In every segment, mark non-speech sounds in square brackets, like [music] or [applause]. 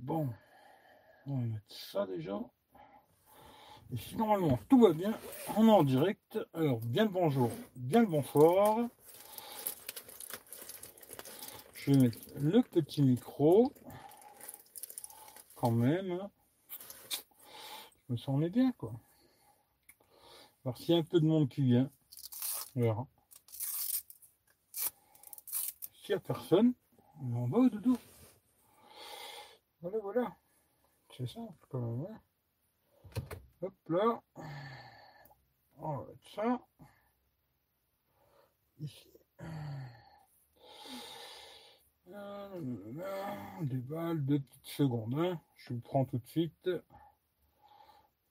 Bon, on va mettre ça déjà. Et si normalement tout va bien, on est en direct. Alors, bien le bonjour, bien le bonsoir. Je vais mettre le petit micro. Quand même. Je me sens bien, quoi. Alors, s'il y a un peu de monde qui vient, on verra. S'il n'y a personne, on va au doudou. Voilà, voilà. C'est simple quand même. Hop là. On va mettre ça. Ici. Euh, Des balles, deux petites secondes. hein. Je vous prends tout de suite.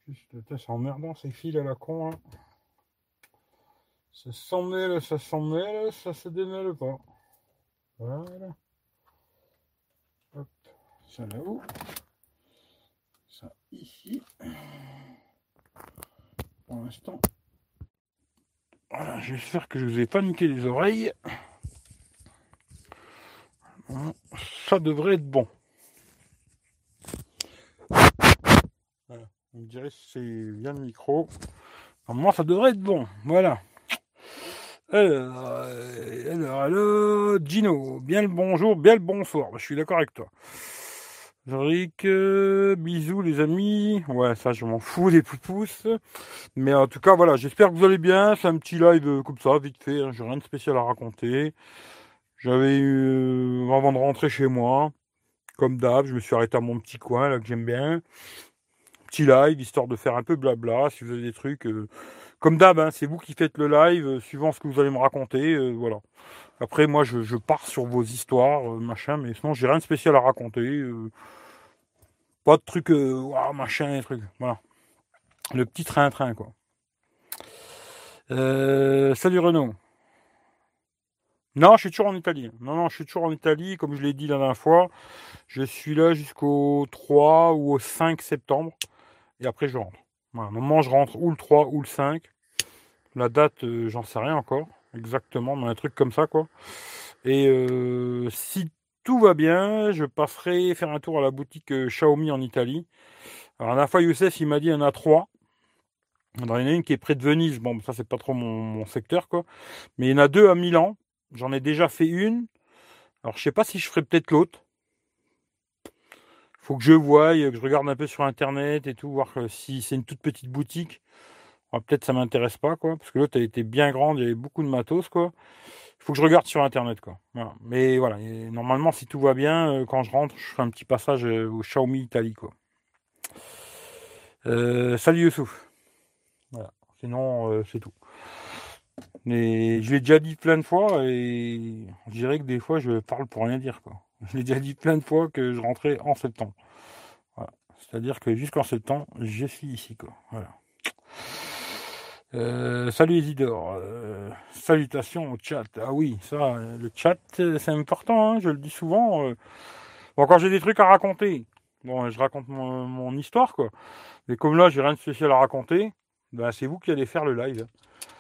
Juste, c'est emmerdant ces fils à la con. hein. Ça s'en mêle, ça s'en mêle, ça se démêle pas. Voilà. Ça là-haut. Ça ici. Pour l'instant. J'espère que je vous ai pas niqué les oreilles. Ça devrait être bon. On dirait si c'est bien le micro. Normalement, ça devrait être bon. Voilà. Alors, euh, alors, alors, Gino, bien le bonjour, bien le bonsoir. Bah, je suis d'accord avec toi. Rick, euh, bisous les amis. Ouais, ça je m'en fous des poupous. Mais en tout cas, voilà, j'espère que vous allez bien. C'est un petit live euh, comme ça, vite fait. hein. J'ai rien de spécial à raconter. J'avais eu, euh, avant de rentrer chez moi, comme d'hab, je me suis arrêté à mon petit coin là que j'aime bien. Petit live, histoire de faire un peu blabla. Si vous avez des trucs, comme d'hab, hein, c'est vous qui faites le live, suivant ce que vous allez me raconter. voilà. Après, moi, je, pars sur vos histoires, euh, machin, mais sinon, j'ai rien de spécial à raconter. euh, pas de trucs, euh, ouah, machin, trucs. Voilà. Le petit train-train, quoi. Euh, salut Renaud. Non, je suis toujours en Italie. Non, non, je suis toujours en Italie, comme je l'ai dit la dernière fois. Je suis là jusqu'au 3 ou au 5 septembre. Et après, je rentre. Voilà. Normalement, je rentre ou le 3 ou le 5. La date, euh, j'en sais rien encore. Exactement, mais un truc comme ça, quoi. Et euh, si tout va bien, je passerai faire un tour à la boutique euh, Xiaomi en Italie. Alors, fois, Youssef, il m'a dit il y en a trois. Il y en a une qui est près de Venise. Bon, ça, c'est pas trop mon, secteur, quoi. Mais il y en a deux à Milan. J'en ai déjà fait une. Alors, je sais pas si je ferai peut-être l'autre. Faut que je voie, que je regarde un peu sur Internet et tout, voir que si c'est une toute petite boutique. Alors, peut-être ça m'intéresse pas, quoi. Parce que l'autre, elle était bien grande, il y avait beaucoup de matos, quoi. Il faut que je regarde sur Internet, quoi. Mais voilà, et normalement, si tout va bien, euh, quand je rentre, je ferai un petit passage euh, au Xiaomi Italie, quoi. Euh, salut Youssouf. Sinon, c'est tout. Mais je l'ai déjà dit plein de fois et je dirais que des fois je parle pour rien dire quoi. [laughs] Je l'ai déjà dit plein de fois que je rentrais en septembre. C'est-à-dire que jusqu'en septembre, je suis ici quoi. Voilà. Euh, salut Isidore. Euh, salutations au chat. Ah oui, ça, le chat, c'est important, hein, je le dis souvent. euh. Bon, quand j'ai des trucs à raconter, bon, je raconte mon, mon histoire, quoi. Mais comme là, j'ai rien de spécial à raconter, ben, c'est vous qui allez faire le live.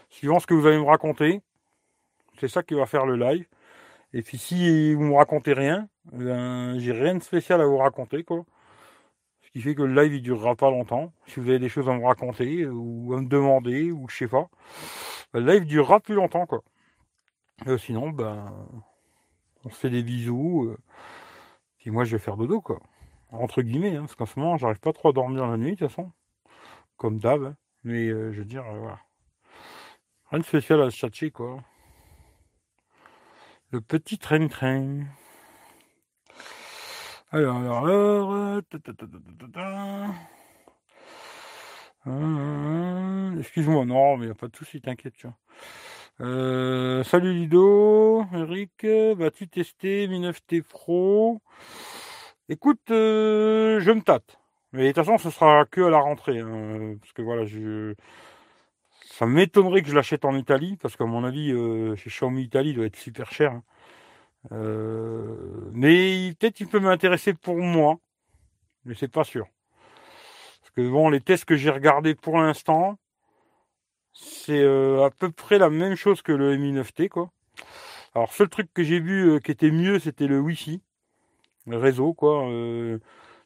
Suivant ce que vous allez me raconter, c'est ça qui va faire le live. Et puis si vous me racontez rien, ben, j'ai rien de spécial à vous raconter, quoi. Qui fait que le live il durera pas longtemps. Si vous avez des choses à me raconter ou à me demander ou je sais pas, le live durera plus longtemps, quoi. Euh, sinon, ben, on se fait des bisous. euh, moi, je vais faire dodo, quoi. Entre guillemets, hein, parce qu'en ce moment, j'arrive pas trop à dormir la nuit, de toute façon. Comme d'hab. hein. Mais euh, je veux dire, euh, voilà. Rien de spécial à se quoi. Le petit train-train. Alors, alors, alors. euh, ta. Euh, Excuse-moi, non, mais y a pas de souci, t'inquiète. Euh, salut Ludo, Eric, vas-tu tester Mi 9T Pro? Écoute, euh, je me tâte. Mais de toute façon, ce sera que à la rentrée. hein, parce que voilà, je... ça m'étonnerait que je l'achète en Italie. Parce qu'à mon avis, chez Xiaomi Italie, il doit être super cher. hein. Euh, mais peut-être il peut m'intéresser pour moi. Mais c'est pas sûr. Parce que bon, les tests que j'ai regardés pour l'instant, c'est euh, à peu près la même chose que le Mi 9T, quoi. Alors, seul truc que j'ai vu euh, qui était mieux, c'était le Wi-Fi, le réseau, quoi. Euh,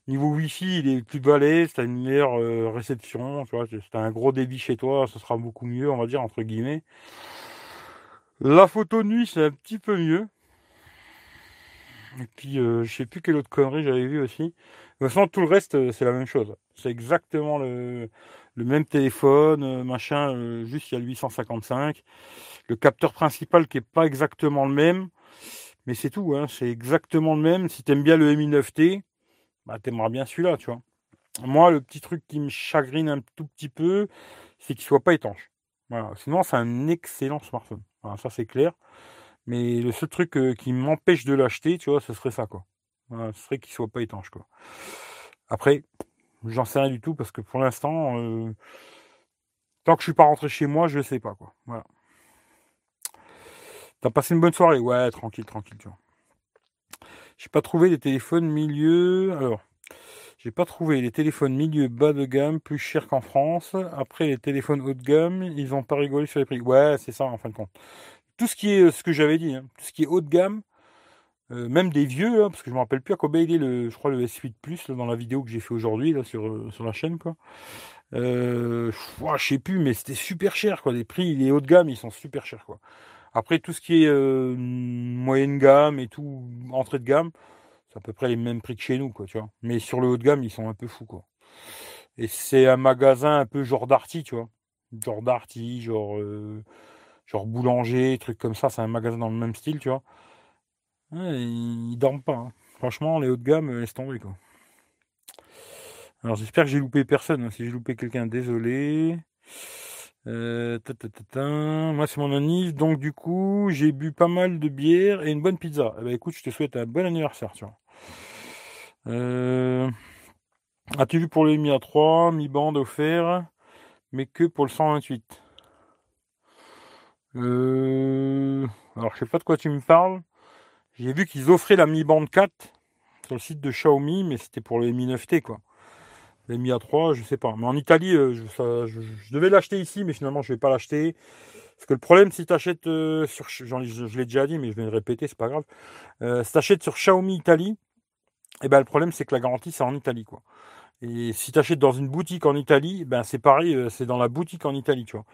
Niveau Wi-Fi, il est plus balèze, t'as une meilleure euh, réception, tu vois, si un gros débit chez toi, ce sera beaucoup mieux, on va dire, entre guillemets. La photo nuit, c'est un petit peu mieux. Et puis, euh, je sais plus quelle autre connerie j'avais vu aussi. De toute façon, tout le reste, euh, c'est la même chose. C'est exactement le, même téléphone, euh, machin, euh, juste il y a le 855. Le capteur principal qui est pas exactement le même, mais c'est tout, hein, c'est exactement le même. Si t'aimes bien le Mi 9T, bah t'aimeras bien celui-là, tu vois. Moi, le petit truc qui me chagrine un tout petit peu, c'est qu'il soit pas étanche. Sinon, c'est un excellent smartphone. Voilà, ça c'est clair. Mais le seul truc euh, qui m'empêche de l'acheter, tu vois, ce serait ça, quoi. Ce serait qu'il soit pas étanche, quoi. Après, j'en sais rien du tout parce que pour l'instant, euh, tant que je suis pas rentré chez moi, je ne sais pas, quoi. Voilà. T'as passé une bonne soirée? Ouais, tranquille, tranquille, tu vois. J'ai pas trouvé les téléphones milieu. Alors, j'ai pas trouvé les téléphones milieu bas de gamme plus chers qu'en France. Après, les téléphones haut de gamme, ils ont pas rigolé sur les prix. Ouais, c'est ça en fin de compte. Tout ce qui est ce que j'avais dit, hein, tout ce qui est haut de gamme, euh, même des vieux, hein, parce que je me rappelle plus à combien il le, je crois le S8 Plus dans la vidéo que j'ai fait aujourd'hui euh, sur la chaîne quoi. Euh, sais plus, mais c'était super cher quoi. Les prix, les hauts de gamme, ils sont super chers quoi. Après tout ce qui est euh, moyenne gamme et tout entrée de gamme, c'est à peu près les mêmes prix que chez nous quoi, tu vois. Mais sur le haut de gamme, ils sont un peu fous quoi. Et c'est un magasin un peu genre Darty, tu vois. Genre Darty, genre euh, genre boulanger, trucs comme ça. C'est un magasin dans le même style, tu vois. Ils, dorment pas. hein. Franchement, les hauts de gamme, euh, laisse tomber quoi. Alors j'espère que j'ai loupé personne. hein. Si j'ai loupé quelqu'un, désolé. Euh. Moi c'est mon anniv, donc du coup j'ai bu pas mal de bière et une bonne pizza. Eh ben écoute, je te souhaite un bon anniversaire, tu vois. Euh, As-tu vu pour le Mi A3, Mi bande offert, mais que pour le 128 euh... Alors je sais pas de quoi tu me parles. J'ai vu qu'ils offraient la Mi bande 4 sur le site de Xiaomi, mais c'était pour le Mi 9T quoi. Les Mi A3, je sais pas. Mais en Italie, euh, je, devais l'acheter ici, mais finalement, je vais pas l'acheter. Parce que le problème, si tu achètes sur. j'en- Je, déjà dit, mais je vais le répéter, c'est pas grave. Euh, si tu sur Xiaomi Italie, eh ben, le problème, c'est que la garantie, c'est en Italie. quoi. Et si tu achètes dans une boutique en Italie, ben, c'est pareil, euh, c'est dans la boutique en Italie. tu vois.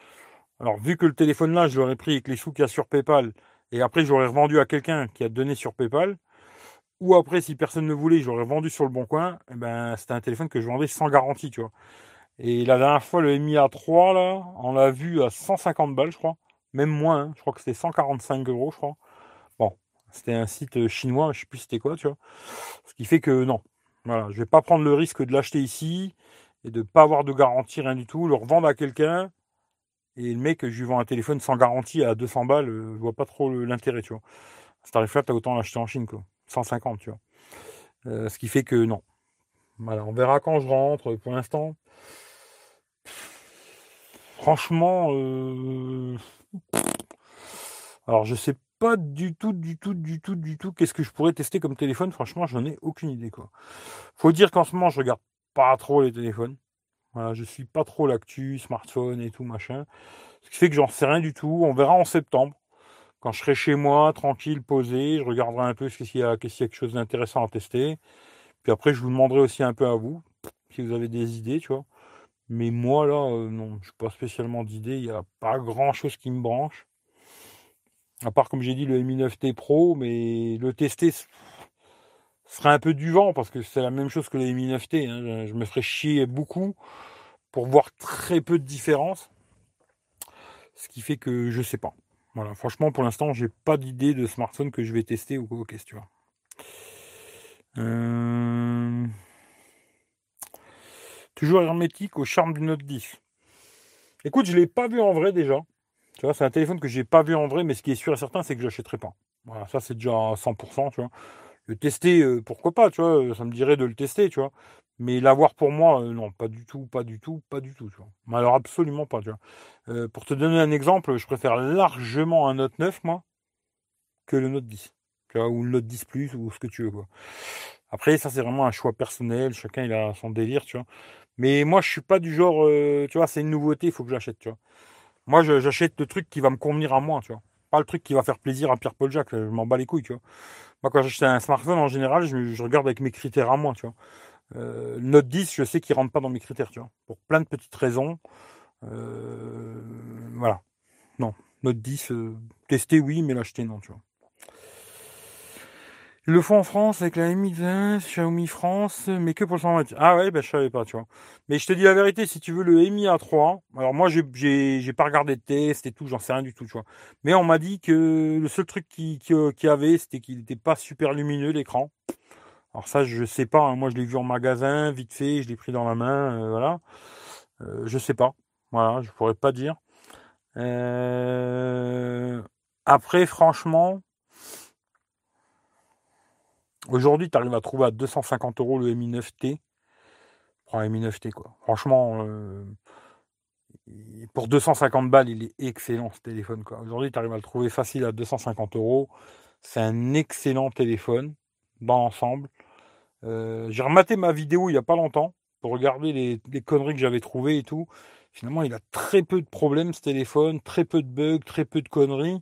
Alors, vu que le téléphone là, je l'aurais pris avec les sous qu'il y a sur PayPal, et après, j'aurais revendu à quelqu'un qui a donné sur PayPal, ou après, si personne ne voulait, j'aurais vendu sur le bon coin, eh ben, c'était un téléphone que je vendais sans garantie, tu vois. Et la dernière fois, le Mi A3, là, on l'a vu à 150 balles, je crois. Même moins, hein. je crois que c'était 145 euros, je crois. Bon, c'était un site euh, chinois, je sais plus c'était quoi, tu vois. Ce qui fait que non. Voilà, je vais pas prendre le risque de l'acheter ici et de pas avoir de garantie, rien du tout, le revendre à quelqu'un. Et le mec, je lui vends un téléphone sans garantie à 200 balles, euh, je vois pas trop l'intérêt, tu vois. À tarif-là, t'as autant l'acheter en Chine, quoi. 150, tu vois. Euh, ce qui fait que non. Voilà, on verra quand je rentre. Pour l'instant, franchement, euh, alors je sais pas du tout, du tout, du tout, du tout qu'est-ce que je pourrais tester comme téléphone. Franchement, j'en ai aucune idée, quoi. Faut dire qu'en ce moment, je regarde pas trop les téléphones. Voilà, je suis pas trop l'actu, smartphone et tout, machin. Ce qui fait que j'en sais rien du tout. On verra en septembre. Quand je serai chez moi, tranquille, posé, je regarderai un peu qu'il y a, y a quelque chose d'intéressant à tester. Puis après, je vous demanderai aussi un peu à vous, si vous avez des idées, tu vois. Mais moi, là, euh, non, je n'ai pas spécialement d'idées. Il n'y a pas grand-chose qui me branche. À part, comme j'ai dit, le Mi 9T Pro, mais le tester serait un peu du vent, parce que c'est la même chose que le Mi 9T. hein. Je, me ferais chier beaucoup pour voir très peu de différence. Ce qui fait que je sais pas. Voilà, franchement, pour l'instant, j'ai pas d'idée de smartphone que je vais tester ou quoi, vois. Euh, Toujours hermétique au charme du Note 10. Écoute, je l'ai pas vu en vrai déjà. Tu vois, c'est un téléphone que j'ai pas vu en vrai, mais ce qui est sûr et certain, c'est que je l'achèterai pas. Voilà, ça c'est déjà à 100%, tu vois. Le tester, euh, pourquoi pas, tu vois, euh, ça me dirait de le tester, tu vois. Mais l'avoir pour moi, euh, non, pas du tout, pas du tout, pas du tout, tu vois. Alors absolument pas, tu vois. Pour te donner un exemple, je préfère largement un Note 9, moi, que le Note 10. Tu vois, ou le Note 10 Plus, ou ce que tu veux, quoi. Après, ça, c'est vraiment un choix personnel. Chacun, il a son délire, tu vois. Mais moi, je suis pas du genre, tu vois, c'est une nouveauté, il faut que je l'achète, tu vois. Moi, j'achète le truc qui va me convenir à moi, tu vois. Pas le truc qui va faire plaisir à Pierre-Paul Jacques, je m'en bats les couilles, tu. Moi, quand j'achète un smartphone, en général, je, regarde avec mes critères à moi, tu vois. Euh, Note 10, je sais qu'il rentre pas dans mes critères, tu vois, pour plein de petites raisons. Euh, voilà. Non, Note 10, euh, tester oui, mais l'acheter non, tu vois. Ils le font en France avec la Mi 20, Xiaomi France, mais que pour le 120. Ah ouais, ben je savais pas, tu vois. Mais je te dis la vérité, si tu veux le Mi A3, alors moi j'ai pas regardé de test et tout, j'en sais rien du tout, tu vois. Mais on m'a dit que le seul truc qui qui, qui avait, c'était qu'il n'était pas super lumineux l'écran. Alors ça, je sais pas. Hein. Moi, je l'ai vu en magasin, vite fait, je l'ai pris dans la main, euh, voilà. Euh, je sais pas. Voilà, je pourrais pas dire. Euh, après, franchement, aujourd'hui, tu arrives à trouver à 250 euros le Mi 9T. Prends un Mi 9T, quoi. Franchement, pour 250 balles, il est excellent ce téléphone. Aujourd'hui, tu arrives à le trouver facile à 250 euros. C'est un excellent téléphone dans l'ensemble. Euh, j'ai rematé ma vidéo il n'y a pas longtemps pour regarder les, conneries que j'avais trouvées et tout. Finalement, il a très peu de problèmes ce téléphone, très peu de bugs, très peu de conneries.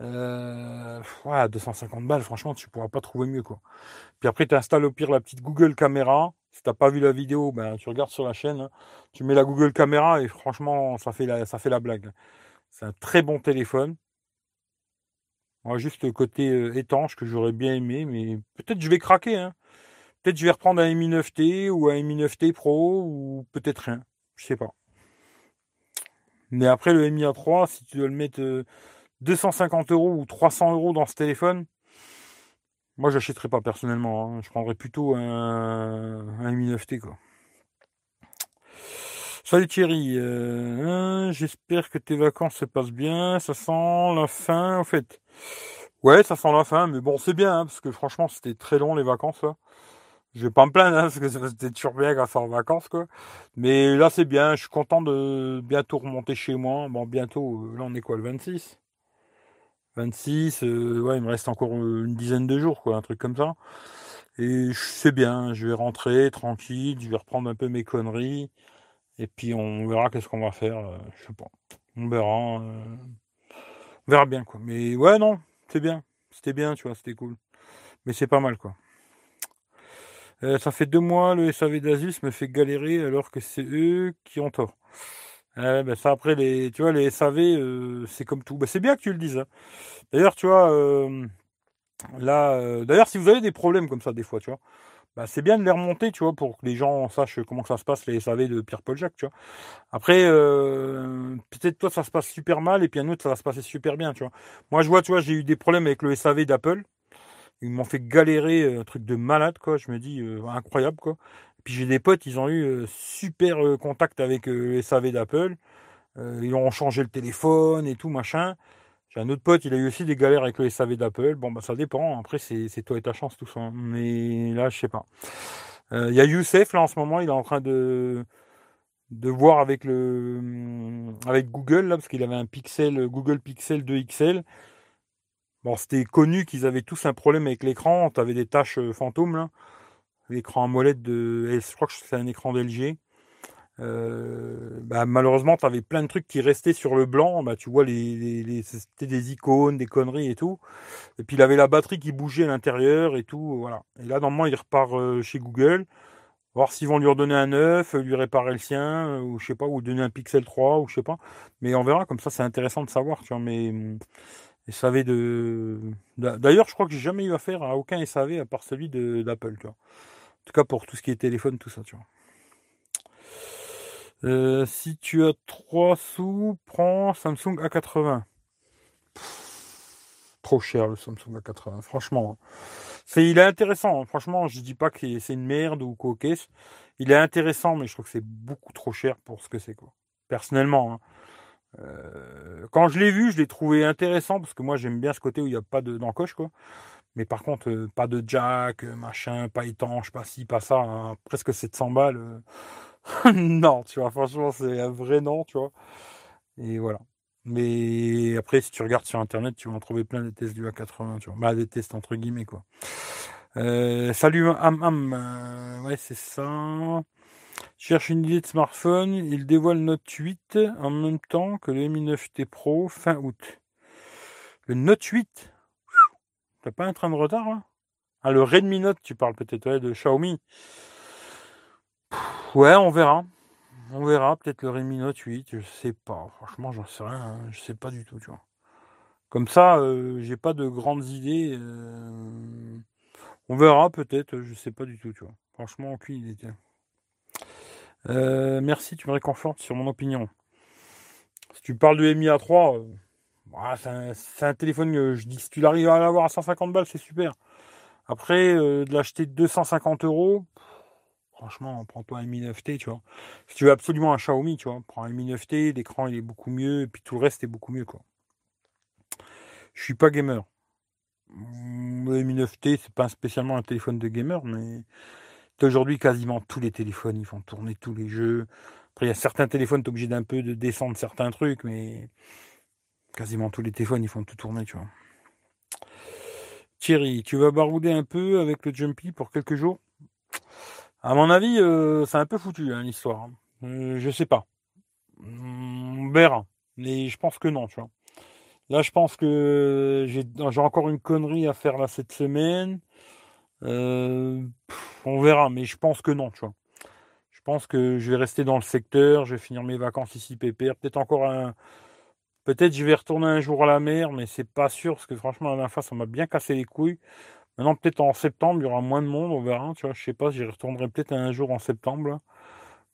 Euh, 250 balles, franchement, tu pourras pas trouver mieux quoi. Puis après, tu installes au pire la petite Google Caméra. Si t'as pas vu la vidéo, ben, tu regardes sur la chaîne, hein. tu mets la Google Caméra et franchement, ça fait la, ça fait la blague. C'est un très bon téléphone. Moi, juste le côté euh, étanche que j'aurais bien aimé, mais peut-être je vais craquer. Hein. Peut-être je vais reprendre un Mi 9T ou un Mi 9T Pro ou peut-être rien. Je sais pas. Mais après le Mi A3, si tu dois le mettre 250 euh, euros ou 300 euros dans ce téléphone, moi j'achèterais pas personnellement. Hein. Je prendrais plutôt un, un Mi 9T quoi. Salut Thierry, euh, hein, j'espère que tes vacances se passent bien. Ça sent la fin en fait. Ouais, ça sent la fin, mais bon c'est bien hein, parce que franchement c'était très long les vacances là. Je vais pas me plaindre, hein, parce que c'était toujours bien grâce en vacances, quoi. Mais là, c'est bien. Je suis content de bientôt remonter chez moi. Bon, bientôt, euh, là, on est quoi, le 26 26, euh, ouais, il me reste encore euh, une dizaine de jours, quoi, un truc comme ça. Et c'est bien, je vais rentrer tranquille, je vais reprendre un peu mes conneries. Et puis, on verra qu'est-ce qu'on va faire. je sais pas. On verra. on verra bien, quoi. Mais ouais, non, c'est bien. C'était bien, tu vois, c'était cool. Mais c'est pas mal, quoi. Euh, ça fait deux mois, le SAV d'Asus me fait galérer alors que c'est eux qui ont tort. Euh, ça après les, tu vois, les SAV, euh, c'est comme tout. Ben, c'est bien que tu le dises. Hein. D'ailleurs, tu vois, là, d'ailleurs, si vous avez des problèmes comme ça des fois, tu vois, ben, c'est bien de les remonter, tu vois, pour que les gens sachent comment ça se passe les SAV de Pierre-Paul Jacques, tu vois. Après, peut-être toi ça se passe super mal et puis un autre ça va se passer super bien, tu vois. Moi, je vois, tu vois, j'ai eu des problèmes avec le SAV d'Apple. Ils m'ont fait galérer, euh, un truc de malade, quoi. Je me dis, euh, incroyable, quoi. J'ai des potes, ils ont eu euh, super contact avec le SAV d'Apple. ils ont changé le téléphone et tout, machin. J'ai un autre pote, il a eu aussi des galères avec le SAV d'Apple. Bon, bah ça dépend. Après, c'est toi et ta chance, tout ça. Hein. Mais là, je sais pas. Il y a Youssef, là, en ce moment, il est en train de de voir avec le avec Google là parce qu'il avait un Pixel Google Pixel 2 XL Bon, c'était connu qu'ils avaient tous un problème avec l'écran. Tu avais des taches euh, fantômes, là. L'écran AMOLED de. Je crois que c'est un écran d'LG. Euh, bah, malheureusement, tu avais plein de trucs qui restaient sur le blanc. Bah, tu vois, les, c'était des icônes, des conneries et tout. Et puis, il avait la batterie qui bougeait à l'intérieur et tout. Voilà. Et là, normalement, il repart euh, chez Google. Voir s'ils vont lui redonner un neuf, lui réparer le sien, ou je sais pas, ou donner un Pixel 3, ou je sais pas. Mais on verra, comme ça, c'est intéressant de savoir, tu vois. Mais SAV de. D'ailleurs, je crois que j'ai jamais eu affaire à aucun SAV à part celui d'Apple. Tout cas, pour tout ce qui est téléphone, tout ça, tu vois. Euh, si tu as 3 sous, prends Samsung A80. trop cher le Samsung A80, franchement. Hein. C'est, il est intéressant, hein. franchement, je dis pas que c'est une merde ou quoi Il est intéressant, mais je trouve que c'est beaucoup trop cher pour ce que c'est, quoi. Personnellement. Hein. Euh, quand je l'ai vu, je l'ai trouvé intéressant parce que moi j'aime bien ce côté où il n'y a pas d'encoche quoi. Mais par contre, euh, pas de jack, euh, machin, pas étanche, pas ci, pas ça, hein, presque 700 balles. [laughs] non, tu vois, franchement, c'est un vrai non, tu vois. Et voilà. Mais après, si tu regardes sur internet, tu vas en trouver plein des tests du A80, tu vois. Bah, des tests entre guillemets, quoi. salut, Am ouais, c'est ça cherche une idée de smartphone, il dévoile Note 8 en même temps que le Mi 9T Pro fin août. Le Note 8 T'as pas un train de retard là? Ah le Redmi Note tu parles peut-être de Xiaomi. Ouais, on verra. On verra, peut-être le Redmi Note 8, je sais pas. Franchement, j'en sais rien, hein. je sais pas du tout. Comme ça, euh, j'ai pas de grandes idées. euh, On verra peut-être, je sais pas du tout, tu vois. Franchement, aucune idée. Euh, merci, tu me réconfortes sur mon opinion. Si tu parles du Mi A3, euh, bah, c'est un, téléphone que je dis si tu arrives à l'avoir à 150 balles, c'est super. Après, euh, de l'acheter 250 euros, franchement, prends-toi un Mi 9T, tu vois. Si tu veux absolument un Xiaomi, tu vois, prends un Mi 9T, l'écran il est beaucoup mieux, et puis tout le reste est beaucoup mieux, quoi. Je suis pas gamer. Mm, Le Mi 9T, c'est pas spécialement un téléphone de gamer, mais aujourd'hui, quasiment tous les téléphones, ils font tourner tous les jeux. Après, il y a certains téléphones, tu es obligé d'un peu de descendre certains trucs, mais quasiment tous les téléphones, ils font tout tourner, tu vois. Thierry, tu vas barouder un peu avec le Jumpy pour quelques jours? À mon avis, euh, c'est un peu foutu, hein, l'histoire. Euh, je sais pas. On verra. Mais je pense que non, tu vois. Là, je pense que j'ai encore une connerie à faire là cette semaine. Euh, on verra, mais je pense que non, tu vois. Je pense que je vais rester dans le secteur, je vais finir mes vacances ici pépère. Peut-être encore un. Peut-être je vais retourner un jour à la mer, mais c'est pas sûr, parce que franchement, la dernière fois, ça m'a bien cassé les couilles. Maintenant, peut-être en septembre, il y aura moins de monde, on verra. Je sais pas, j'y retournerai peut-être un jour en septembre, là.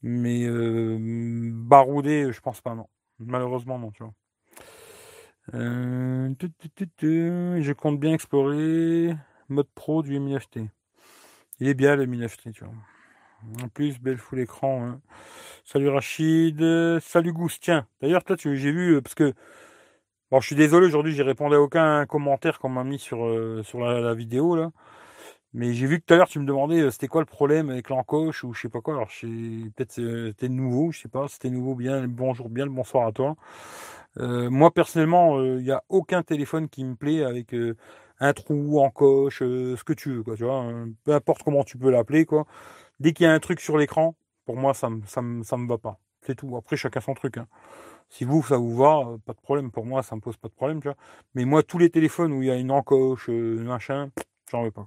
Mais euh, barouder, je pense pas, non. Malheureusement, non. Euh, Je compte bien explorer mode pro du Mi 9T. Il est bien le Mi 9T, tu vois. En plus, belle full écran. hein. Salut Rachid. Salut Gousse. Tiens, d'ailleurs, toi, j'ai vu, euh, parce que, bon, je suis désolé, aujourd'hui, j'ai répondu à aucun commentaire qu'on m'a mis sur, euh, la, vidéo, là. Mais j'ai vu que tout à l'heure, tu me demandais euh, c'était quoi le problème avec l'encoche ou je sais pas quoi. Alors, peut-être c'était nouveau, je sais pas, c'était nouveau, bien, bonjour, bien bonsoir à toi. Moi, personnellement, il n'y a aucun téléphone qui me plaît avec un trou, encoche, ce que tu veux, quoi, tu vois. hein. peu importe comment tu peux l'appeler, quoi. Dès qu'il y a un truc sur l'écran, pour moi, ça ça me, va pas. C'est tout. Après, chacun son truc. hein. Si vous, ça vous va, euh, pas de problème. Pour moi, ça me pose pas de problème. Mais moi, tous les téléphones où il y a une encoche, euh, machin, j'en veux pas.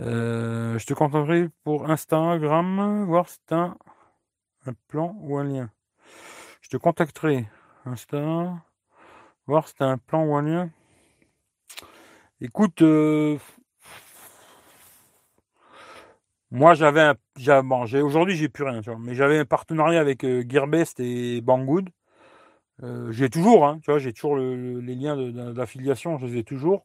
Euh, je te contacterai pour Instagram, voir si t'as un plan ou un lien. Je te contacterai Insta, voir si t'as un plan ou un lien. Écoute, moi j'avais un, bon, aujourd'hui j'ai plus rien, tu vois, mais j'avais un partenariat avec euh, Gearbest et Banggood. Euh, j'ai toujours, hein, tu vois, j'ai toujours le- le- les liens d'affiliation, je les ai toujours,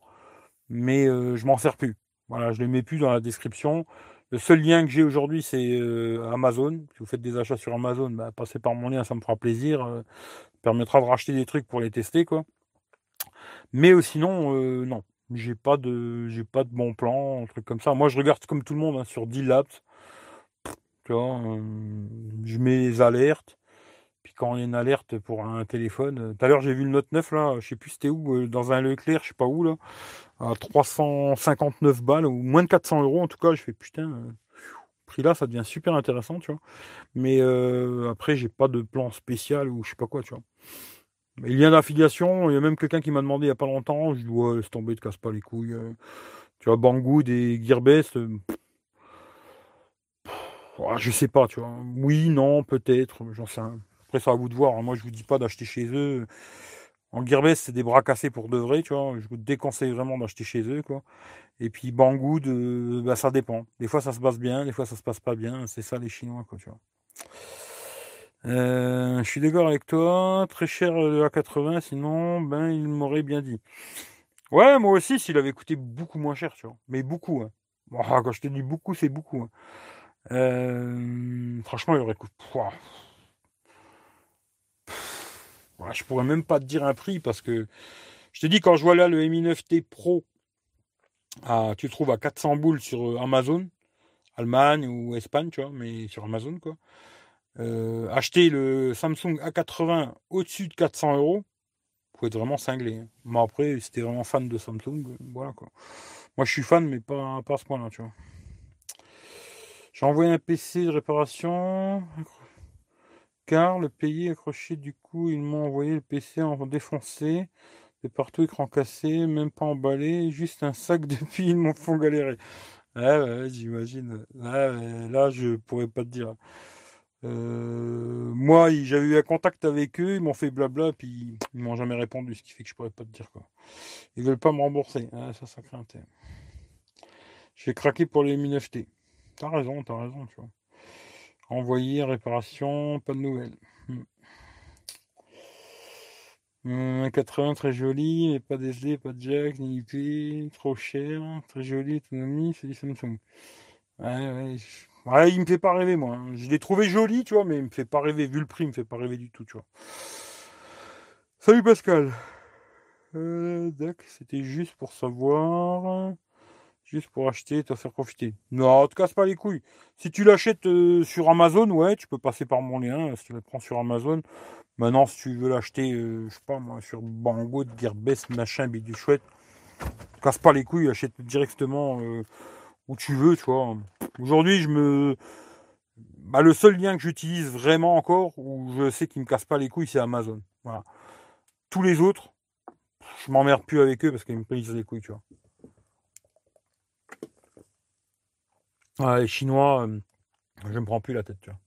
mais euh, je m'en sers plus. Voilà, je les mets plus dans la description. Le seul lien que j'ai aujourd'hui, c'est euh, Amazon. Si vous faites des achats sur Amazon, bah, passez par mon lien, ça me fera plaisir. ça permettra de racheter des trucs pour les tester, quoi. Mais sinon, non, j'ai pas de, j'ai pas de bon plan, un truc comme ça. Moi, je regarde comme tout le monde hein, sur D-Labs. Tu vois, euh, je mets les alertes. Puis quand il y a une alerte pour un téléphone, euh, tout à l'heure j'ai vu le Note 9 là, je sais plus c'était où, euh, dans un Leclerc, je sais pas où là, à 359 balles ou moins de 400 euros en tout cas. Je fais putain, prix là ça devient super intéressant, tu vois. Mais après j'ai pas de plan spécial ou je sais pas quoi, tu vois. Il y a d'affiliation, il y a même quelqu'un qui m'a demandé il y a pas longtemps, je dis ouais laisse tomber, te casse pas les couilles. euh. Tu vois, Banggood et Gearbest, euh, ouais, je sais pas, tu vois. Oui, non, peut-être, j'en sais rien. Après, c'est à vous de voir. hein. Moi, je vous dis pas d'acheter chez eux. En Gearbest, c'est des bras cassés pour de vrai, tu vois. Je vous déconseille vraiment d'acheter chez eux, quoi. Et puis Banggood, euh, bah, ça dépend. Des fois, ça se passe bien, des fois, ça se passe pas bien. C'est ça, les Chinois, quoi, tu vois. Euh, je suis d'accord avec toi. Très cher euh, le A80, sinon, ben, il m'aurait bien dit. Ouais, moi aussi, s'il avait coûté beaucoup moins cher, tu vois. Mais beaucoup, hein. [laughs] Quand je te dis beaucoup, c'est beaucoup. hein. Euh, franchement, il aurait coûté. Je pourrais même pas te dire un prix parce que je te dis, quand je vois là le Mi 9T Pro, à, tu le trouves à 400 boules sur Amazon, Allemagne ou Espagne, tu vois, mais sur Amazon, quoi. Euh, acheter le Samsung A80 au-dessus de 400 euros, faut être vraiment cinglé. hein. Mais après, si vraiment fan de Samsung, euh, voilà quoi. Moi, je suis fan, mais pas, à ce point-là, tu vois. J'ai envoyé un PC de réparation, car le pays accroché, du coup, ils m'ont envoyé le PC en défoncé, de partout, écran cassé, même pas emballé, juste un sac depuis, [laughs] ils m'en font galérer. Ouais, ouais, j'imagine. Ouais, là, je pourrais pas te dire. Euh, moi, j'avais eu un contact avec eux, ils m'ont fait blabla, puis ils m'ont jamais répondu, ce qui fait que je pourrais pas te dire quoi. Ils veulent pas me rembourser. ça, ça craint. Je vais craquer pour les 9 T. T'as raison, t'as raison, tu vois. Envoyer, réparation, pas de nouvelles. 80 hmm. très joli, mais pas d'SD, pas de jack, ni IP, trop cher, très joli, autonomie, c'est du Samsung. Ouais, ouais, Ouais, il me fait pas rêver, moi. Hein. Je l'ai trouvé joli, tu vois, mais il me fait pas rêver. Vu le prix, il me fait pas rêver du tout, tu vois. Salut Pascal. Euh, c'était juste pour savoir. Juste pour acheter, te faire profiter. Non, te casse pas les couilles. Si tu l'achètes euh, sur Amazon, ouais, tu peux passer par mon lien. Si tu le prends sur Amazon. Maintenant, si tu veux l'acheter, euh, je sais pas moi, sur Bango, Gearbest, machin, bidou chouette, te casse pas les couilles, achète directement euh, où tu veux, tu vois. Aujourd'hui, je me. Bah, le seul lien que j'utilise vraiment encore, où je sais qu'il me casse pas les couilles, c'est Amazon. Voilà. Tous les autres, je m'emmerde plus avec eux parce qu'ils me brisent les couilles, tu vois. les Chinois, euh, je me prends plus la tête, tu vois.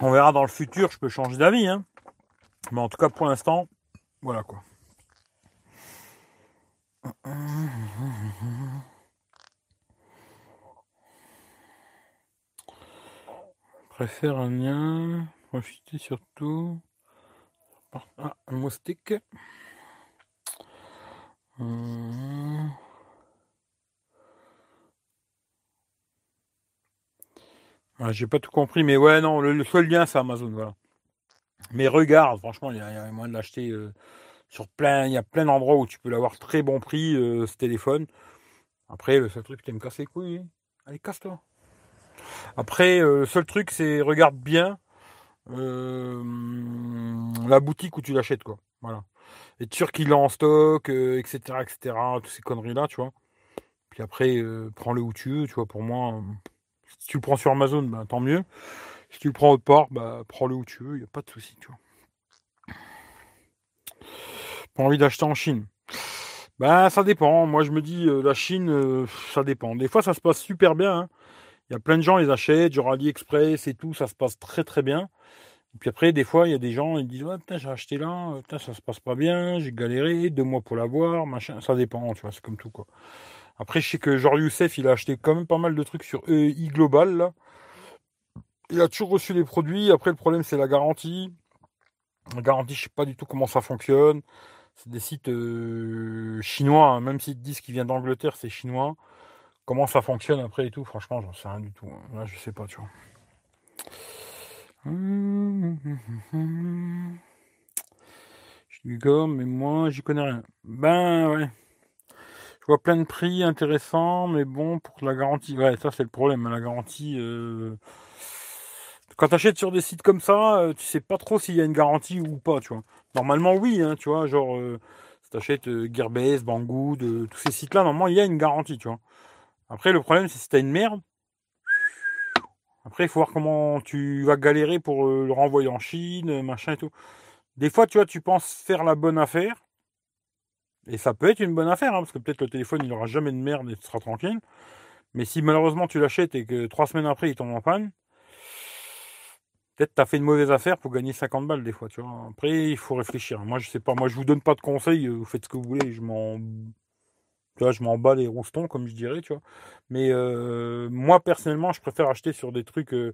On verra dans le futur, je peux changer d'avis, hein. Mais en tout cas, pour l'instant, voilà quoi. Préfère un lien, profiter surtout. Ah, un moustique. Hum. J'ai pas tout compris, mais ouais, non, le, seul lien, c'est Amazon, voilà. Mais regarde, franchement, il y, a moyen de l'acheter euh, sur plein. Il y a plein d'endroits où tu peux l'avoir très bon prix, euh, ce téléphone. Après, le seul truc, tu me casser les couilles. Hein. Allez, casse-toi. Après, euh, le seul truc, c'est regarde bien la boutique où tu l'achètes, quoi. Voilà. Être sûr qu'il est en stock, etc., etc., toutes ces conneries-là, tu vois. Puis après, prends-le où tu veux, tu vois. Pour moi, tu le prends sur Amazon, ben, tant mieux. Si tu le prends autre part, bah, prends-le où tu veux, il n'y a pas de souci, tu vois. Pas envie d'acheter en Chine. Ben, ça dépend. Moi, je me dis, euh, la Chine, euh, ça dépend. Des fois, ça se passe super bien. Hein. Il y a plein de gens, les achètent, genre AliExpress et tout, ça se passe très très bien. Et puis après, des fois, il y a des gens, ils disent, ouais, putain, j'ai acheté là, putain, ça se passe pas bien, j'ai galéré, deux mois pour l'avoir, machin. Ça dépend, tu vois, c'est comme tout, quoi. Après, je sais que genre Youssef, il a acheté quand même pas mal de trucs sur e-Global, il a toujours reçu les produits. Après, le problème, c'est la garantie. La garantie, je sais pas du tout comment ça fonctionne. C'est des sites euh, chinois, hein. même s'ils disent qu'ils viennent d'Angleterre, c'est chinois. Comment ça fonctionne après et tout, franchement, j'en sais rien du tout. Hein. Là, je sais pas, tu vois. Je dis comme, mais moi, j'y connais rien. Ben ouais. Vois plein de prix intéressants, mais bon, pour la garantie. Ouais, ça, c'est le problème. Hein. La garantie. Euh, quand tu achètes sur des sites comme ça, euh, tu sais pas trop s'il y a une garantie ou pas, tu vois. Normalement, oui, hein, tu vois, genre, euh, si tu achètes euh, Banggood, tous ces sites-là, normalement, il y a une garantie, tu vois. Après, le problème, c'est si tu as une merde. Après, il faut voir comment tu vas galérer pour le renvoyer en Chine, machin et tout. Des fois, tu vois, tu penses faire la bonne affaire. Et ça peut être une bonne affaire, hein, parce que peut-être le téléphone, il n'aura jamais de merde et tu seras tranquille. Mais si malheureusement tu l'achètes et que trois semaines après, il tombe en panne, peut-être tu as fait une mauvaise affaire pour gagner 50 balles des fois. Après, il faut réfléchir. Moi, je sais pas. Moi, je vous donne pas de conseils. Vous faites ce que vous voulez. Je m'en, tu je m'en bats les roustons, comme je dirais, tu. Mais euh, moi, personnellement, je préfère acheter sur des trucs euh,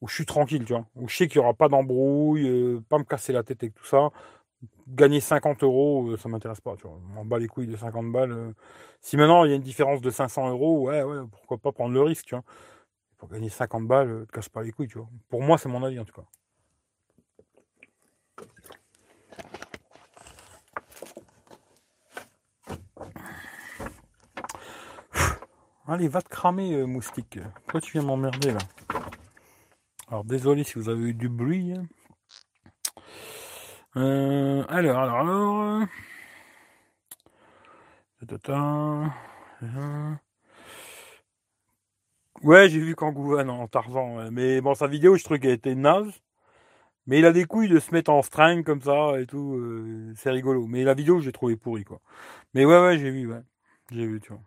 où je suis tranquille, tu vois. Où je sais qu'il n'y aura pas d'embrouille, euh, pas me casser la tête avec tout ça. Gagner 50 euros, ça m'intéresse pas, tu vois. M'en bats les couilles de 50 balles. Si maintenant il y a une différence de 500 euros, ouais, ouais, pourquoi pas prendre le risque, tu vois pour gagner 50 balles, euh, te casse pas les couilles, tu vois. Pour moi, c'est mon avis en tout cas. Allez, va te cramer, euh, moustique. Pourquoi tu viens m'emmerder là Alors, désolé si vous avez eu du bruit. Hein. Euh, alors, alors, alors. Ouais, j'ai vu Kangouvan en Tarzan, mais bon, sa vidéo, je trouve qu'elle était naze. Mais il a des couilles de se mettre en string comme ça et tout. euh, c'est rigolo. Mais la vidéo, j'ai trouvé pourri, quoi. Mais ouais, ouais, j'ai vu, ouais. J'ai vu, tu vois.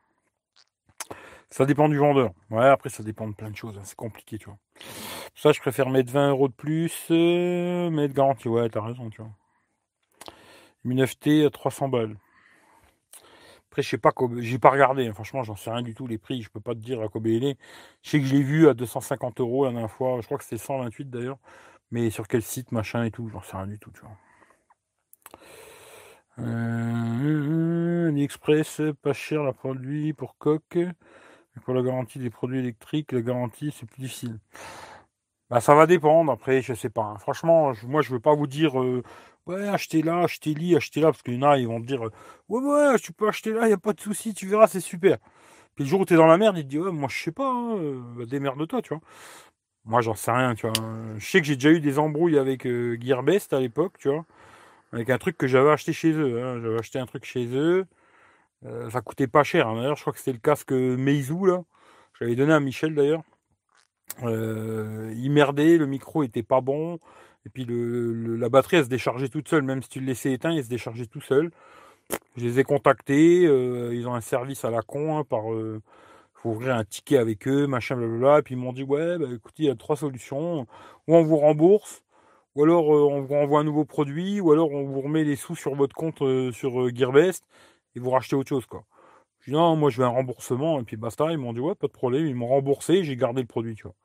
Ça dépend du vendeur. Ouais, après, ça dépend de plein de choses. hein, C'est compliqué, tu vois. Ça, je préfère mettre 20 euros de plus, euh, de garantie. Ouais, t'as raison, tu vois. 9T à 300 balles. Après, je sais pas, j'ai pas regardé. hein. Franchement, j'en sais rien du tout. Les prix, je peux pas te dire à combien il est. Je sais que je l'ai vu à 250 euros la dernière fois. Je crois que c'était 128 d'ailleurs. Mais sur quel site, machin et tout, j'en sais rien du tout, tu vois. Euh, AliExpress, pas cher la produit pour coque. Pour la garantie des produits électriques, la garantie, c'est plus difficile. Bah, ça va dépendre. Après, je sais pas. hein. Franchement, moi, je veux pas vous dire, euh, ouais, achetez là, achetez là, achetez là, parce qu'il y en a, ils vont te dire, ouais, ouais, tu peux acheter là, il y a pas de souci, tu verras, c'est super. Puis le jour où tu es dans la merde, il te dit, ouais, moi, je sais pas, bah, démerde-toi, tu vois. Moi, j'en sais rien, tu vois. Je sais que j'ai déjà eu des embrouilles avec euh, Gearbest à l'époque, tu vois. Avec un truc que j'avais acheté chez eux. hein. J'avais acheté un truc chez eux. Ça coûtait pas cher. D'ailleurs, je crois que c'était le casque Meizu, là. J'avais donné à Michel, d'ailleurs. Euh, il merdait, le micro était pas bon. Et puis la batterie, elle se déchargeait toute seule. Même si tu le laissais éteint, il se déchargeait tout seul. Je les ai contactés. euh, ils ont un service à la con. hein, par, euh, faut ouvrir un ticket avec eux, machin, blablabla. Et puis ils m'ont dit, ouais, bah, écoutez, il y a trois solutions. Ou on vous rembourse, ou alors euh, on vous renvoie un nouveau produit, ou alors on vous remet les sous sur votre compte sur Gearbest et vous rachetez autre chose, quoi. Je dis, non, moi je veux un remboursement, et puis basta. Ils m'ont dit, ouais, pas de problème. Ils m'ont remboursé, j'ai gardé le produit, tu vois.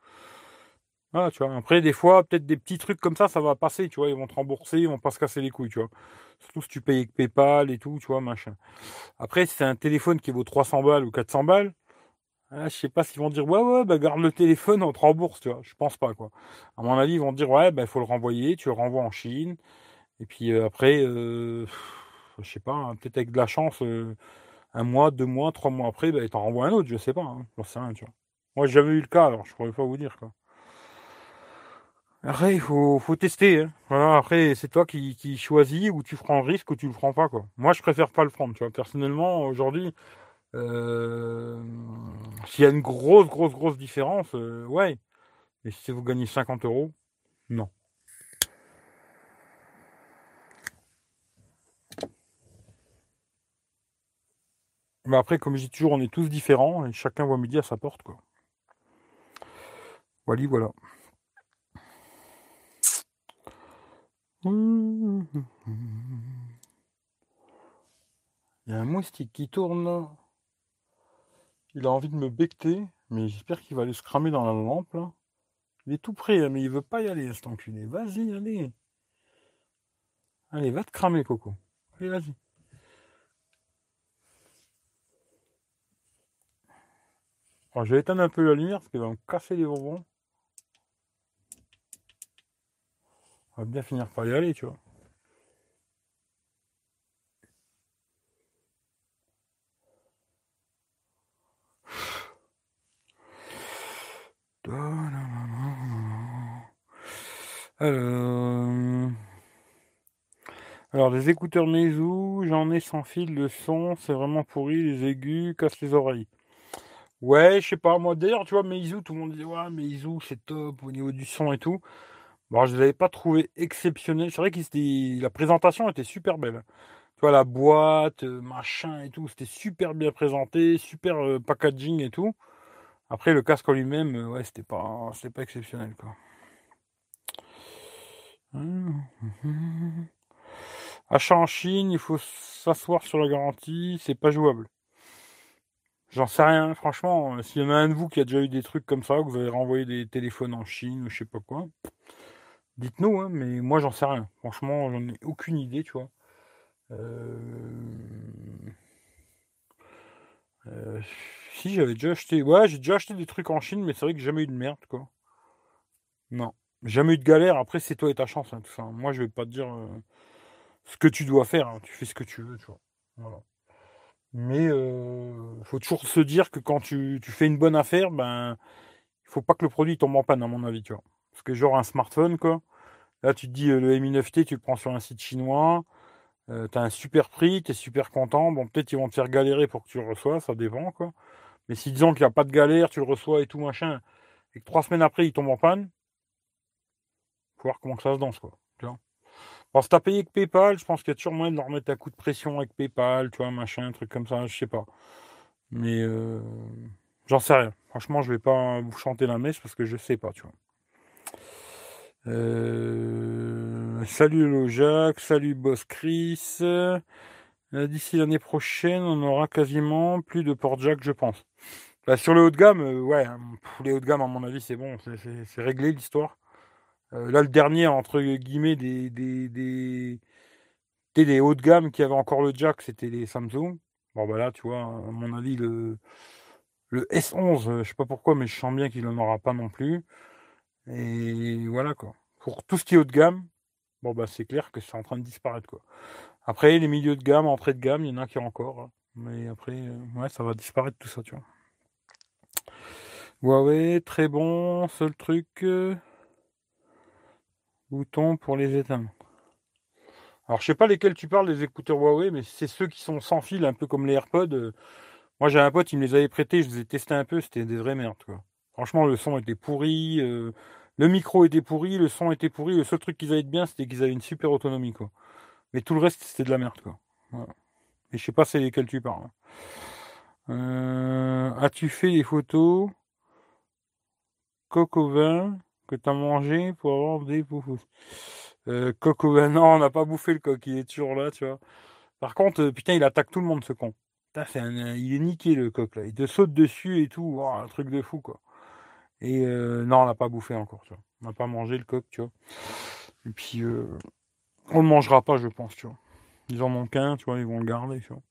Voilà, tu vois. Après, des fois, peut-être des petits trucs comme ça, ça va passer, tu vois. Ils vont te rembourser, ils vont pas se casser les couilles, tu vois. Surtout si tu payes avec PayPal et tout, tu vois, machin. Après, si c'est un téléphone qui vaut 300 balles ou 400 balles, ah, je sais pas s'ils vont dire, ouais, ouais, bah, garde le téléphone, on te rembourse, tu vois. Je pense pas, quoi. À mon avis, ils vont dire, ouais, bah, il faut le renvoyer, tu le renvoies en Chine. Et puis euh, après, euh, je sais pas, hein, peut-être avec de la chance, euh, un mois, deux mois, trois mois après, bah, ils t'en renvoient un autre, je sais pas, hein. J'en tu vois. Moi, j'ai jamais eu le cas, alors je pourrais pas vous dire, quoi. Après, il faut, faut tester. Hein. Voilà, après, c'est toi qui, qui choisis ou tu prends le risque ou tu le prends pas. Quoi. Moi, je préfère pas le prendre. Tu vois. Personnellement, aujourd'hui, euh, s'il y a une grosse, grosse, grosse différence, euh, ouais. Mais si vous gagnez 50 euros, non. Mais après, comme je dis toujours, on est tous différents et chacun voit midi à sa porte. Quoi. Voilà, voilà. Il y a un moustique qui tourne. Il a envie de me becter, mais j'espère qu'il va aller se cramer dans la lampe. Il est tout prêt, hein, mais il veut pas y aller, cet enculé. Vas-y, allez. Allez, va te cramer, Coco. Allez, vas-y. Bon, je vais éteindre un peu la lumière parce qu'il va me casser les bonbons. On va bien finir par y aller, tu vois. Alors, alors des écouteurs Meizu, j'en ai sans fil, le son, c'est vraiment pourri, les aigus cassent les oreilles. Ouais, je sais pas, moi d'ailleurs, tu vois, Meizu, tout le monde dit, ouais, Meizu, c'est top au niveau du son et tout. Bon, je ne l'avais pas trouvé exceptionnel. C'est vrai que la présentation était super belle. Tu vois, la boîte, euh, machin et tout, c'était super bien présenté, super euh, packaging et tout. Après, le casque en lui-même, euh, ouais, c'était pas, pas exceptionnel, quoi. Achat en Chine, il faut s'asseoir sur la garantie, c'est pas jouable. J'en sais rien, franchement. euh, S'il y en a un de vous qui a déjà eu des trucs comme ça, que vous avez renvoyé des téléphones en Chine ou je sais pas quoi, dites-nous, hein, mais moi j'en sais rien. Franchement, j'en ai aucune idée, tu vois. Euh... Euh, si j'avais déjà acheté, ouais, j'ai déjà acheté des trucs en Chine, mais c'est vrai que j'ai jamais eu de merde, quoi. Non, jamais eu de galère. Après, c'est toi et ta chance, hein, tout ça. Moi, je vais pas te dire euh, ce que tu dois faire. hein. Tu fais ce que tu veux, tu vois. Voilà. Mais euh, faut toujours se dire que quand tu, tu fais une bonne affaire, ben, il faut pas que le produit tombe en panne, à mon avis, tu vois. Parce que genre un smartphone, quoi. Là, tu te dis, euh, le Mi 9T, tu le prends sur un site chinois. Euh, tu as un super prix, tu es super content. Bon, peut-être ils vont te faire galérer pour que tu le reçois, ça dépend, quoi. Mais si disons qu'il n'y a pas de galère, tu le reçois et tout machin, et que trois semaines après il tombe en panne, Pour voir comment ça se danse, quoi. Tu vois. Bon, si t'as payé avec PayPal, je pense qu'il y a toujours moyen de leur mettre un coup de pression avec PayPal, tu vois, machin, un truc comme ça, je sais pas. Mais euh, j'en sais rien. Franchement, je vais pas vous chanter la messe parce que je sais pas, tu vois. Euh, salut Jacques, salut Boss Chris. Euh, d'ici l'année prochaine, on aura quasiment plus de port jack, je pense. Bah, sur le haut de gamme, ouais, hein, les hauts de gamme, à mon avis, c'est bon, c'est réglé l'histoire. Là, le dernier, entre guillemets, des, des, des, hauts de gamme qui avaient encore le jack, c'était les Samsung. Bon, bah là, tu vois, à mon avis, le, le S11, euh, je sais pas pourquoi, mais je sens bien qu'il n'en aura pas non plus. Et voilà, quoi. Pour tout ce qui est haut de gamme, bon, bah, c'est clair que c'est en train de disparaître, quoi. Après, les milieux de gamme, entrée de gamme, il y en a qui ont encore. Hein. Mais après, euh, ouais, ça va disparaître tout ça, tu vois. Huawei, très bon. Seul truc. Euh, bouton pour les éteindre. Alors, je sais pas lesquels tu parles, les écouteurs Huawei, mais c'est ceux qui sont sans fil, un peu comme les AirPods. Euh, moi, j'ai un pote, il me les avait prêtés, je les ai testés un peu, c'était des vraies merdes, quoi. Franchement, le son était pourri, euh, le micro était pourri, le son était pourri. Le seul truc qu'ils avaient de bien, c'était qu'ils avaient une super autonomie, quoi. Mais tout le reste, c'était de la merde, quoi. Et je sais pas c'est lesquels tu parles. Hein. Euh, as-tu fait des photos? Coq au vin? Que tu as mangé pour avoir des poufous euh, au vin, non, on n'a pas bouffé le coq, il est toujours là, tu vois. Par contre, euh, putain, il attaque tout le monde, ce con. il est niqué, le coq, là. Il te saute dessus et tout. un truc de fou, quoi. Et euh, non, on n'a pas bouffé encore, tu vois. On n'a pas mangé le coq, tu vois. Et puis, on le mangera pas, je pense, tu vois. Ils en manquent un, tu vois, ils vont le garder, tu vois.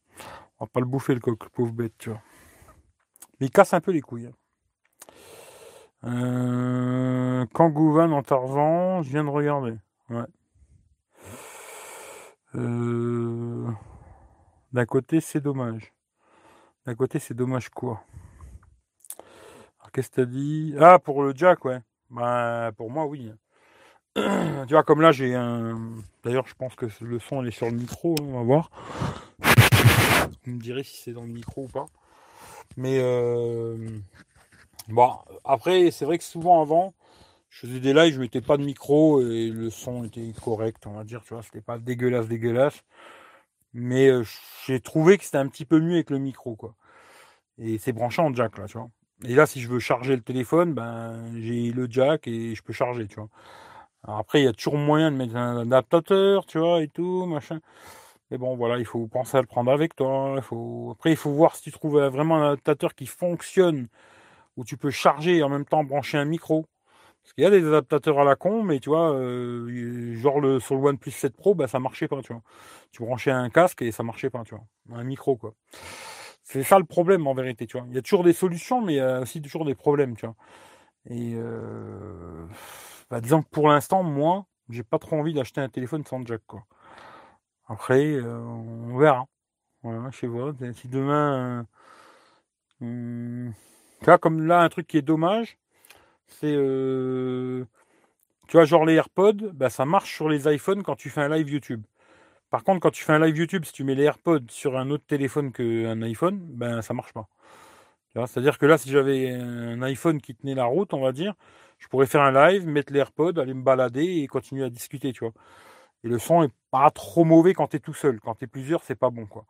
On va pas le bouffer, le coq, pauvre bête, tu vois. Mais il casse un peu les couilles. Hein. Euh, Kangouvan en Tarzan, je viens de regarder. Ouais. Euh, d'un côté, c'est dommage. D'un côté, c'est dommage quoi? Alors, qu'est-ce que t'as dit? Ah, pour le jack, ouais. Bah, pour moi, oui. [clears throat] tu vois, comme là, j'ai un. D'ailleurs, je pense que le son, est sur le micro, hein, on va voir. Vous me direz si c'est dans le micro ou pas. Mais, euh... bon, après, c'est vrai que souvent avant, je faisais des lives, je mettais pas de micro et le son était correct, on va dire, tu vois, c'était pas dégueulasse, dégueulasse. Mais euh, j'ai trouvé que c'était un petit peu mieux avec le micro, quoi. Et c'est branché en jack, là, tu vois. Et là, si je veux charger le téléphone, ben, j'ai le jack et je peux charger, tu vois. après, il y a toujours moyen de mettre un adaptateur, tu vois, et tout, machin. Mais bon, voilà, il faut penser à le prendre avec toi. Faut... Après, il faut voir si tu trouves vraiment un adaptateur qui fonctionne, où tu peux charger et en même temps brancher un micro. Parce qu'il y a des adaptateurs à la con, mais tu vois, euh, genre le, sur le OnePlus 7 Pro, bah, ça marchait pas, tu vois. Tu branchais un casque et ça marchait pas, tu vois. Un micro, quoi. C'est ça le problème en vérité, tu vois. Il y a toujours des solutions, mais il y a aussi toujours des problèmes, tu vois. Et euh, bah, disons que pour l'instant, moi, j'ai pas trop envie d'acheter un téléphone sans jack, quoi. Après, euh, on verra. Voilà, je sais pas. Si demain, euh, comme là, un truc qui est dommage, c'est euh, tu vois genre les AirPods, bah, ça marche sur les iPhones quand tu fais un live YouTube. Par contre, quand tu fais un live YouTube, si tu mets les AirPods sur un autre téléphone qu'un iPhone, ben ça marche pas. C'est-à-dire que là, si j'avais un iPhone qui tenait la route, on va dire, je pourrais faire un live, mettre les AirPods, aller me balader et continuer à discuter, tu vois. Et le son est pas trop mauvais quand tu es tout seul. Quand tu es plusieurs, c'est pas bon, quoi.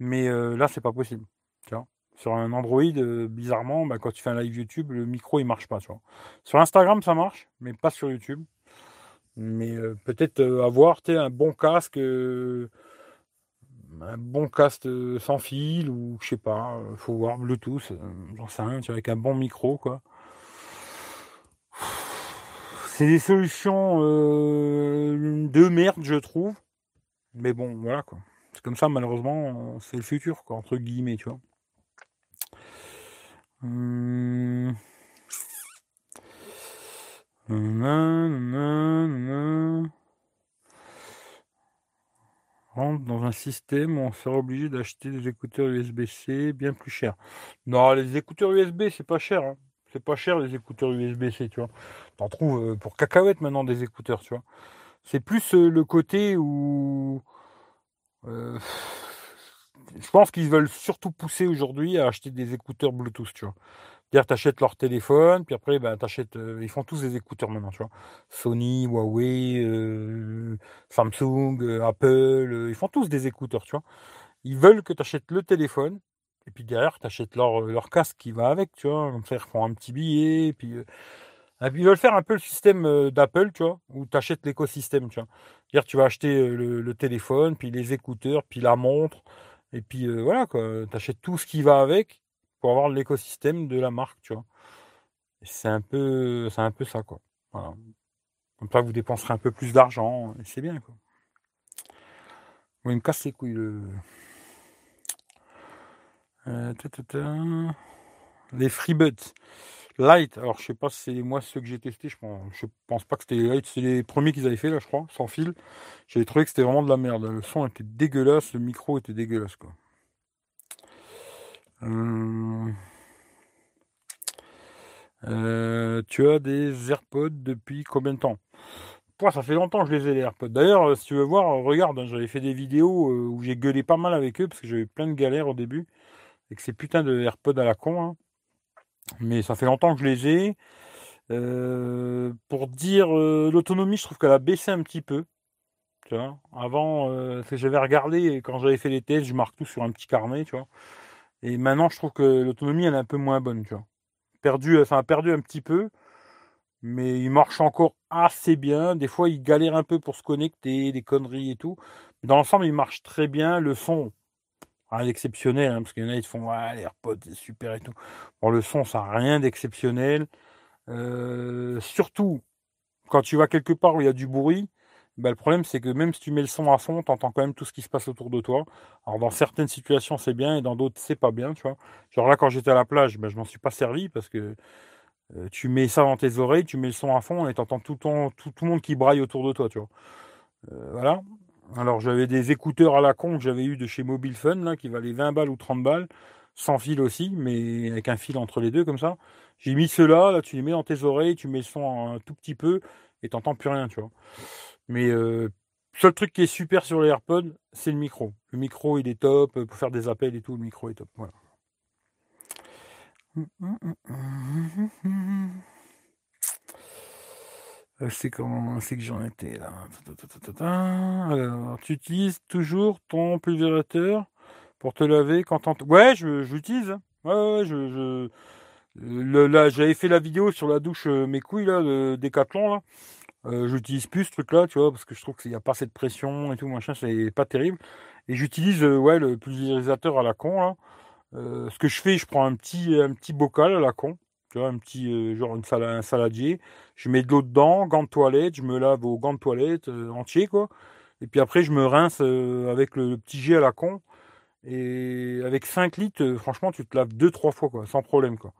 Mais euh, là, c'est pas possible. Tu vois. Sur un Android, euh, bizarrement, bah, quand tu fais un live YouTube, le micro il marche pas. Sur Instagram, ça marche, mais pas sur YouTube. Mais euh, peut-être euh, avoir un bon casque, un bon casque sans fil, ou je sais pas, faut voir, Bluetooth, j'en sais rien, avec un bon micro, quoi. C'est des solutions de merde, je trouve. Mais bon, voilà. C'est comme ça, malheureusement, c'est le futur, quoi, entre guillemets, tu vois. Hum. Rentre dans un système où on sera obligé d'acheter des écouteurs USB-C bien plus chers. Non, les écouteurs USB, c'est pas cher. Hein. C'est pas cher les écouteurs USB-C, tu vois. T'en trouves euh, pour cacahuètes maintenant des écouteurs, tu vois. C'est plus euh, le côté où. Euh, je pense qu'ils veulent surtout pousser aujourd'hui à acheter des écouteurs Bluetooth, tu vois. T'achètes leur téléphone, puis après, t'achètes. Euh, ils font tous des écouteurs maintenant, tu vois. Sony, Huawei, euh, Samsung, euh, Apple, ils font tous des écouteurs, tu vois. Ils veulent que tu achètes le téléphone, et puis derrière, tu achètes leur, leur casque qui va avec, tu vois. Comme ça, ils refont un petit billet, et puis. ils veulent faire un peu le système d'Apple, tu vois, où tu achètes l'écosystème, tu vois. Tu vas acheter le, téléphone, puis les écouteurs, puis la montre, et puis voilà, quoi. Tu achètes tout ce qui va avec pour avoir l'écosystème de la marque, tu vois. C'est un peu, c'est un peu ça, quoi. Comme ça, vous dépenserez un peu plus d'argent, et c'est bien, quoi. Me casse les couilles, le... Euh, les FreeBuds. Light, alors je sais pas si c'est moi ceux que j'ai testé, je pense, pense pas que c'était Light, c'est les premiers qu'ils avaient fait là, je crois, sans fil. J'avais trouvé que c'était vraiment de la merde. Le son était dégueulasse, le micro était dégueulasse quoi. Euh, euh, tu as des AirPods depuis combien de temps? Ça fait longtemps que je les ai les AirPods. D'ailleurs, si tu veux voir, regarde, hein, j'avais fait des vidéos euh, où j'ai gueulé pas mal avec eux parce que j'avais plein de galères au début avec ces putains de AirPods à la con. Hein. Mais ça fait longtemps que je les ai. pour dire l'autonomie, je trouve qu'elle a baissé un petit peu. Tu Avant, que j'avais regardé, quand j'avais fait les tests, je marque tout sur un petit carnet. Et maintenant, je trouve que l'autonomie, elle est un peu moins bonne, tu vois. Perdu, perdu un petit peu, mais il marche encore assez bien. Des fois, il galère un peu pour se connecter, des conneries et tout. Dans l'ensemble, il marche très bien. Le son, rien d'exceptionnel, hein, parce qu'il y en a, ils font, ouais, les AirPods, c'est super et tout. Bon, le son, ça n'a rien d'exceptionnel. Euh, surtout, quand tu vas quelque part où il y a du bruit, bah, le problème, c'est que même si tu mets le son à fond, tu entends quand même tout ce qui se passe autour de toi. Alors, dans certaines situations, c'est bien et dans d'autres, c'est pas bien, tu vois. Genre là, quand j'étais à la plage, bah, je m'en suis pas servi parce que euh, tu mets ça dans tes oreilles, tu mets le son à fond et tu entends tout, le monde qui braille autour de toi, tu vois. Euh, voilà. Alors, j'avais des écouteurs à la con que j'avais eu de chez Mobile Fun, là, qui valaient 20 balles ou 30 balles, sans fil aussi, mais avec un fil entre les deux, comme ça. J'ai mis ceux-là, là, tu les mets dans tes oreilles, tu mets le son un tout petit peu et t'entends plus rien, tu vois. Mais le seul truc qui est super sur les AirPods, c'est le micro. Le micro, il est top. Pour faire des appels et tout, le micro est top. Voilà. C'est comment c'est que j'en étais là. Alors, tu utilises toujours ton pulvérisateur pour te laver quand on... Ouais, je, j'utilise. Ouais, ouais, je, je... là, j'avais fait la vidéo sur la douche mes couilles là, de Decathlon là. Euh, j'utilise plus ce truc-là, tu vois, parce que je trouve qu'il n'y a pas cette pression et tout, machin, c'est pas terrible. Et j'utilise euh, ouais, le pulvérisateur à la con, là. Euh, ce que je fais, je prends un petit, un petit bocal à la con, tu vois, un petit, genre une un saladier. Je mets de l'eau dedans, gants de toilette, je me lave au gants de toilette entier, quoi. Et puis après, je me rince avec le, petit jet à la con. Et avec 5 litres, franchement, tu te laves 2-3 fois, quoi, sans problème, quoi.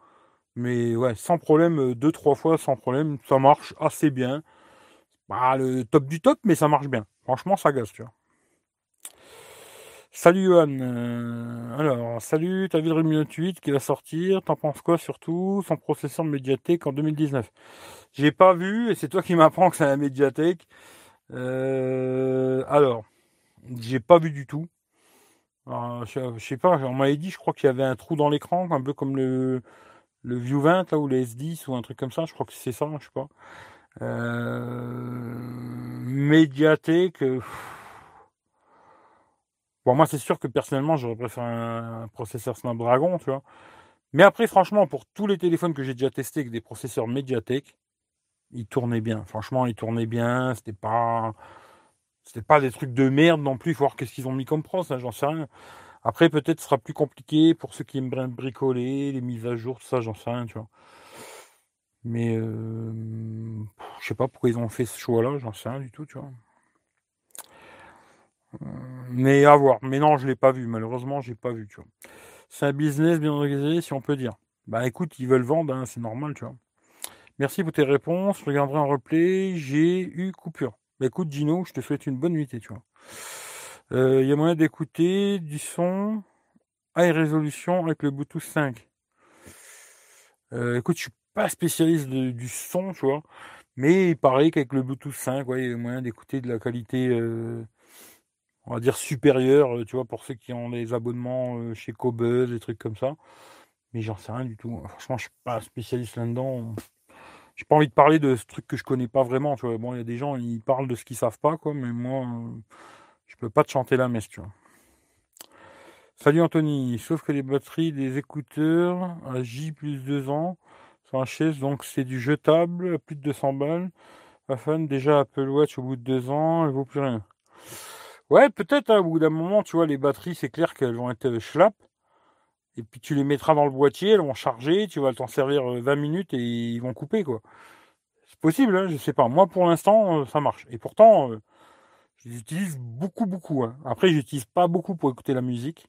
Mais ouais, sans problème, 2-3 fois, sans problème, ça marche assez bien. Bah, le top du top, mais ça marche bien. Franchement, ça gaze, tu vois. Salut Johan. Euh, alors, salut, t'as vu le Redmi Note 8 qui va sortir? T'en penses quoi surtout Son processeur de médiathèque en 2019. J'ai pas vu, et c'est toi qui m'apprends que c'est un médiathèque. Euh, alors, j'ai pas vu du tout. je, sais pas, on m'avait dit, je crois qu'il y avait un trou dans l'écran, un peu comme le, le View 20 là, ou le S10 ou un truc comme ça. Je crois que c'est ça, je sais pas. Euh, médiathèque. Bon, moi, c'est sûr que personnellement, j'aurais préféré un, processeur Snapdragon, tu vois. Mais après, franchement, pour tous les téléphones que j'ai déjà testés avec des processeurs médiathèque, ils tournaient bien. Franchement, ils tournaient bien. C'était pas, c'était pas des trucs de merde non plus. Il faut voir qu'est-ce qu'ils ont mis comme pros, j'en sais rien. Après, peut-être ce sera plus compliqué pour ceux qui aiment bricoler, les mises à jour, tout ça, j'en sais rien, tu vois. Mais euh, je sais pas pourquoi ils ont fait ce choix-là, j'en sais rien du tout, tu vois. Euh, mais à voir. Mais non, je l'ai pas vu. Malheureusement, j'ai pas vu, tu vois. C'est un business bien organisé, si on peut dire. Bah écoute, ils veulent vendre, hein, c'est normal, tu vois. Merci pour tes réponses. Je regarderai en replay. J'ai eu coupure. Bah écoute, Gino, je te souhaite une bonne nuit, tu vois. Il euh, y a moyen d'écouter du son high résolution avec le Bluetooth 5. écoute, je suis pas spécialiste du son, tu vois. Mais il paraît qu'avec le Bluetooth 5, ouais, il y a moyen d'écouter de la qualité, euh, on va dire supérieure, euh, tu vois, pour ceux qui ont des abonnements euh, chez Cobuzz, des trucs comme ça. Mais j'en sais rien du tout. Franchement, je suis pas spécialiste là-dedans. J'ai pas envie de parler de ce truc que je connais pas vraiment, tu vois. Bon, il y a des gens, ils parlent de ce qu'ils savent pas, quoi, mais moi, euh, je peux pas te chanter la messe, tu vois. Salut Anthony, sauf que les batteries des écouteurs à J plus 2 ans sont chaise, donc c'est du jetable plus de 200 balles. Afin déjà Apple Watch au bout de 2 ans, elle vaut plus rien. Ouais, peut-être hein, au bout d'un moment, tu vois, les batteries, c'est clair qu'elles vont être schlapp. Et puis tu les mettras dans le boîtier, elles vont charger, tu vas t'en servir 20 euh, minutes et ils vont couper, quoi. C'est possible, hein, je sais pas. Moi, pour l'instant, euh, ça marche. Et pourtant, euh, j'utilise beaucoup, beaucoup. Hein. Après, j'utilise pas beaucoup pour écouter la musique.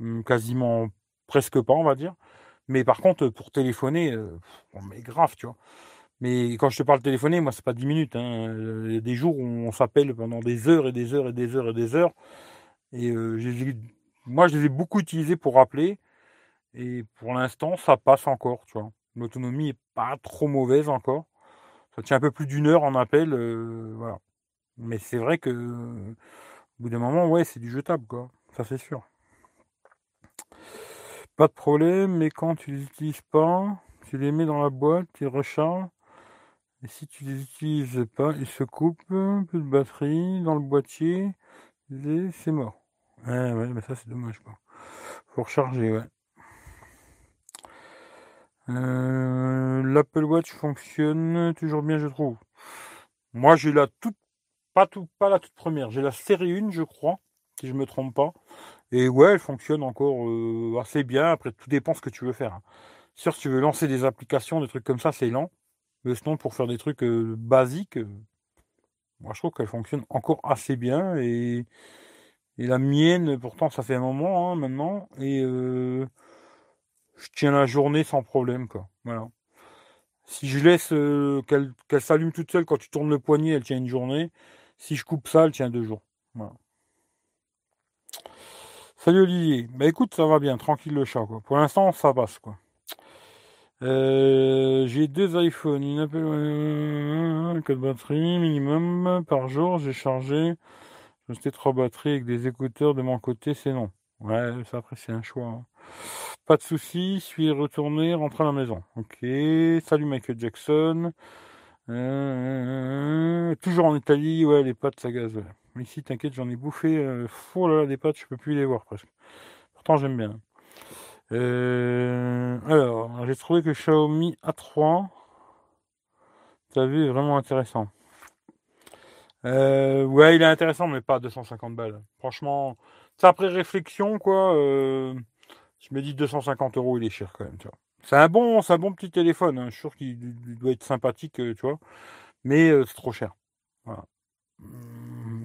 Hum, quasiment presque pas, on va dire. Mais par contre, pour téléphoner, on met grave, tu vois. Mais quand je te parle téléphoner, moi, c'est pas 10 minutes. Hein. Il y a des jours où on s'appelle pendant des heures et des heures et des heures et des heures. Et moi, je les ai beaucoup utilisés pour rappeler. Et pour l'instant, ça passe encore, tu vois. L'autonomie est pas trop mauvaise encore. Ça tient un peu plus d'une heure en appel, voilà. Mais c'est vrai que au bout d'un moment, ouais, c'est du jetable, quoi. Ça c'est sûr. Pas de problème, mais quand tu les utilises pas, tu les mets dans la boîte, tu recharges. Et si tu les utilises pas, ils se coupent, plus de batterie dans le boîtier, et c'est mort. Ouais, ouais, mais ça c'est dommage, quoi. Faut recharger, ouais. Euh, L'Apple Watch fonctionne toujours bien, je trouve. Moi, j'ai la toute, pas tout, pas la toute première. J'ai la série 1, je crois, si je me trompe pas. Et ouais, elle fonctionne encore euh, assez bien. Après, tout dépend ce que tu veux faire. Hein. Sûr, si tu veux lancer des applications, des trucs comme ça, c'est lent. Mais sinon, pour faire des trucs euh, basiques, moi, je trouve qu'elle fonctionne encore assez bien. Et, et la mienne, pourtant, ça fait un moment hein, maintenant. Et je tiens la journée sans problème, quoi. Voilà. Si je laisse euh, qu'elle s'allume toute seule quand tu tournes le poignet, elle tient une journée. Si je coupe ça, elle tient deux jours. Salut Olivier. Bah écoute, ça va bien, tranquille le chat, quoi. Pour l'instant, ça passe, quoi. Euh, j'ai deux iPhones, une Apple euh, de batterie minimum par jour. J'ai chargé. J'ai trois batteries avec des écouteurs de mon côté, c'est non. Ouais, ça après c'est un choix. Hein. Pas de soucis, suis retourné, rentré à la maison. Ok, salut Michael Jackson. Euh, toujours en Italie, ouais, les pâtes, ça gaz. Mais ici, t'inquiète, j'en ai bouffé. Euh, oh là là, des pâtes, je peux plus les voir presque. Pourtant, j'aime bien. Euh, alors, j'ai trouvé que Xiaomi A3, t'as vu, est vraiment intéressant. Euh, ouais, il est intéressant, mais pas à 250 balles. Franchement, c'est après réflexion, quoi. Euh, je me dis 250 euros, il est cher quand même. C'est un bon, c'est un bon petit téléphone. Hein. Je suis sûr qu'il doit être sympathique, tu vois. Mais c'est trop cher.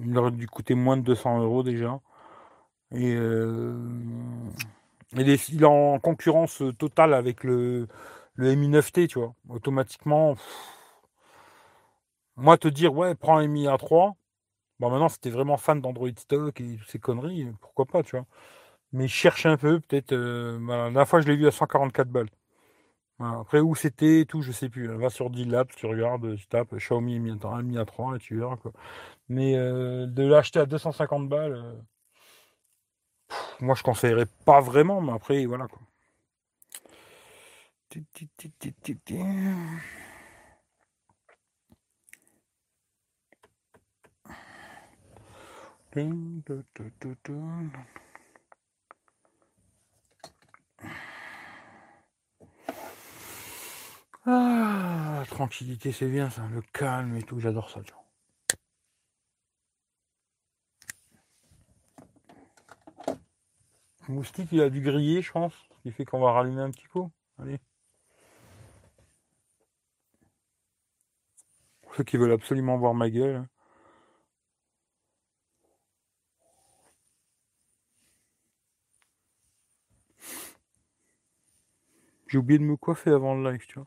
Il aurait dû coûter moins de 200 euros déjà. Et euh, il, est, en concurrence totale avec le, le Mi 9T, tu vois. Automatiquement, moi te dire ouais, prends un Mi A3. Bon, maintenant, c'était vraiment fan d'Android Stock et toutes ces conneries, pourquoi pas, tu vois. Mais cherche un peu, peut-être. Euh, la dernière fois, je l'ai vu à 144 balles. Après, où c'était, tout, je sais plus. Va sur D-Lab, tu regardes, tu tapes Xiaomi Mi à 3 et tu verras. Quoi. Mais euh, de l'acheter à 250 balles, moi, je conseillerais pas vraiment, mais après, voilà. Quoi. Ah, tranquillité, c'est bien ça, le calme et tout, j'adore ça. Le moustique, il a dû griller, je pense, ce qui fait qu'on va rallumer un petit coup. Allez. ceux qui veulent absolument voir ma gueule. J'ai oublié de me coiffer avant le live, tu vois.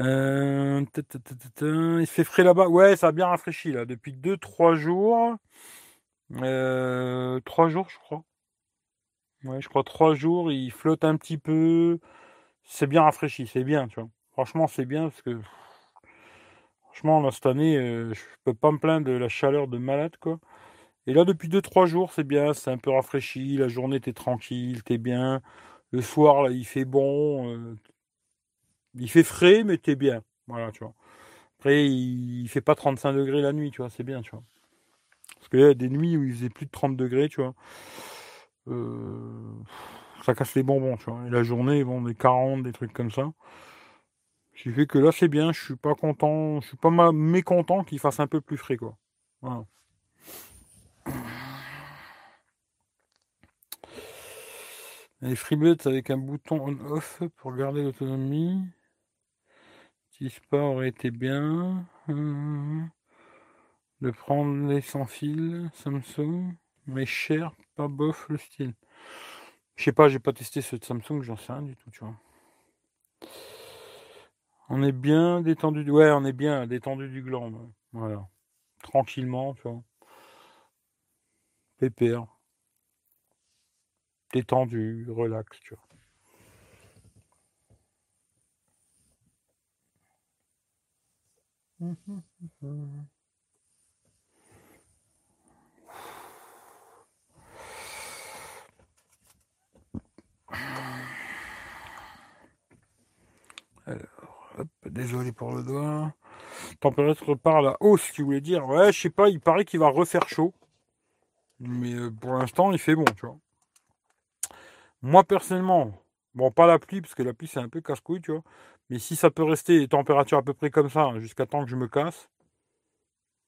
Euh, il fait frais là-bas. Ouais, ça a bien rafraîchi là. Depuis 2-3 jours. Euh, 3 jours, je crois. Ouais, je crois 3 jours. Il flotte un petit peu. C'est bien rafraîchi, c'est bien, tu vois. Franchement, c'est bien parce que. Franchement, là, cette année, euh, je peux pas me plaindre de la chaleur de malade, quoi. Et là, depuis 2-3 jours, c'est bien, c'est un peu rafraîchi, la journée, t'es tranquille, t'es bien. Le soir, là, il fait bon, euh, il fait frais, mais t'es bien. Voilà, tu vois. Après, il, fait pas 35 degrés la nuit, tu vois, c'est bien, tu vois. Parce qu'il y a des nuits où il faisait plus de 30 degrés, tu vois. Euh, ça casse les bonbons, tu vois. Et la journée, bon, des 40, des trucs comme ça. Ce qui fait que là, c'est bien, je suis pas content, je suis pas mécontent qu'il fasse un peu plus frais, quoi. Les FreeBuds avec un bouton on-off pour garder l'autonomie. pas aurait été bien. De prendre les sans fil Samsung, mais cher, pas bof le style. Je sais pas, j'ai pas testé ce Samsung, j'en sais rien du tout, tu vois. On est bien détendu, ouais, on est bien détendu du gland, voilà. Tranquillement, tu vois. Pépère détendu, relax, tu vois. Désolé pour le doigt. Température par la hausse, ce qui voulait dire, ouais, je sais pas, il paraît qu'il va refaire chaud. Mais euh, pour l'instant, il fait bon, tu vois. Moi, personnellement, bon, pas la pluie, parce que la pluie, c'est un peu casse-couille, tu vois. Mais si ça peut rester des températures à peu près comme ça, hein, jusqu'à temps que je me casse,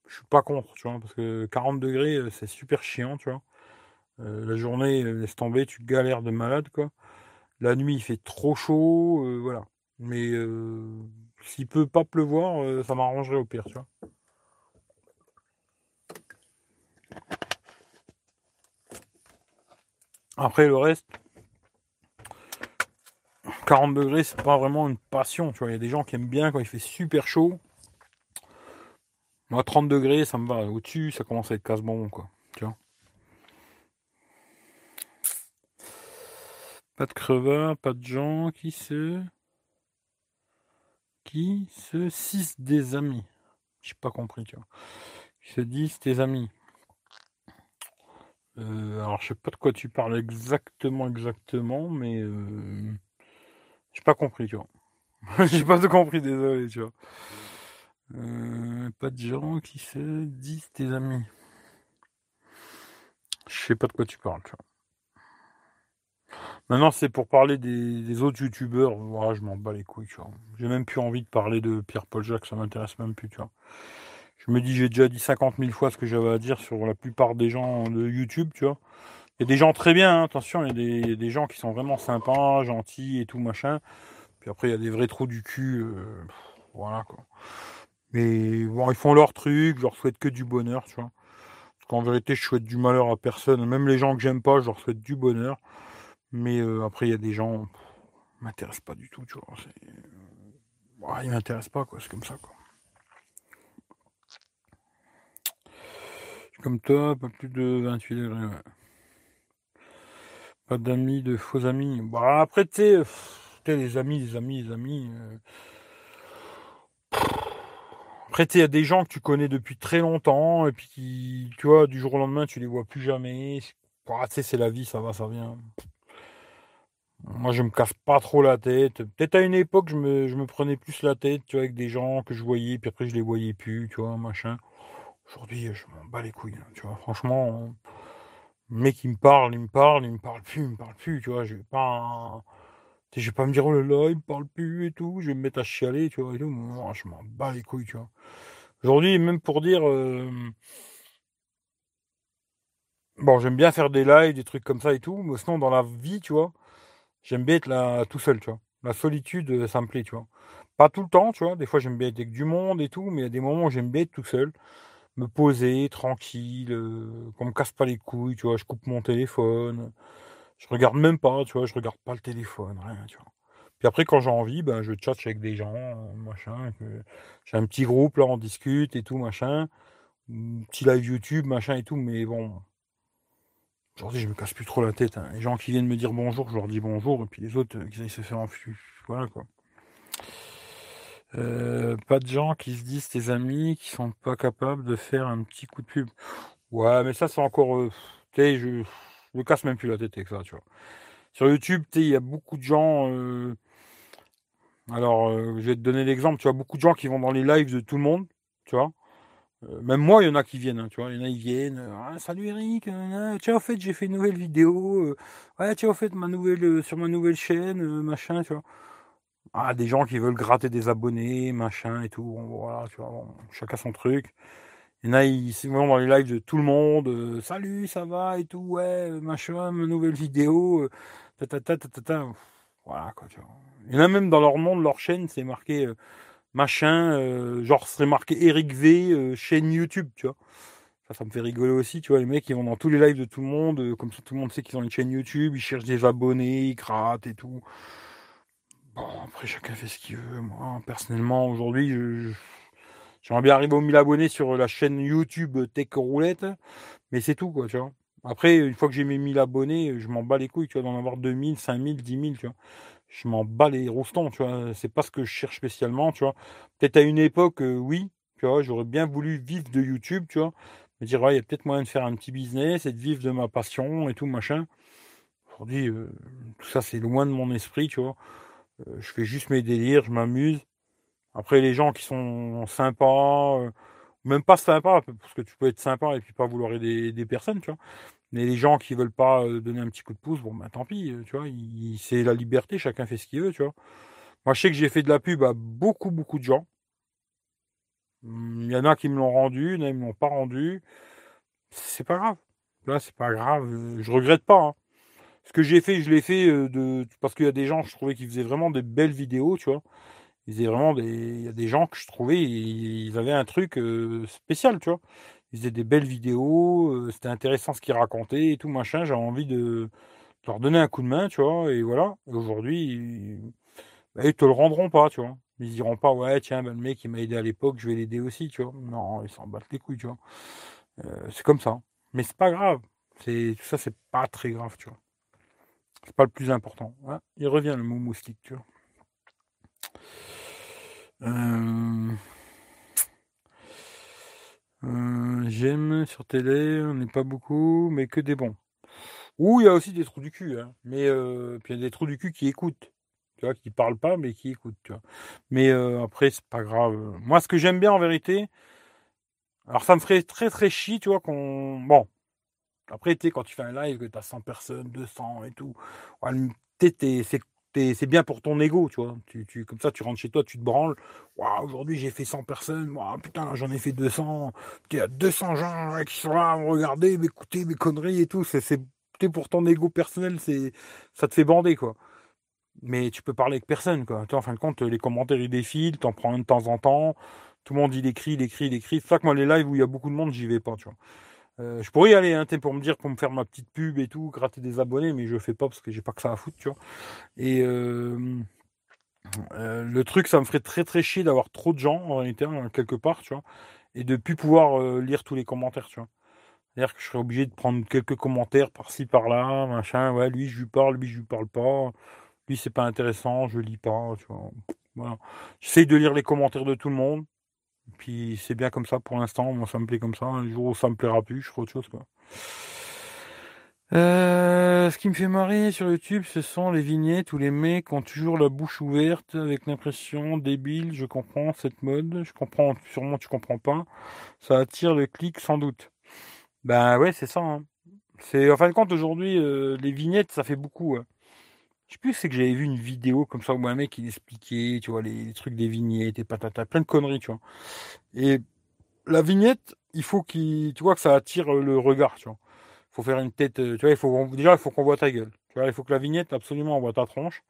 je suis pas contre, tu vois. Parce que 40 degrés, euh, c'est super chiant, tu vois. Euh, la journée, euh, laisse tomber, tu galères de malade, quoi. La nuit, il fait trop chaud, voilà. Mais s'il peut pas pleuvoir, ça m'arrangerait au pire, tu. Après, le reste, 40 degrés, c'est pas vraiment une passion, tu vois. Il y a des gens qui aiment bien quand il fait super chaud. Moi, 30 degrés, ça me va. Au-dessus, ça commence à être casse-bonbon. Tu vois. Pas de crevard, pas de gens qui se. Qui se 6 des amis. J'ai pas compris, tu vois. Qui se disent tes amis. Euh, alors, je sais pas de quoi tu parles exactement, exactement, mais. Euh, j'ai pas compris, tu vois. [laughs] J'ai pas tout compris, désolé, tu vois. Euh, pas de gens qui se disent tes amis. Je sais pas de quoi tu parles, tu vois. Maintenant, c'est pour parler des, autres youtubeurs. Je m'en bats les couilles, tu vois. J'ai même plus envie de parler de Pierre-Paul Jacques, ça m'intéresse même plus, tu vois. Je me dis, j'ai déjà dit 50 000 fois ce que j'avais à dire sur la plupart des gens de YouTube, tu vois. Il y a des gens très bien, hein, attention, il y a des, gens qui sont vraiment sympas, gentils et tout machin. Puis après, il y a des vrais trous du cul. Euh, voilà quoi. Mais bon, ils font leur truc, je leur souhaite que du bonheur, tu vois. Parce qu'en vérité, je souhaite du malheur à personne. Même les gens que j'aime pas, je leur souhaite du bonheur. Mais euh, après, il y a des gens qui m'intéressent pas du tout, tu vois. Euh, ils m'intéressent pas, quoi. C'est comme ça, quoi. Comme toi, pas plus de 28 degrés. Pas d'amis, de faux amis. Bah, après, tu sais, les amis, les amis, les amis. Euh. Après, il y a des gens que tu connais depuis très longtemps, et puis qui, tu vois, du jour au lendemain, tu les vois plus jamais. Tu sais, c'est la vie, ça va, ça vient. Moi, je me casse pas trop la tête. Peut-être à une époque, je me, je me prenais plus la tête, tu vois, avec des gens que je voyais, puis après, je les voyais plus, tu vois, machin. Aujourd'hui, je m'en bats les couilles, hein, tu vois. Franchement, le mec, il me parle, il me parle, il me parle plus, il me parle plus, tu vois. Je vais pas. Je vais pas me dire, oh là là, il me parle plus et tout. Je vais me mettre à chialer, tu vois. Et tout. Moi, je m'en bats les couilles, tu vois. Aujourd'hui, même pour dire. Euh, bon, j'aime bien faire des lives, des trucs comme ça et tout. Mais sinon, dans la vie, tu vois, j'aime bien être là tout seul, tu vois. La solitude, euh, ça me plaît, tu vois. Pas tout le temps, tu vois. Des fois, j'aime bien être avec du monde et tout. Mais il y a des moments où j'aime bien être tout seul me poser tranquille, euh, qu'on me casse pas les couilles, tu vois, je coupe mon téléphone, je regarde même pas, tu vois, je regarde pas le téléphone, rien, tu vois. Puis après, quand j'ai envie, ben, je chat avec des gens, machin. J'ai un petit groupe, là, on discute et tout, machin. Petit live YouTube, machin et tout, mais bon. Aujourd'hui, je me casse plus trop la tête. Hein. Les gens qui viennent me dire bonjour, je leur dis bonjour, et puis les autres, euh, qui se faire enfuir. Voilà, quoi. Euh, pas de gens qui se disent tes amis qui sont pas capables de faire un petit coup de pub. Ouais, mais ça, c'est encore. euh, je, je me casse même plus la tête avec ça, tu vois. Sur YouTube, il y a beaucoup de gens. alors, je vais te donner l'exemple. Tu vois, beaucoup de gens qui vont dans les lives de tout le monde, tu vois. Euh, même moi, il y en a qui viennent, hein, tu vois. Il y en a, ils viennent. euh, Ah, salut Eric. euh, tiens, au fait, j'ai fait une nouvelle vidéo. ouais, tiens, au fait, ma nouvelle, sur ma nouvelle chaîne, machin, tu vois. Ah, des gens qui veulent gratter des abonnés, machin et tout. Voilà, tu vois. chacun son truc. Il y en a, ils vont dans les lives de tout le monde. salut, ça va et tout. Ouais, machin, ma nouvelle vidéo. euh, ta, ta, ta, ta, ta, ta. Voilà, quoi, tu vois. Il y en a même dans leur nom de leur chaîne, c'est marqué. Machin, euh, genre serait marqué Eric V, euh, chaîne YouTube, tu vois. Ça, ça me fait rigoler aussi, tu vois. Les mecs, ils vont dans tous les lives de tout le monde, euh, comme ça tout le monde sait qu'ils ont une chaîne YouTube, ils cherchent des abonnés, ils grattent et tout. Bon, après, chacun fait ce qu'il veut. Moi, personnellement, aujourd'hui, j'aimerais bien arriver aux 1000 abonnés sur la chaîne YouTube Tech Roulette, mais c'est tout, quoi, tu vois. Après, une fois que j'ai mes 1000 abonnés, je m'en bats les couilles, tu vois, d'en avoir 2000, 5000, 10 000, tu vois. Je m'en bats les roustons, tu vois. C'est pas ce que je cherche spécialement, tu vois. Peut-être à une époque, euh, oui, tu vois, j'aurais bien voulu vivre de YouTube, tu vois. Me dire, il y a peut-être moyen de faire un petit business et de vivre de ma passion et tout, machin. Aujourd'hui, euh, tout ça, c'est loin de mon esprit, tu vois. Euh, je fais juste mes délires, je m'amuse. Après, les gens qui sont sympas, même pas sympas, parce que tu peux être sympa et puis pas vouloir aider des personnes, tu vois. Mais les gens qui veulent pas euh, donner un petit coup de pouce, bon, ben tant pis, euh, tu vois. C'est la liberté, chacun fait ce qu'il veut, tu vois. Moi, je sais que j'ai fait de la pub à beaucoup, beaucoup de gens. Hum, Il y en a qui me l'ont rendu, il y en a qui me l'ont pas rendu. C'est pas grave. Là, c'est pas grave. euh, Je regrette pas. hein. Ce que j'ai fait, je l'ai fait de... parce qu'il y a des gens, je trouvais qu'ils faisaient vraiment des belles vidéos, tu vois. Ils faisaient vraiment des... Il y a des gens que je trouvais, ils avaient un truc spécial, tu vois. Ils faisaient des belles vidéos, euh, c'était intéressant ce qu'ils racontaient et tout, machin. J'avais envie de... leur donner un coup de main, tu vois. Et voilà. Aujourd'hui, ils... bah, ils te le rendront pas, tu vois. Ils diront pas, ouais, tiens, ben, le mec, il m'a aidé à l'époque, je vais l'aider aussi, tu vois. Non, ils s'en battent les couilles, tu vois. Euh, c'est comme ça. Mais c'est pas grave. C'est... Tout ça, c'est pas très grave, tu vois. C'est pas le plus important. Ouais, il revient le mot moustique, tu vois. Euh, euh, J'aime sur télé, on n'est pas beaucoup, mais que des bons. Ou il y a aussi des trous du cul, hein. Mais euh, il y a des trous du cul qui écoutent. Tu vois, qui parlent pas, mais qui écoutent, tu vois. Mais euh, après, c'est pas grave. Moi, ce que j'aime bien en vérité, alors ça me ferait très très chier, tu vois, qu'on. Bon, après, tu sais, quand tu fais un live, que tu as 100 personnes, 200 et tout, t'es- c'est c'est bien pour ton ego, tu vois. Tu, tu, comme ça, tu rentres chez toi, tu te branles. Waouh, aujourd'hui, j'ai fait 100 personnes. Waouh, putain, j'en ai fait 200. Il y a 200 gens qui sont là regarder, m'écouter mes conneries et tout. C'est pour ton ego personnel, c'est ça te fait bander, quoi. Mais tu peux parler avec personne, quoi. En fin de compte, les commentaires, ils défilent, t'en prends un de temps en temps. Tout le monde, il écrit, il écrit, il écrit. C'est ça que moi, les lives où il y a beaucoup de monde, j'y vais pas, tu vois. Euh, je pourrais y aller, hein, t'sais, pour me dire, pour me faire ma petite pub et tout, gratter des abonnés, mais je fais pas parce que j'ai pas que ça à foutre, tu vois. Et euh, euh, le truc, ça me ferait très très chier d'avoir trop de gens, en réalité, hein, quelque part, tu vois, et de plus pouvoir euh, lire tous les commentaires, tu vois. C'est-à-dire que je serais obligé de prendre quelques commentaires par-ci, par-là, machin, ouais, lui, je lui parle, lui, je lui parle pas, lui, c'est pas intéressant, je lis pas, tu vois. Voilà. J'essaye de lire les commentaires de tout le monde, puis c'est bien comme ça pour l'instant, moi ça me plaît comme ça, un jour où ça me plaira plus, je ferai autre chose, quoi. Euh, ce qui me fait marrer sur YouTube, ce sont les vignettes où les mecs ont toujours la bouche ouverte avec l'impression débile. Je comprends cette mode, je comprends, sûrement tu comprends pas. Ça attire le clic sans doute. Ben ouais, c'est ça. hein. C'est en fin de compte aujourd'hui, euh, les vignettes, ça fait beaucoup. hein. Je sais plus c'est que j'avais vu une vidéo comme ça où un mec il expliquait, tu vois, les, trucs des vignettes et patata, plein de conneries, tu vois. Et la vignette, il faut qu'il, tu vois, que ça attire euh, le regard, tu vois. Faut faire une tête, euh, tu vois, il faut déjà il faut qu'on voit ta gueule. Tu vois, il faut que la vignette absolument on voit ta tronche.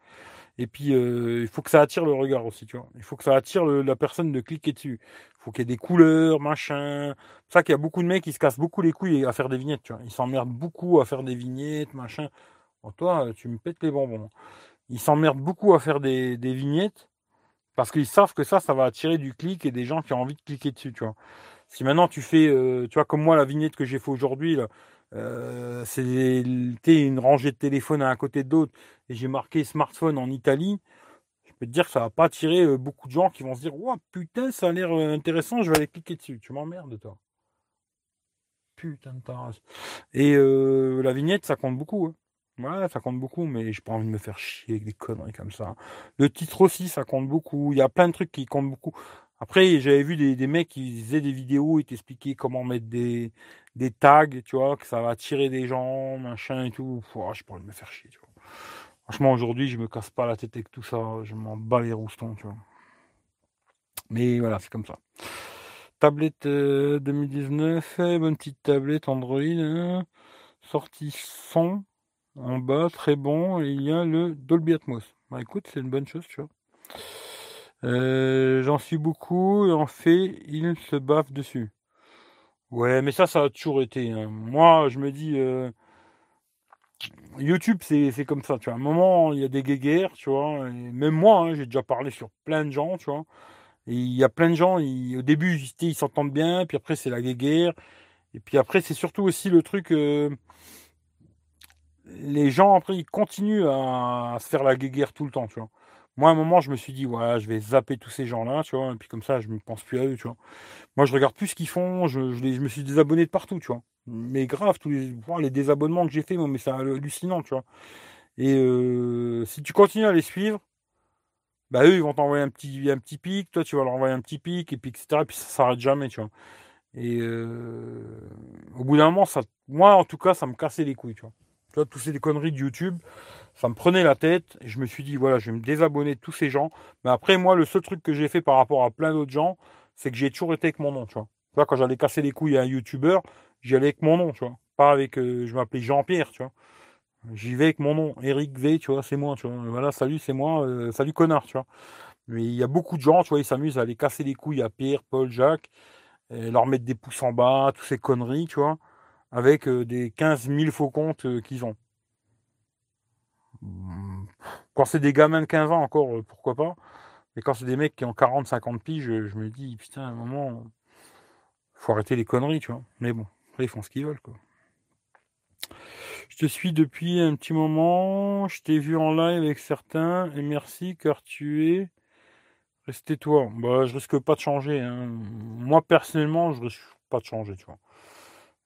Et puis euh, il faut que ça attire le regard aussi, tu vois. Il faut que ça attire la personne de cliquer dessus. Il faut qu'il y ait des couleurs, machin. C'est ça qu'il y a beaucoup de mecs qui se cassent beaucoup les couilles à faire des vignettes, tu vois. Ils s'emmerdent beaucoup à faire des vignettes, machin. Toi, tu me pètes les bonbons. Ils s'emmerdent beaucoup à faire des, vignettes parce qu'ils savent que ça, ça va attirer du clic et des gens qui ont envie de cliquer dessus, tu vois. Si maintenant tu fais, euh, tu vois, comme moi, la vignette que j'ai fait aujourd'hui, euh, c'est une rangée de téléphones à un côté de l'autre et j'ai marqué smartphone en Italie, je peux te dire que ça va pas attirer euh, beaucoup de gens qui vont se dire, ouais, putain, ça a l'air euh, intéressant, je vais aller cliquer dessus. Tu m'emmerdes, toi. putain de tasse. Et euh, la vignette, ça compte beaucoup. Hein. Ouais, ça compte beaucoup, mais j'ai pas envie de me faire chier avec des conneries comme ça. Le titre aussi, ça compte beaucoup. Il y a plein de trucs qui comptent beaucoup. Après, j'avais vu des, des, mecs qui faisaient des vidéos et t'expliquaient comment mettre des, des tags, tu vois, que ça va attirer des gens, machin et tout. Je pas envie de me faire chier, tu vois. Franchement, aujourd'hui, je me casse pas la tête avec tout ça. Je m'en bats les roustons, tu vois. Mais voilà, c'est comme ça. Tablette 2019, euh, bonne petite tablette Android. Hein. Sortie son en bas, très bon. Et il y a le Dolby Atmos. Bah écoute, c'est une bonne chose, tu vois. Euh, j'en suis beaucoup et en fait, il se bave dessus. Ouais, mais ça, ça a toujours été. Hein. Moi, je me dis, euh, YouTube, c'est comme ça, tu vois. À un moment, il y a des guéguerres, tu vois. Même moi, hein, j'ai déjà parlé sur plein de gens, tu vois. Il y a plein de gens, au début, ils s'entendent bien, puis après, c'est la guéguerre. Et puis après, c'est surtout aussi le truc. Euh, les gens, après, ils continuent à, se faire la guéguerre tout le temps, tu vois. Moi, à un moment, je me suis dit, voilà, je vais zapper tous ces gens-là, tu vois, et puis comme ça, je ne pense plus à eux, tu vois. Moi, je regarde plus ce qu'ils font, je, me suis désabonné de partout, tu vois. Mais grave, tous les, les désabonnements que j'ai fait, mais c'est hallucinant, tu vois. Et euh, si tu continues à les suivre, bah eux, ils vont t'envoyer un petit, un petit pic, toi, tu vas leur envoyer un petit pic, et puis etc. Et puis ça s'arrête jamais, tu vois. Et euh, au bout d'un moment, moi, en tout cas, ça me cassait les couilles, tu vois. Tous ces conneries de YouTube, ça me prenait la tête et je me suis dit voilà, je vais me désabonner de tous ces gens. Mais après, moi, le seul truc que j'ai fait par rapport à plein d'autres gens, c'est que j'ai toujours été avec mon nom, tu vois. Quand j'allais casser les couilles à un youtubeur, j'y allais avec mon nom, tu vois. Pas avec, euh, je m'appelais Jean-Pierre, tu vois. J'y vais avec mon nom, Eric V, tu vois, c'est moi. Voilà, salut, c'est moi, euh, salut connard, tu. Mais il y a beaucoup de gens, tu vois, ils s'amusent à aller casser les couilles à Pierre, Paul, Jacques, leur mettre des pouces en bas, toutes ces conneries, tu vois, avec euh, des 15 000 faux comptes qu'ils ont. Quand c'est des gamins de 15 ans encore, euh, pourquoi pas. Mais quand c'est des mecs qui ont 40, 50 piges, je, me dis, putain, à un moment, faut arrêter les conneries, tu vois. Mais bon, après, ils font ce qu'ils veulent, quoi. Je te suis depuis un petit moment, je t'ai vu en live avec certains, et merci car tu es resté toi. Bah, je risque pas de changer. Hein. Moi, personnellement, je risque pas de changer, tu vois.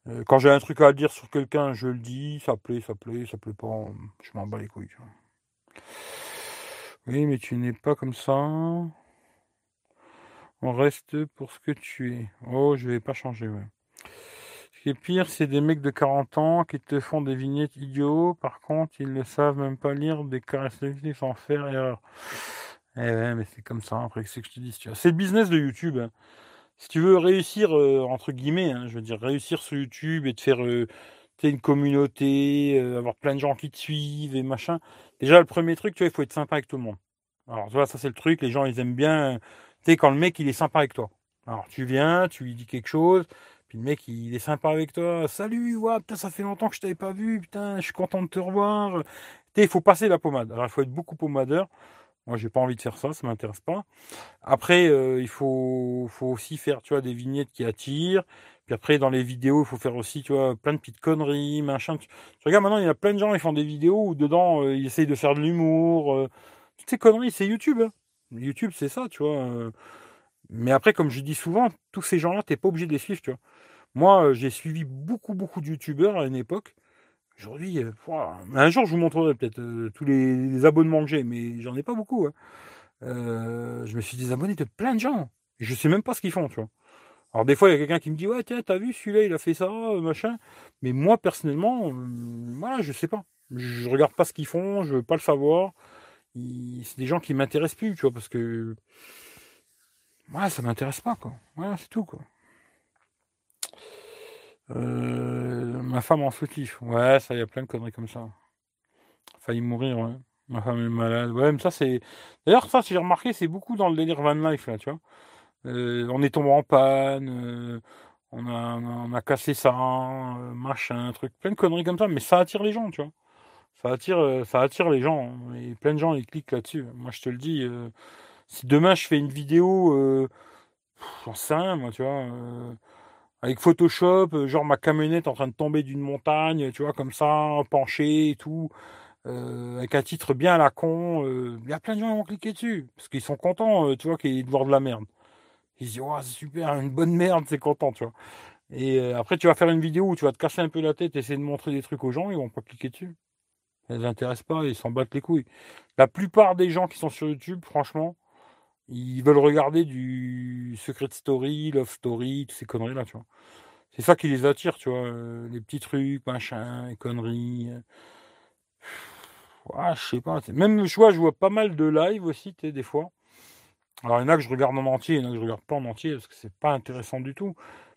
Euh, quand j'ai un truc à dire sur quelqu'un, je le dis, ça plaît, ça plaît, ça plaît pas, je m'en bats les couilles. Oui, mais tu n'es pas comme ça. On reste pour ce que tu es. Oh, je vais pas changer, ouais. Ce qui est pire, c'est des mecs de 40 ans qui te font des vignettes idiots. Par contre, ils ne savent même pas lire des caractéristiques sans faire erreur. Eh ouais, mais c'est comme ça. Après, c'est que je te dis. C'est le business de YouTube. Hein si tu veux réussir, euh, entre guillemets, hein, je veux dire, réussir sur YouTube et te faire euh, une communauté, euh, avoir plein de gens qui te suivent et machin, déjà, le premier truc, tu vois, il faut être sympa avec tout le monde. Alors, tu vois, ça, c'est le truc, les gens, ils aiment bien, tu sais, quand le mec, il est sympa avec toi. Alors, tu viens, tu lui dis quelque chose, puis le mec, il est sympa avec toi. Salut, ouais, putain, ça fait longtemps que je t'avais pas vu, putain, je suis content de te revoir. Tu sais, il faut passer la pommade. Alors, il faut être beaucoup pommadeur. Moi, j'ai pas envie de faire ça, ça m'intéresse pas. Après, euh, il faut, aussi faire, tu des vignettes qui attirent. Puis après, dans les vidéos, il faut faire aussi, tu plein de petites conneries, machin. Tu, regardes maintenant, il y a plein de gens, ils font des vidéos où dedans, euh, ils essayent de faire de l'humour. Euh. toutes ces conneries, c'est YouTube. Hein. YouTube, c'est ça, tu vois. Mais après, comme je dis souvent, tous ces gens-là, t'es pas obligé de les suivre, tu vois. Moi, j'ai suivi beaucoup, beaucoup de YouTubeurs à une époque. Aujourd'hui, euh, un jour, je vous montrerai peut-être euh, tous les, abonnements que j'ai, mais j'en ai pas beaucoup. Hein. Euh, je me suis désabonné de plein de gens. Et je sais même pas ce qu'ils font, tu vois. Alors des fois, il y a quelqu'un qui me dit Ouais, tiens, t'as vu celui-là, il a fait ça, machin. Mais moi, personnellement, voilà, je sais pas. Je regarde pas ce qu'ils font, je veux pas le savoir. C'est des gens qui m'intéressent plus, tu vois, parce que. Ouais, ça m'intéresse pas, quoi. Voilà, c'est tout, quoi. Euh, ma femme en soutif. Ouais, ça, y a plein de conneries comme ça. Failli mourir, ouais. Ma femme est malade. Ouais, mais ça, c'est. D'ailleurs, ça, si j'ai remarqué, c'est beaucoup dans le délire van life, là, tu vois. Euh, on est tombé en panne, euh, on, a, on, a, cassé ça, machin, truc, plein de conneries comme ça, mais ça attire les gens, tu vois. Ça attire, ça attire les gens. Et plein de gens, ils cliquent là-dessus. Moi, je te le dis, si demain je fais une vidéo, j'en sais rien, moi, tu vois avec Photoshop, euh, genre ma camionnette en train de tomber d'une montagne, tu vois, comme ça, penché et tout, euh, avec un titre bien à la con. Euh, il y a plein de gens qui vont cliquer dessus, parce qu'ils sont contents, tu vois, qu'ils de voir de la merde. Ils se disent, c'est super, une bonne merde, c'est content, tu vois. Et euh, après, tu vas faire une vidéo où tu vas te casser un peu la tête, essayer de montrer des trucs aux gens, ils vont pas cliquer dessus. Ça les pas, ils s'en battent les couilles. La plupart des gens qui sont sur YouTube, franchement, ils veulent regarder du Secret Story, Love Story, toutes ces conneries-là, tu vois. C'est ça qui les attire, tu vois. euh, les petits trucs, machin, les conneries. euh. Ah, je sais pas. Même, je vois, je vois pas mal de live aussi, tu des fois. Alors, il y en a que je regarde en entier, il y en a que je regarde pas en entier parce que c'est pas intéressant du tout.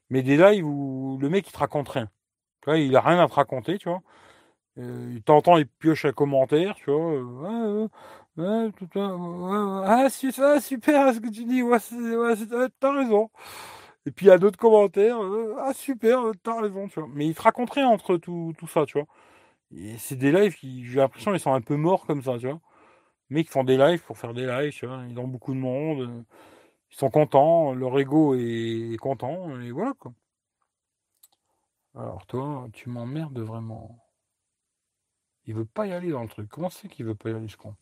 Mais des lives où le mec il te raconte rien. Tu vois, il a rien à te raconter, tu vois. Euh, il t'entend, il pioche un commentaire, tu vois. euh, ouais, ouais, ouais, ah, ah, super ce que tu dis, ouais, ouais, t'as raison. Et puis il y a d'autres commentaires, euh, ah super, euh, t'as raison, tu vois. Mais il te raconte rien entre tout, tout ça, tu vois. Et c'est des lives qui, j'ai l'impression, ils sont un peu morts comme ça, tu vois. Mais qui font des lives pour faire des lives, tu vois. Ils ont beaucoup de monde, euh, ils sont contents, leur ego est content, et voilà quoi. Alors toi, tu m'emmerdes vraiment. Il veut pas y aller dans le truc. Comment c'est qu'il veut pas y aller ce con?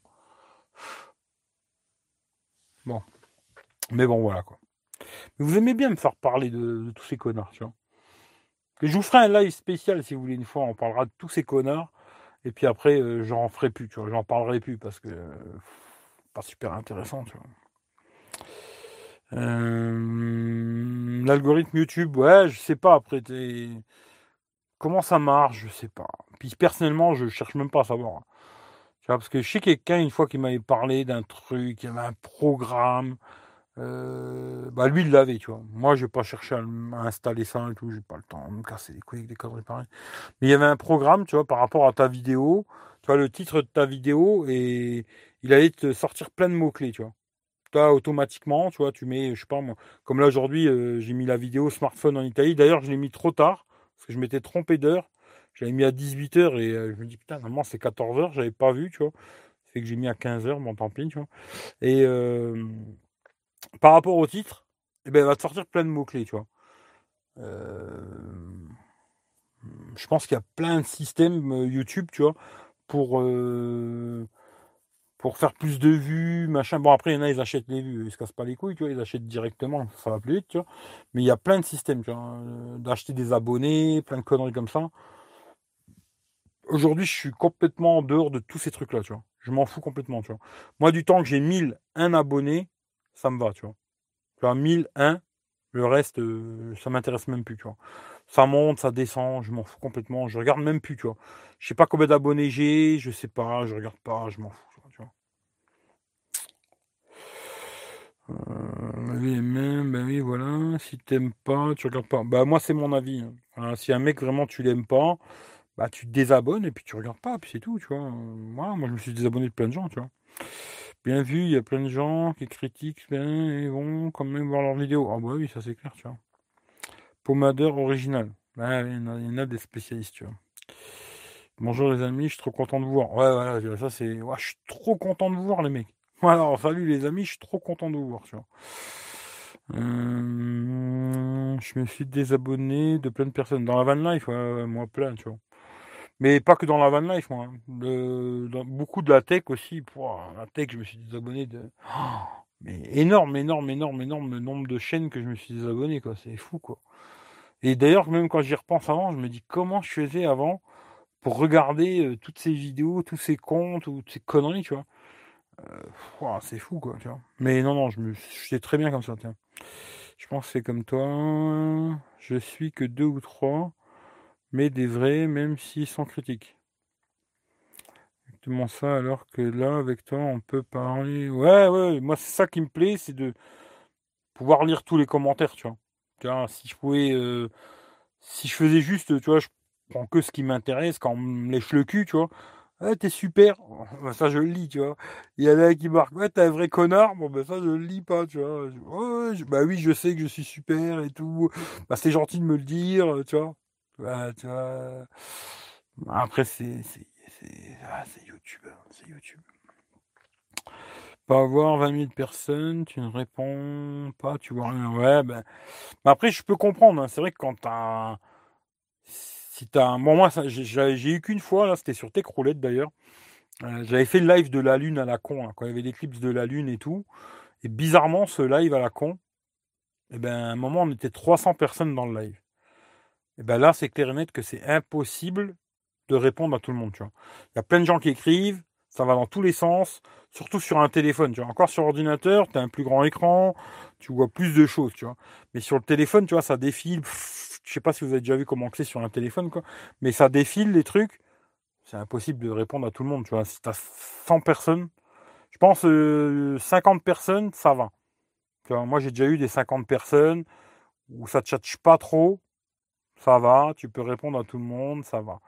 Bon. Mais bon, voilà quoi. Mais vous aimez bien me faire parler de, tous ces connards, tu vois. Je vous ferai un live spécial si vous voulez une fois, on parlera de tous ces connards. Et puis après, euh, j'en ferai plus, tu vois. J'en parlerai plus parce que euh, pas super intéressant, tu vois. Euh, L'algorithme YouTube, ouais, je sais pas après. Comment ça marche, je sais pas. Puis personnellement, je cherche même pas à savoir. Tu vois, parce que je sais quelqu'un une fois qui m'avait parlé d'un truc, il y avait un programme. euh, bah lui il l'avait, tu vois. Moi je vais pas m- à installer ça et tout, j'ai pas le temps de me casser les couilles avec des conneries pareilles. Mais il y avait un programme, tu vois, par rapport à ta vidéo, tu vois, le titre de ta vidéo et il allait te sortir plein de mots-clés, tu vois. Toi, automatiquement, tu vois, tu mets, je sais pas moi, comme là aujourd'hui, euh, j'ai mis la vidéo smartphone en Italie. D'ailleurs, je l'ai mis trop tard, parce que je m'étais trompé d'heure. J'avais mis à 18h et je me dis, putain, normalement c'est 14h, j'avais pas vu, tu vois. C'est que j'ai mis à 15h, bon tant pis, tu vois. Et par rapport au titre, eh ben, il va te sortir plein de mots-clés, tu vois. Je pense qu'il y a plein de systèmes YouTube, tu vois, pour, pour faire plus de vues, machin. Bon, après, il y en a, ils achètent les vues, ils se cassent pas les couilles, tu vois, ils achètent directement, ça va plus vite, tu vois. Mais il y a plein de systèmes, tu vois, d'acheter des abonnés, plein de conneries comme ça. Aujourd'hui, je suis complètement en dehors de tous ces trucs-là, tu vois. Je m'en fous complètement, tu vois. Moi, du temps que j'ai 1001 abonnés, ça me va, tu vois. Tu vois, 1001, le reste, euh, ça m'intéresse même plus, tu vois. Ça monte, ça descend, je m'en fous complètement. Je regarde même plus, tu vois. Je sais pas combien d'abonnés j'ai, je sais pas, je regarde pas, je m'en fous, tu vois. Euh, oui, même, ben oui, voilà. Si t'aimes pas, tu regardes pas. Bah moi, c'est mon avis. hein. Si un mec vraiment tu l'aimes pas, bah tu désabonnes et puis tu regardes pas, puis c'est tout, tu vois. Moi je me suis désabonné de plein de gens, tu vois. Bien vu, il y a plein de gens qui critiquent ben, et vont quand même voir leurs vidéos. Ah bah oui, ça c'est clair, tu vois. Pommadeur original. Il y en a, il y en a des spécialistes, tu vois. Bonjour les amis, je suis trop content de vous voir. Ouais, voilà, ça c'est. Ouais, je suis trop content de vous voir, les mecs. [laughs] Alors, salut les amis, je suis trop content de vous voir, tu vois. Euh, je me suis désabonné de plein de personnes. Dans la van life, moi plein, tu vois. Mais pas que dans la van life, moi. hein. Dans beaucoup de la tech aussi. Pouah, la tech, je me suis désabonné de. [gasps] Mais énorme, énorme, énorme, énorme le nombre de chaînes que je me suis désabonné, quoi. C'est fou, quoi. Et d'ailleurs, même quand j'y repense avant, je me dis comment je faisais avant pour regarder euh, toutes ces vidéos, tous ces comptes, ou toutes ces conneries, tu vois. Euh, c'est fou, quoi, tu vois. Mais non, non, je me j'étais très bien comme ça, tiens. Je pense que c'est comme toi. Je suis que deux ou trois, mais des vrais, même s'ils sont critiques. Exactement ça, alors que là, avec toi, on peut parler. Ouais, ouais, moi, c'est ça qui me plaît, c'est de pouvoir lire tous les commentaires, tu vois. Si je pouvais. euh, si je faisais juste, tu vois, je prends que ce qui m'intéresse, quand on me lèche le cul, tu vois. Ouais, t'es super. Bah, ça, je le lis, tu vois. Il y en a qui marquent, ouais, t'es un vrai connard. Bon, ben ça, je le lis pas, tu vois. Ouais, je- bah oui, je sais que je suis super et tout. Bah, c'est gentil de me le dire, tu vois. Bah. Après, c'est ah, YouTube, hein, c'est YouTube. Pas avoir 20 000 personnes, tu ne réponds pas, tu vois rien. Ouais, ben. après, je peux comprendre. hein. C'est vrai que quand t'as. Si t'as un. Bon, moi, j'ai eu qu'une fois, là, c'était sur Techroulette d'ailleurs. Euh, J'avais fait le live de la Lune à la con, là, quand il y avait des clips de la Lune et tout. Et bizarrement, ce live à la con, eh ben, à un moment, on était 300 personnes dans le live. Et ben là, c'est clair et net que c'est impossible de répondre à tout le monde. Il y a plein de gens qui écrivent, ça va dans tous les sens, surtout sur un téléphone. Tu vois. Encore sur ordinateur, tu as un plus grand écran, tu vois plus de choses. Tu vois. Mais sur le téléphone, tu vois, ça défile. je sais pas si vous avez déjà vu comment c'est sur un téléphone. Mais ça défile les trucs. C'est impossible de répondre à tout le monde. Tu vois. Si tu as 100 personnes, je pense 50 euh, personnes, ça va. moi, j'ai déjà eu des 50 personnes où ça ne tchatche pas trop. Ça va, tu peux répondre à tout le monde, ça va.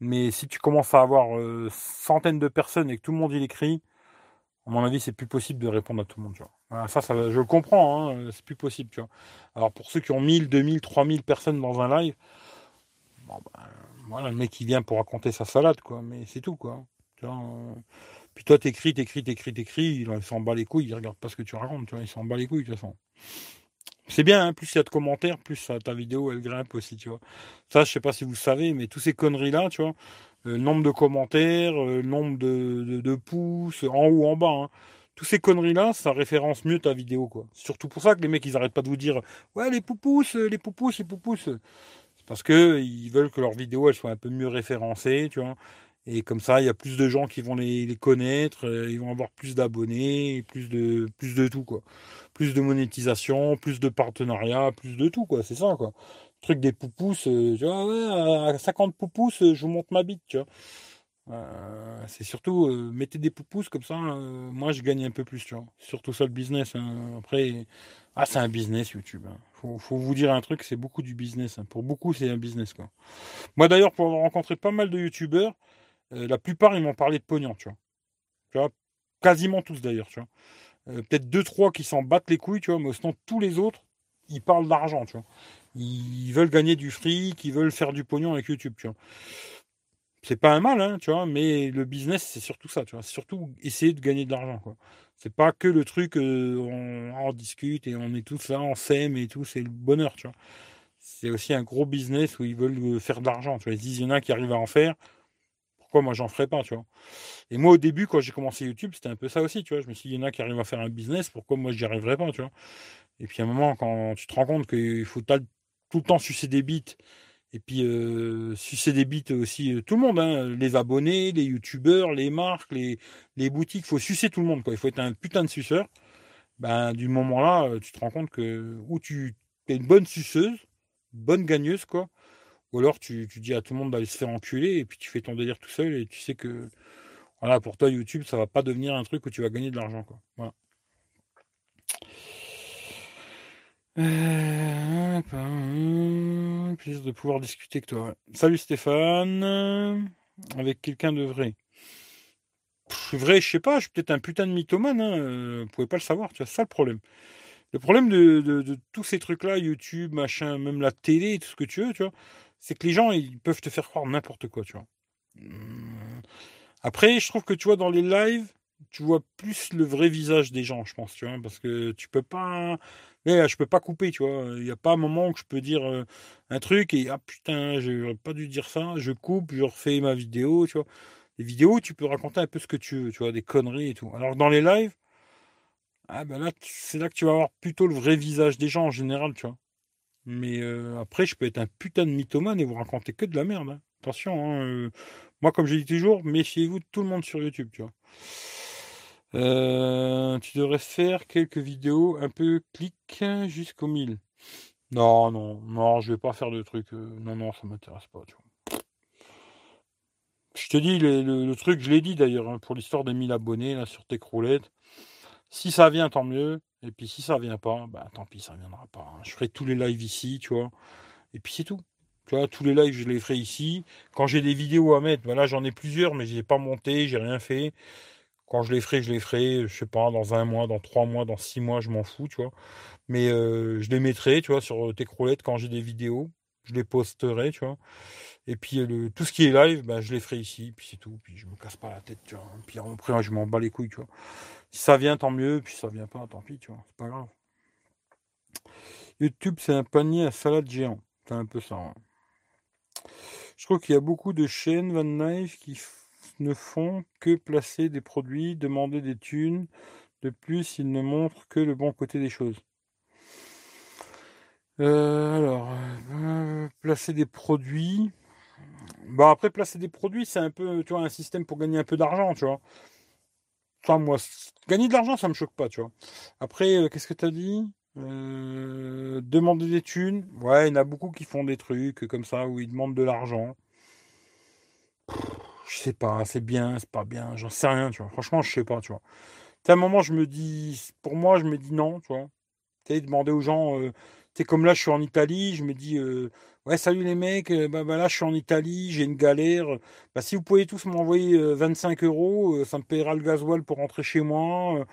Mais si tu commences à avoir centaines de personnes et que tout le monde il écrit, à mon avis, c'est plus possible de répondre à tout le monde. Ça, ça, je le comprends, hein, c'est plus possible. Alors pour ceux qui ont 1000, 2000, 3000 personnes dans un live, bon, ben, voilà, le mec qui vient pour raconter sa salade, quoi. Mais c'est tout, quoi. Puis toi, t'écris, t'écris, t'écris, t'écris, il s'en bat les couilles, il regarde pas ce que tu racontes, tu vois, il s'en bat les couilles, de toute façon. C'est bien, hein, plus il y a de commentaires, plus ta vidéo elle grimpe aussi, tu vois. Ça, je sais pas si vous savez, mais tous ces conneries-là, tu vois, le nombre de commentaires, le nombre de, pouces, en haut, en bas, hein. tous ces conneries-là, ça référence mieux ta vidéo, quoi. Surtout pour ça que les mecs, ils arrêtent pas de vous dire, ouais, les poupous, les poupous, les poupous. C'est parce que ils veulent que leur vidéo, elle soit un peu mieux référencée, tu vois. Et comme ça, il y a plus de gens qui vont les, connaître, euh, ils vont avoir plus d'abonnés, plus de, plus de tout, quoi. Plus de monétisation, plus de partenariats, plus de tout, quoi. C'est ça, quoi. Truc des poupous, euh, tu vois, à 50 poupous, euh, je vous montre ma bite, tu vois. c'est surtout, mettez des poupous comme ça, moi je gagne un peu plus, tu vois. Surtout ça le business. Hein. Après, ah, c'est un business YouTube. Hein. Faut, vous dire un truc, c'est beaucoup du business. Hein. Pour beaucoup, c'est un business, quoi. Moi d'ailleurs, pour avoir rencontré pas mal de YouTubeurs, euh, la plupart, ils m'ont parlé de pognon, tu vois. Tu vois quasiment tous d'ailleurs, tu vois. Euh, peut-être deux, trois qui s'en battent les couilles, tu vois, mais sinon tous les autres, ils parlent d'argent, tu vois. Ils veulent gagner du fric, ils veulent faire du pognon avec YouTube, tu vois. C'est pas un mal, hein, tu vois, mais le business, c'est surtout ça, tu vois. C'est surtout essayer de gagner de l'argent, quoi. C'est pas que le truc, euh, on, on, discute et on est tous là, on s'aime et tout, c'est le bonheur, tu vois. C'est aussi un gros business où ils veulent faire de l'argent, tu vois. Ils disent, il y en a qui arrivent à en faire, moi j'en ferais pas, tu vois? Et moi au début, quand j'ai commencé YouTube, c'était un peu ça aussi, tu vois? Je me suis dit, il y en a qui arrivent à faire un business, pourquoi moi j'y arriverais pas, tu vois? Et puis à un moment, quand tu te rends compte qu'il faut tout le temps sucer des bits, et puis euh, sucer des bits aussi, euh, tout le monde, hein, les abonnés, les youtubeurs, les marques, les, les boutiques, il faut sucer tout le monde, quoi. Il faut être un putain de suceur. Ben, du moment là, euh, tu te rends compte que ou tu es une bonne suceuse, bonne gagneuse, quoi, ou alors tu, dis à tout le monde d'aller se faire enculer et puis tu fais ton délire tout seul et tu sais que voilà, pour toi YouTube, ça va pas devenir un truc où tu vas gagner de l'argent. Quoi. Voilà. Euh, plaisir de pouvoir discuter avec toi. Salut Stéphane. Avec quelqu'un de vrai. vrai, je sais pas, je suis peut-être un putain de mythomane, hein. Euh, vous pouvez pas le savoir, tu vois, ça le problème. Le problème de, de tous ces trucs-là, YouTube, machin, même la télé, tout ce que tu veux, tu vois, c'est que les gens, ils peuvent te faire croire n'importe quoi, tu vois. Après, je trouve que tu vois, dans les lives, tu vois plus le vrai visage des gens, je pense, tu vois, parce que tu peux pas. Mais je peux pas couper, tu vois. Il n'y a pas un moment où je peux dire euh, un truc et ah putain, j'aurais pas dû dire ça. Je coupe, je refais ma vidéo, tu vois. Les vidéos, tu peux raconter un peu ce que tu veux, tu vois, des conneries et tout. Alors dans les lives, ah là, c'est là que tu vas avoir plutôt le vrai visage des gens en général, tu vois. Mais euh, après, je peux être un putain de mythomane et vous raconter que de la merde. Hein. Attention, hein, euh, moi, comme je dis toujours, méfiez-vous de tout le monde sur YouTube, tu vois. Euh, devrais faire quelques vidéos un peu clic jusqu'au 1000. Non, non, non, je vais pas faire de trucs. non, non, ça m'intéresse pas. Je te dis, le, truc, je l'ai dit d'ailleurs, hein, pour l'histoire des 1000 abonnés sur tes croulettes. Si ça vient, tant mieux. Et puis si ça vient pas, bah tant pis, ça viendra pas. Hein. Je ferai tous les lives ici, tu vois. Et puis c'est tout. Tu vois, tous les lives, je les ferai ici. Quand j'ai des vidéos à mettre, voilà, j'en ai plusieurs, mais je n'ai pas monté, j'ai rien fait. Quand je les ferai, je les ferai, je sais pas, dans un mois, dans trois mois, dans six mois, je m'en fous, tu vois. Mais euh, je les mettrai, tu vois, sur tes croulettes quand j'ai des vidéos. Je les posterai, tu vois. Et puis le, tout ce qui est live, bah, je les ferai ici, puis c'est tout. Puis je me casse pas la tête, tu vois. Puis après, je m'en bats les couilles, tu vois. Si ça vient, tant mieux. Puis si ça vient pas, tant pis, tu vois. C'est pas grave. YouTube, c'est un panier à salade géant. C'est un peu ça. Hein. Je crois qu'il y a beaucoup de chaînes Van Knife qui ne font que placer des produits, demander des thunes. De plus, ils ne montrent que le bon côté des choses. Euh, alors, euh, placer des produits. Bah après placer des produits, c'est un peu, tu vois, un système pour gagner un peu d'argent, tu vois. Enfin moi, gagner de l'argent, ça me choque pas, tu vois. Après, euh, qu'est-ce que tu as dit? Euh, Demander des thunes. Ouais, il y en a beaucoup qui font des trucs comme ça où ils demandent de l'argent. Je sais pas, c'est bien, c'est pas bien, j'en sais rien, tu vois. Franchement, je sais pas, tu vois. À un moment, je me dis, pour moi, je me dis non, tu vois. Tu sais, demander aux gens, euh, sais, comme là, je suis en Italie, je me dis, euh, ouais, salut les mecs, euh, bah, bah, là, je suis en Italie, j'ai une galère. Bah, si vous pouvez tous m'envoyer 25 euros, ça me paiera le gasoil pour rentrer chez moi.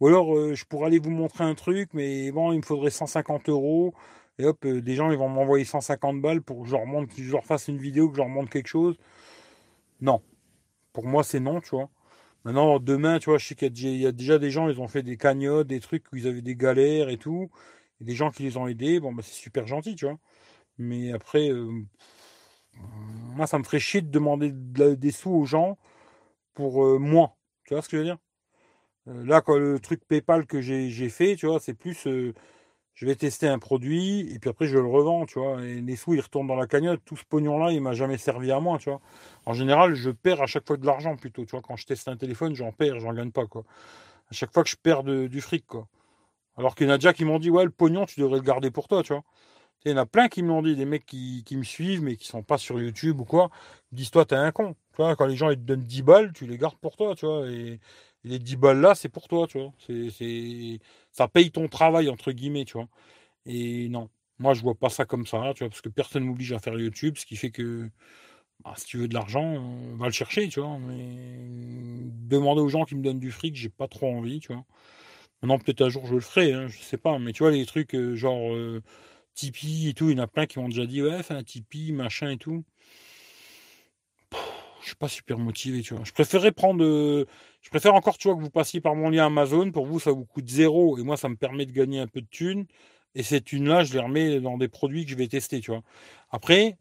ou alors, je pourrais aller vous montrer un truc, mais bon, il me faudrait 150 euros. Et hop, des gens, ils vont m'envoyer 150 balles pour que je leur, montre, que je leur fasse une vidéo, que je leur montre quelque chose. Non. Pour moi, c'est non, tu vois. Maintenant, demain, tu vois, je sais qu'il y, a déjà des gens, ils ont fait des cagnottes, des trucs où ils avaient des galères et tout. Et des gens qui les ont aidés, bon, bah, c'est super gentil, tu vois. Mais après, euh, moi, ça me ferait chier de demander des sous aux gens pour euh, moi. Tu vois ce que je veux dire? Euh, Là, quand le truc PayPal que j'ai fait, tu vois, c'est plus je vais tester un produit et puis après je le revends, tu vois. Et les sous ils retournent dans la cagnotte. Tout ce pognon-là, il m'a jamais servi à moi, tu vois. En général, je perds à chaque fois de l'argent plutôt, tu vois. Quand je teste un téléphone, j'en perds, j'en gagne pas, quoi. À chaque fois que je perds du fric, quoi. Alors qu'il y en a déjà qui m'ont dit, ouais, le pognon, tu devrais le garder pour toi, tu vois. Il y en a plein qui me l'ont dit, des mecs qui, me suivent mais qui sont pas sur YouTube ou quoi. Disent, toi, t'es un con. Tu vois, quand les gens te donnent 10 balles, tu les gardes pour toi, tu vois. Et, les 10 balles là, c'est pour toi, tu vois. C'est, ça paye ton travail, entre guillemets, tu vois. Et non, moi, je vois pas ça comme ça, tu vois, parce que personne m'oblige à faire YouTube, ce qui fait que bah, si tu veux de l'argent, on va le chercher, tu vois. Mais demander aux gens qui me donnent du fric, j'ai pas trop envie, tu vois. Maintenant, peut-être un jour, je le ferai, hein, je sais pas. Mais tu vois, les trucs euh, genre euh, Tipeee et tout, il y en a plein qui m'ont déjà dit, ouais, un Tipeee, machin et tout je suis pas super motivé, tu vois. Je préférerais prendre. Euh, je préfère encore, tu que vous passiez par mon lien Amazon. Pour vous, ça vous coûte zéro. Et moi, ça me permet de gagner un peu de thunes. Et ces thunes-là, je les remets dans des produits que je vais tester, tu vois. Après,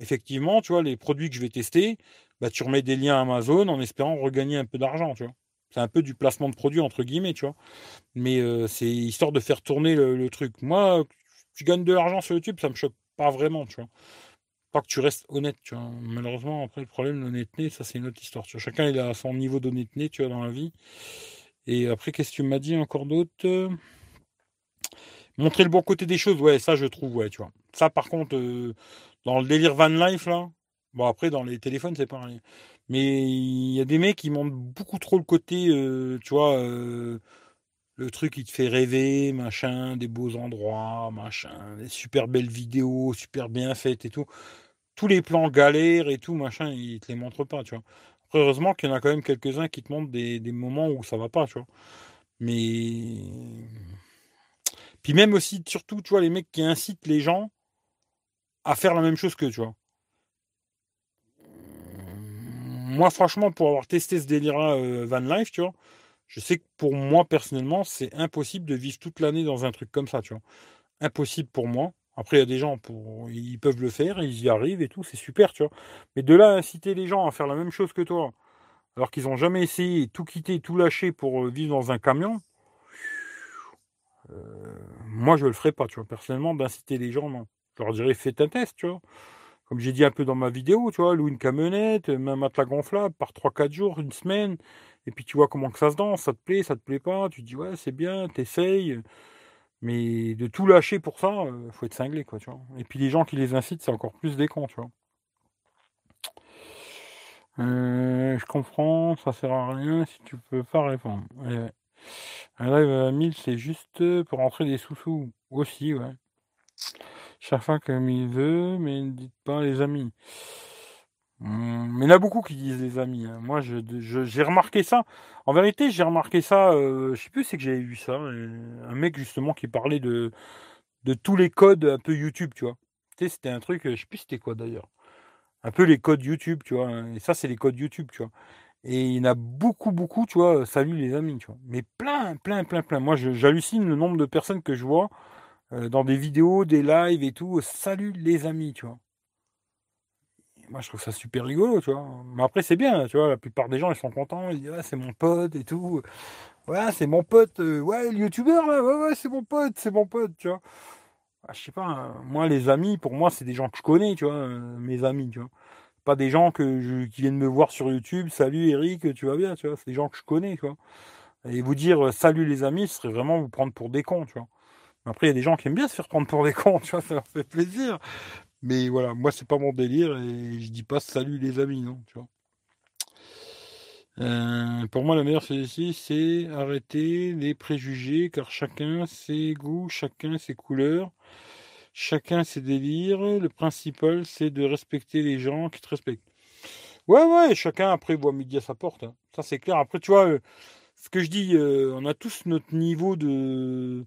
effectivement, tu vois, les produits que je vais tester, bah, tu remets des liens Amazon en espérant regagner un peu d'argent, tu vois. C'est un peu du placement de produits, entre guillemets, tu vois. Mais euh, c'est histoire de faire tourner le, le, truc. Moi, tu gagnes de l'argent sur YouTube, ça me choque pas vraiment, tu vois pas que tu restes honnête, tu vois. Malheureusement, après, le problème de l'honnêteté, ça, c'est une autre histoire. Tu vois. Chacun, il a son niveau d'honnêteté, tu vois, dans la vie. Et après, qu'est-ce que tu m'as dit encore d'autre? Montrer le bon côté des choses, ouais, ça, je trouve, ouais, tu vois. Ça, par contre, euh, dans le délire van life, là, bon, après, dans les téléphones, c'est pareil. Mais il y a des mecs qui montrent beaucoup trop le côté, euh, tu vois, euh, le truc qui te fait rêver, machin, des beaux endroits, machin, des super belles vidéos, super bien faites et tout. Tous les plans galères et tout, machin, ils te les montrent pas, tu vois. heureusement qu'il y en a quand même quelques-uns qui te montrent des, moments où ça va pas, tu vois. Mais. Puis même aussi, surtout, tu vois, les mecs qui incitent les gens à faire la même chose que, tu vois. Moi, franchement, pour avoir testé ce délire-là, euh, Van Life, tu vois, je sais que pour moi, personnellement, c'est impossible de vivre toute l'année dans un truc comme ça, tu vois. Impossible pour moi. Après, il y a des gens, ils peuvent le faire, ils y arrivent et tout, c'est super, tu vois. Mais de là inciter les gens à faire la même chose que toi, alors qu'ils n'ont jamais essayé, tout quitter, tout lâcher pour euh, vivre dans un camion, euh, moi, je le ferai pas, tu vois. Personnellement, d'inciter les gens, non. Je leur dirais, faites un test, tu vois. Comme j'ai dit un peu dans ma vidéo, tu vois, loue une camionnette, un matelas gonflable, par 3-4 jours, une semaine, et puis tu vois comment que ça se danse, ça te plaît, ça te plaît pas, tu dis ouais c'est bien, t'essayes. Mais de tout lâcher pour ça, euh, faut être cinglé, quoi, tu vois. Et puis les gens qui les incitent, c'est encore plus des cons, tu vois. Euh, je comprends, ça sert à rien si tu peux pas répondre. Un live à 1000, c'est juste pour rentrer des sous-sous. Aussi, ouais. Fois comme il veut, mais ne dites pas les amis. Mmh, mais il y en a beaucoup qui disent les amis. Hein. Moi, j'ai remarqué ça. En vérité, j'ai remarqué ça. Euh, je sais plus, c'est que j'avais vu ça. Un mec justement qui parlait de tous les codes un peu YouTube, tu vois. Tu c'était un truc. Je sais plus c'était quoi d'ailleurs. Un peu les codes YouTube, tu vois. Et ça, c'est les codes YouTube, tu vois. Et il y en a beaucoup, beaucoup, tu vois. Salut les amis, tu vois. Mais plein, plein, plein, plein. Moi, j'hallucine le nombre de personnes que je vois euh, dans des vidéos, des lives et tout. Salut les amis, tu vois moi je trouve ça super rigolo, tu vois. Mais après c'est bien, tu vois, la plupart des gens ils sont contents, ils disent ouais, c'est mon pote et tout. Ouais, c'est mon pote, euh, ouais, le youtubeur ouais, ouais, c'est mon pote, c'est mon pote, tu vois. bah, je sais pas, hein, moi, les amis, pour moi, c'est des gens que je connais, tu vois, euh, mes amis, tu vois. Pas des gens que qui viennent me voir sur YouTube, salut Eric, tu vas bien, tu vois, c'est des gens que je connais, tu vois. Et vous dire salut les amis, ce serait vraiment vous prendre pour des cons, tu vois. Après, il y a des gens qui aiment bien se faire prendre pour des cons, [laughs] tu vois, ça leur fait plaisir. Mais voilà, moi, c'est pas mon délire et je dis pas salut les amis, non, tu vois. Euh, pour moi, la meilleure solution, c'est arrêter les préjugés, car chacun ses goûts, chacun ses couleurs, chacun ses délires. Le principal, c'est de respecter les gens qui te respectent. Ouais, ouais, chacun après voit midi à sa porte. Hein. Ça, c'est clair. Après, tu vois, euh, ce que je dis, euh, on a tous notre niveau de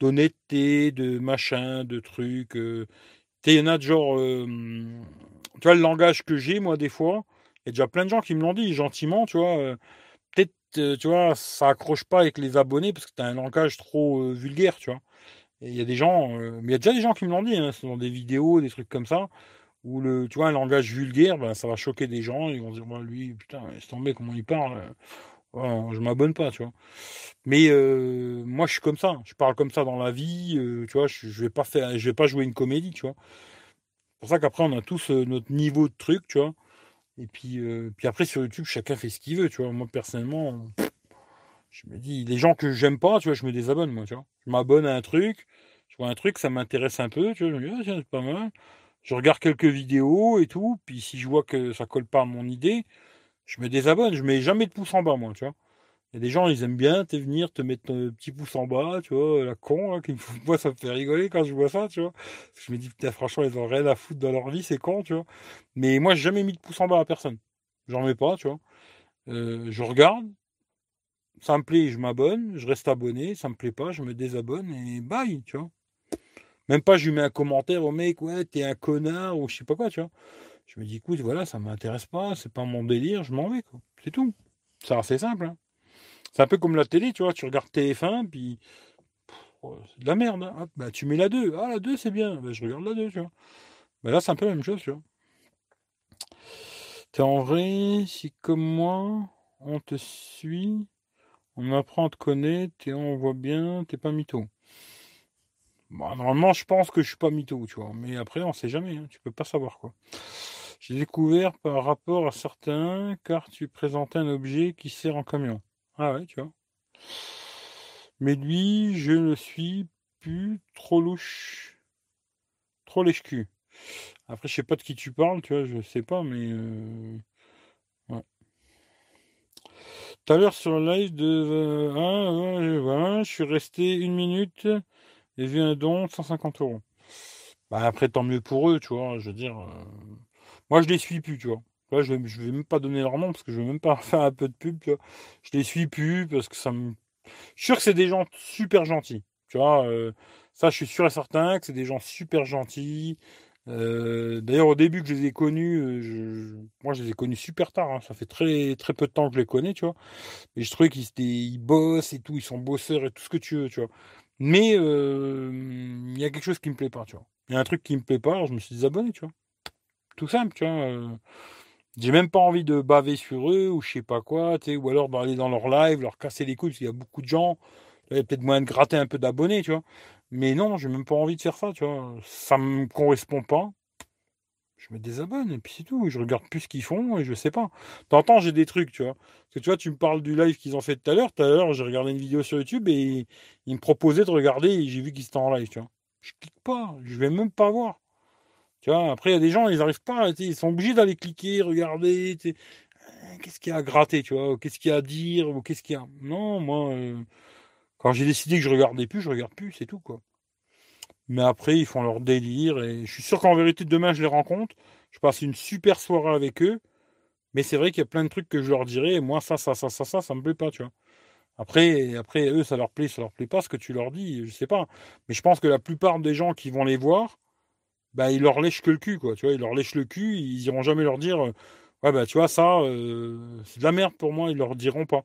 d'honnêteté, de machin, de trucs. il y en a de genre, tu vois, le langage que j'ai, moi, des fois, il y a déjà plein de gens qui me l'ont dit gentiment, tu vois. Euh, peut-être, euh, tu vois, ça accroche pas avec les abonnés parce que tu as un langage trop euh, vulgaire, tu vois. Il y a des gens, mais il y a déjà des gens qui me l'ont dit, hein, dans des vidéos, des trucs comme ça, où le, tu vois, un langage vulgaire, ben, ça va choquer des gens, ils vont dire, bah, lui, putain, laisse tomber comment il parle. Je m'abonne pas, tu vois. Mais moi, je suis comme ça. Je parle comme ça dans la vie. vois, je, je vais pas faire, je vais pas jouer une comédie, tu vois. C'est pour ça qu'après, on a tous notre niveau de truc, tu vois. Et puis, euh, puis après, sur YouTube, chacun fait ce qu'il veut, tu vois. Moi, personnellement, je me dis, les gens que j'aime pas, tu vois, je me désabonne, moi, tu vois. Je m'abonne à un truc, je vois un truc, ça m'intéresse un peu, je me dis, ah, c'est pas mal. Je regarde quelques vidéos et tout, puis si je vois que ça colle pas à mon idée, je me désabonne, je mets jamais de pouce en bas, moi, tu vois. Il y a des gens, ils aiment bien te venir te mettre un petit pouce en bas, tu vois, la con, qui moi, ça me fait rigoler quand je vois ça, tu vois. Je me dis, putain, franchement, ils ont rien à foutre dans leur vie, c'est con, tu vois. Mais moi, j'ai jamais mis de pouce en bas à personne. J'en mets pas, tu vois. Euh, je regarde, ça me plaît, je m'abonne, je reste abonné, ça me plaît pas, je me désabonne et bye, tu vois. Même pas, je lui mets un commentaire au mec, ouais, t'es un connard ou je sais pas quoi, tu vois. Je me dis, écoute, voilà, ça m'intéresse pas, c'est pas mon délire, je m'en vais, quoi. C'est tout. C'est assez simple, hein. C'est un peu comme la télé, tu vois, tu regardes TF1, puis c'est de la merde. Hein. Bah, tu mets la 2. Ah, la 2, c'est bien. Bah, je regarde la 2, tu vois. Bah, là, c'est un peu la même chose, tu vois. T'es en vrai, si comme moi, on te suit, on apprend à te connaître et on voit bien, t'es pas mytho. Bah, normalement, je pense que je suis pas mytho, tu vois. Mais après, on sait jamais, hein. tu peux pas savoir, quoi. J'ai découvert par rapport à certains, car tu présentais un objet qui sert en camion. Ah ouais, tu vois. Mais lui, je ne suis plus trop louche. Trop lèche-cul. Après, je sais pas de qui tu parles, tu vois, je sais pas, mais. Euh... Ouais. Tout à l'heure sur le live de. Ah, je suis resté une minute et vu un don de 150 euros. Bah, après, tant mieux pour eux, tu vois, je veux dire. Euh, moi, je les suis plus, tu vois je vais, vais même pas donner leur nom parce que je vais même pas [laughs] faire un peu de pub. Tu vois. Je les suis plus parce que ça me. Je suis sûr que c'est des gens super gentils. Tu vois, euh, ça, je suis sûr et certain que c'est des gens super gentils. Euh, d'ailleurs, au début que je les ai connus, euh, moi, je les ai connus super tard. Hein. Ça fait très très peu de temps que je les connais, tu vois. Et je trouvais qu'ils ils bossent et tout, ils sont bosseurs et tout ce que tu veux, tu vois. Mais il y a quelque chose qui me plaît pas, tu vois. Il y a un truc qui me plaît pas, alors je me suis désabonné, tu vois. Tout simple, tu vois. J'ai même pas envie de baver sur eux ou je sais pas quoi, tu sais, ou alors d'aller dans leur live, leur casser les couilles, parce qu'il y a beaucoup de gens. Il y a peut-être moyen de gratter un peu d'abonnés, tu vois. Mais non, j'ai même pas envie de faire ça, tu vois. Ça me correspond pas. Je me désabonne et puis c'est tout. Je regarde plus ce qu'ils font et je sais pas. T'entends, j'ai des trucs, tu vois. Parce que tu vois, tu me parles du live qu'ils ont fait tout à l'heure. Tout à l'heure, j'ai regardé une vidéo sur YouTube et ils me proposaient de regarder et j'ai vu qu'ils étaient en live, tu vois. Je clique pas, je vais même pas voir. Tu vois, après, il y a des gens, ils n'arrivent pas, ils sont obligés d'aller cliquer, regarder, euh, qu'est-ce qu'il y a à gratter, tu vois, qu'est-ce qu'il y a à dire, ou qu'est-ce qu'il y a. Non, moi, euh, quand j'ai décidé que je regardais plus, je regarde plus, c'est tout, quoi. Mais après, ils font leur délire, et je suis sûr qu'en vérité, demain, je les rencontre, je passe une super soirée avec eux, mais c'est vrai qu'il y a plein de trucs que je leur dirais, et moi, ça, ça, ça, ça, ça, ça me plaît pas, tu vois. Après, après, eux, ça leur plaît, ça leur plaît pas, ce que tu leur dis, je sais pas. Mais je pense que la plupart des gens qui vont les voir, bah, ils leur lèchent que le cul, quoi. Tu vois, ils leur lèchent le cul, ils iront jamais leur dire, euh, ouais, bah, tu vois, ça, euh, c'est de la merde pour moi, ils leur diront pas.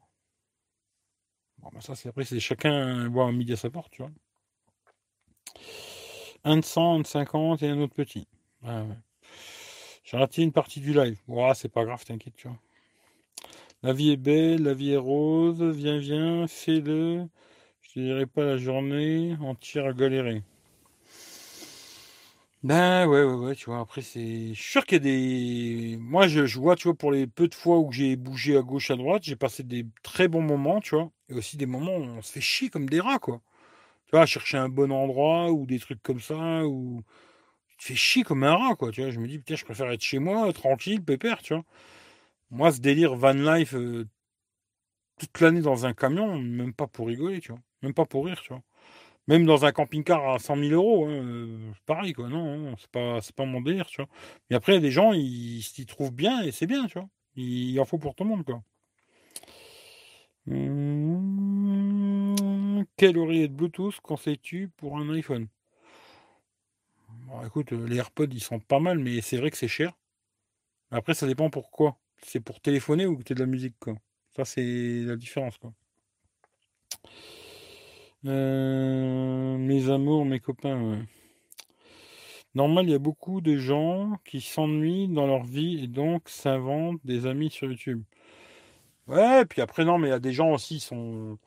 Bon, bah, ça, c'est après, c'est chacun voit un midi à sa porte, tu vois. Un de 100, un de 50 et un autre petit. J'ai raté une partie du live. Ouais, c'est pas grave, t'inquiète, tu vois. La vie est belle, la vie est rose, viens, viens, fais-le. Je te dirai pas la journée entière à galérer. Ben ouais, ouais, ouais, tu vois, après c'est. Je suis sûr qu'il y a des. Moi je, je vois, tu vois, pour les peu de fois où j'ai bougé à gauche, à droite, j'ai passé des très bons moments, tu vois. Et aussi des moments où on se fait chier comme des rats, quoi. Tu vois, chercher un bon endroit ou des trucs comme ça, ou tu te fais chier comme un rat, quoi. Tu vois, je me dis, putain, je préfère être chez moi, tranquille, pépère, tu vois. Moi, ce délire van life euh, toute l'année dans un camion, même pas pour rigoler, tu vois. Même pas pour rire, tu vois. Même dans un camping-car à 100 000 euros, hein, euh, pareil, quoi. Non, c'est pas, pas mon délire, tu vois. Mais après, les gens, ils s'y trouvent bien et c'est bien, tu vois. Il en faut pour tout le monde, quoi. Mmh, quelle oreillette Bluetooth conseilles-tu pour un iPhone? Bon, écoute, euh, les AirPods, ils sont pas mal, mais c'est vrai que c'est cher. Après, ça dépend pourquoi. C'est pour téléphoner ou que de la musique, quoi. Ça, c'est la différence, quoi. Euh, mes amours, mes copains, Normal, il y a beaucoup de gens qui s'ennuient dans leur vie et donc s'inventent des amis sur YouTube. Ouais, puis après, non, mais il y a des gens aussi, sont.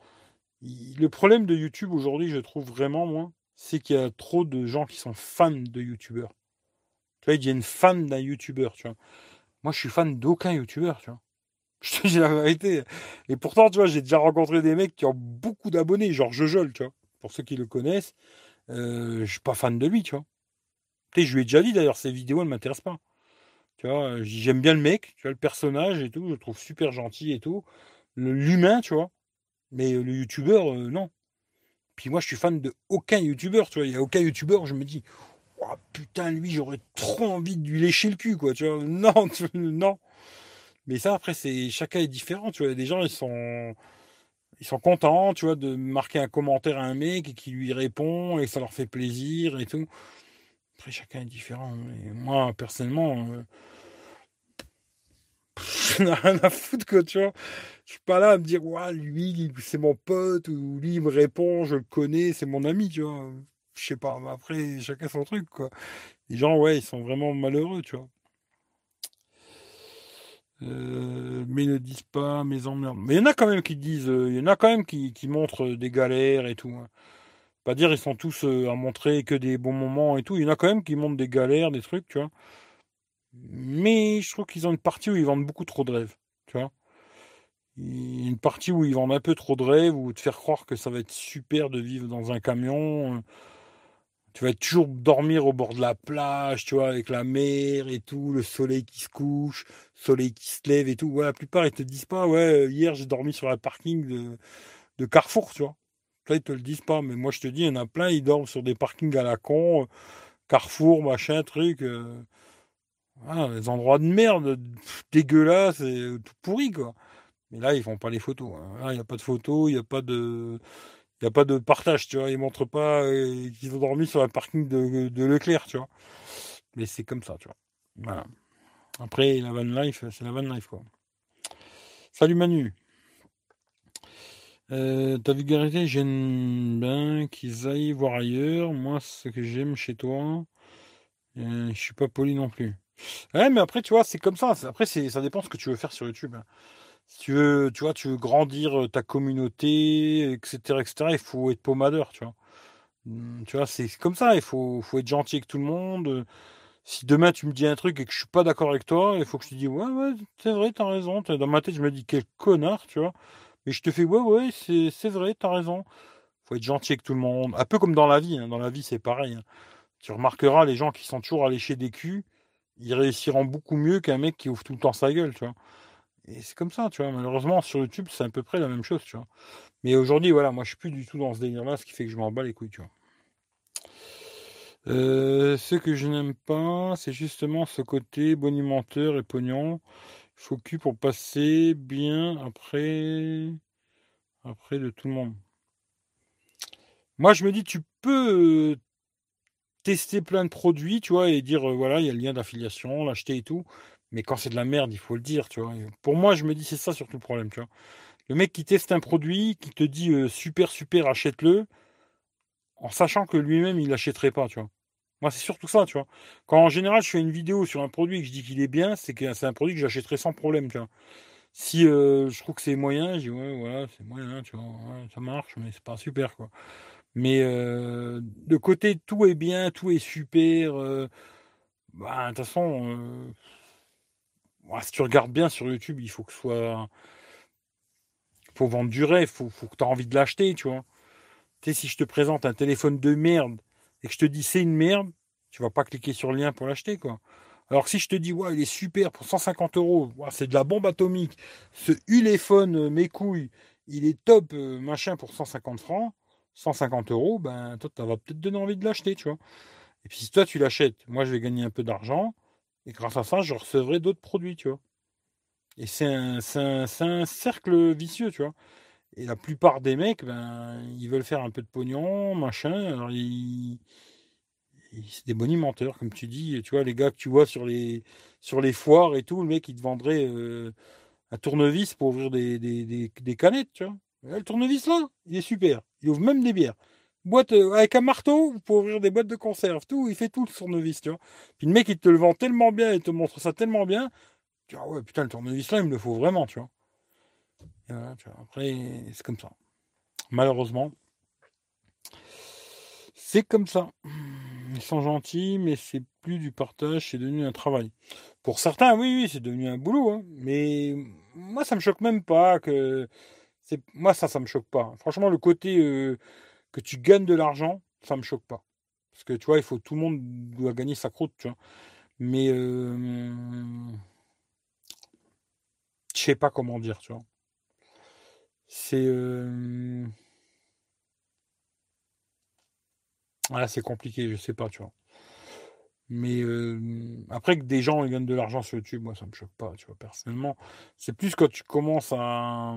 Le problème de YouTube aujourd'hui, je trouve vraiment, moi, c'est qu'il y a trop de gens qui sont fans de YouTubeurs. Tu vois, ils deviennent fans d'un YouTuber, tu vois. Moi, je suis fan d'aucun YouTuber, tu vois. [laughs] Je te dis la vérité. Et pourtant, tu vois, j'ai déjà rencontré des mecs qui ont beaucoup d'abonnés, genre Jojol, tu vois. Pour ceux qui le connaissent, euh, je suis pas fan de lui, tu vois. Tu je lui ai déjà dit d'ailleurs, ces vidéos ne m'intéressent pas. Tu vois, j'aime bien le mec, tu vois, le personnage et tout, je le trouve super gentil et tout. L'humain, tu vois. Mais le youtubeur, euh, non. Puis moi, je suis fan de aucun youtubeur, tu vois. Il n'y a aucun youtubeur, je me dis, oh, putain, lui, j'aurais trop envie de lui lécher le cul, quoi, tu vois. Non, [laughs] non. Mais ça, après, chacun est différent. Tu vois, des gens, ils sont, ils contents, tu vois, de marquer un commentaire à un mec et qui lui répond et ça leur fait plaisir et tout. Après, chacun est différent. Moi, personnellement, euh, [laughs] je n'ai rien à foutre, quoi, tu vois. Je suis pas là à me dire, ouais, lui, c'est mon pote, ou lui, il me répond, je le connais, c'est mon ami, tu vois. Je sais pas, mais après, chacun son truc, quoi. Les gens, ouais, ils sont vraiment malheureux, tu vois. Euh, mais ne disent pas mes emmerdes. Mais il y en a quand même qui disent, euh, il y en a quand même qui, montrent des galères et tout. Hein. Pas dire ils sont tous euh, à montrer que des bons moments et tout. Il y en a quand même qui montrent des galères, des trucs, tu vois. Mais je trouve qu'ils ont une partie où ils vendent beaucoup trop de rêves, tu vois. Une partie où ils vendent un peu trop de rêves, ou te faire croire que ça va être super de vivre dans un camion. Tu vas toujours dormir au bord de la plage, tu vois, avec la mer et tout, le soleil qui se couche, le soleil qui se lève et tout. Ouais, la plupart, ils te disent pas, ouais, hier j'ai dormi sur un parking de, de Carrefour, tu vois. Là, ils te le disent pas, mais moi je te dis, il y en a plein, ils dorment sur des parkings à la con, Carrefour, machin, truc. Euh, des endroits de merde, dégueulasses et tout pourri, quoi. Mais là, ils font pas les photos. Hein. Là, il n'y a pas de photos, il n'y a pas de. Il n'y a pas de partage, tu vois. Ils montrent pas euh, qu'ils ont dormi sur un parking de, Leclerc, tu vois. Mais c'est comme ça, tu vois. Voilà. Après, la van life, c'est la van life, quoi. Salut Manu. Euh, ta vulgarité, j'aime bien qu'ils aillent voir ailleurs. Moi, ce que j'aime chez toi, euh, je suis pas poli non plus. Ouais, mais après, tu vois, c'est comme ça. Après, ça dépend ce que tu veux faire sur YouTube. Si tu veux, tu vois, grandir ta communauté, etc., etc., il faut être pommadeur, tu vois. Mmh, tu c'est comme ça, il faut, faut être gentil avec tout le monde. Si demain tu me dis un truc et que je suis pas d'accord avec toi, il faut que je te dise ouais, ouais, c'est vrai, t'as raison. Dans ma tête, je me dis quel connard, tu vois. Mais je te fais ouais, ouais, c'est vrai, t'as raison. faut être gentil avec tout le monde. Un peu comme dans la vie. Hein. Dans la vie, c'est pareil. Hein. Tu remarqueras, les gens qui sont toujours alléchés des culs, ils réussiront beaucoup mieux qu'un mec qui ouvre tout le temps sa gueule, tu vois. Et c'est comme ça, tu vois. Malheureusement, sur YouTube, c'est à peu près la même chose, tu vois. Mais aujourd'hui, voilà, moi, je suis plus du tout dans ce délire-là, ce qui fait que je m'en bats les couilles, tu vois. Euh, ce que je n'aime pas, c'est justement ce côté bonimenteur et pognon. Faut cul pour passer bien après, après de tout le monde. Moi, je me dis, tu peux euh, tester plein de produits, tu vois, et dire, euh, voilà, il y a le lien d'affiliation, l'acheter et tout. Mais quand c'est de la merde, il faut le dire, tu vois. Pour moi, je me dis, c'est ça surtout le problème, tu vois. Le mec qui teste un produit, qui te dit super, super, achète-le, en sachant que lui-même, il l'achèterait pas, tu vois. Moi, c'est surtout ça, tu vois. Quand en général, je fais une vidéo sur un produit et que je dis qu'il est bien, c'est que c'est un produit que j'achèterais sans problème, tu vois. Si je trouve que c'est moyen, je dis, ouais, voilà, c'est moyen, tu vois, ça marche, mais c'est pas super, quoi. Mais de côté, tout est bien, tout est super. Bah, de toute façon, si tu regardes bien sur YouTube, il faut que ce soit. faut vendre du rêve, faut, faut que tu aies envie de l'acheter, tu vois. Tu sais, si je te présente un téléphone de merde et que je te dis c'est une merde, tu vas pas cliquer sur le lien pour l'acheter, quoi. Alors si je te dis, ouais, il est super pour 150 euros, c'est de la bombe atomique, ce Uléphone, euh, mes couilles, il est top, euh, machin, pour 150 francs, 150 euros, ben toi, tu vas peut-être donner envie de l'acheter, tu vois. Et puis si toi, tu l'achètes, moi, je vais gagner un peu d'argent, et grâce à ça, je recevrai d'autres produits, tu vois. Et c'est un, un, cercle vicieux, tu vois. Et la plupart des mecs, ben, ils veulent faire un peu de pognon, machin, alors ils c'est des bonimenteurs, comme tu dis. Tu vois, les gars que tu vois sur les, sur les foires et tout, le mec, il te vendrait euh, un tournevis pour ouvrir des, des, des, canettes, tu vois. le tournevis, là, il est super. Il ouvre même des bières. Boîte, euh, avec un marteau pour ouvrir des boîtes de conserve, tout, il fait tout le tournevis, tu vois. Puis le mec, il te le vend tellement bien, il te montre ça tellement bien. Tu vois, ouais, putain, le tournevis, là, il me le faut vraiment, tu vois. tu vois après, c'est comme ça. Malheureusement, c'est comme ça. Ils sont gentils, mais c'est plus du partage, c'est devenu un travail. Pour certains, oui, oui, c'est devenu un boulot. Hein. Mais moi, ça me choque même pas que. Moi, ça, ça me choque pas. Franchement, le côté euh, que tu gagnes de l'argent, ça me choque pas. Parce que tu vois, il faut tout le monde doit gagner sa croûte, tu vois. Mais euh, je sais pas comment dire, tu vois. C'est euh, Ah, c'est compliqué, je sais pas, tu vois. Mais après que des gens gagnent de l'argent sur YouTube, moi ça me choque pas, tu vois, personnellement. C'est plus quand tu commences à,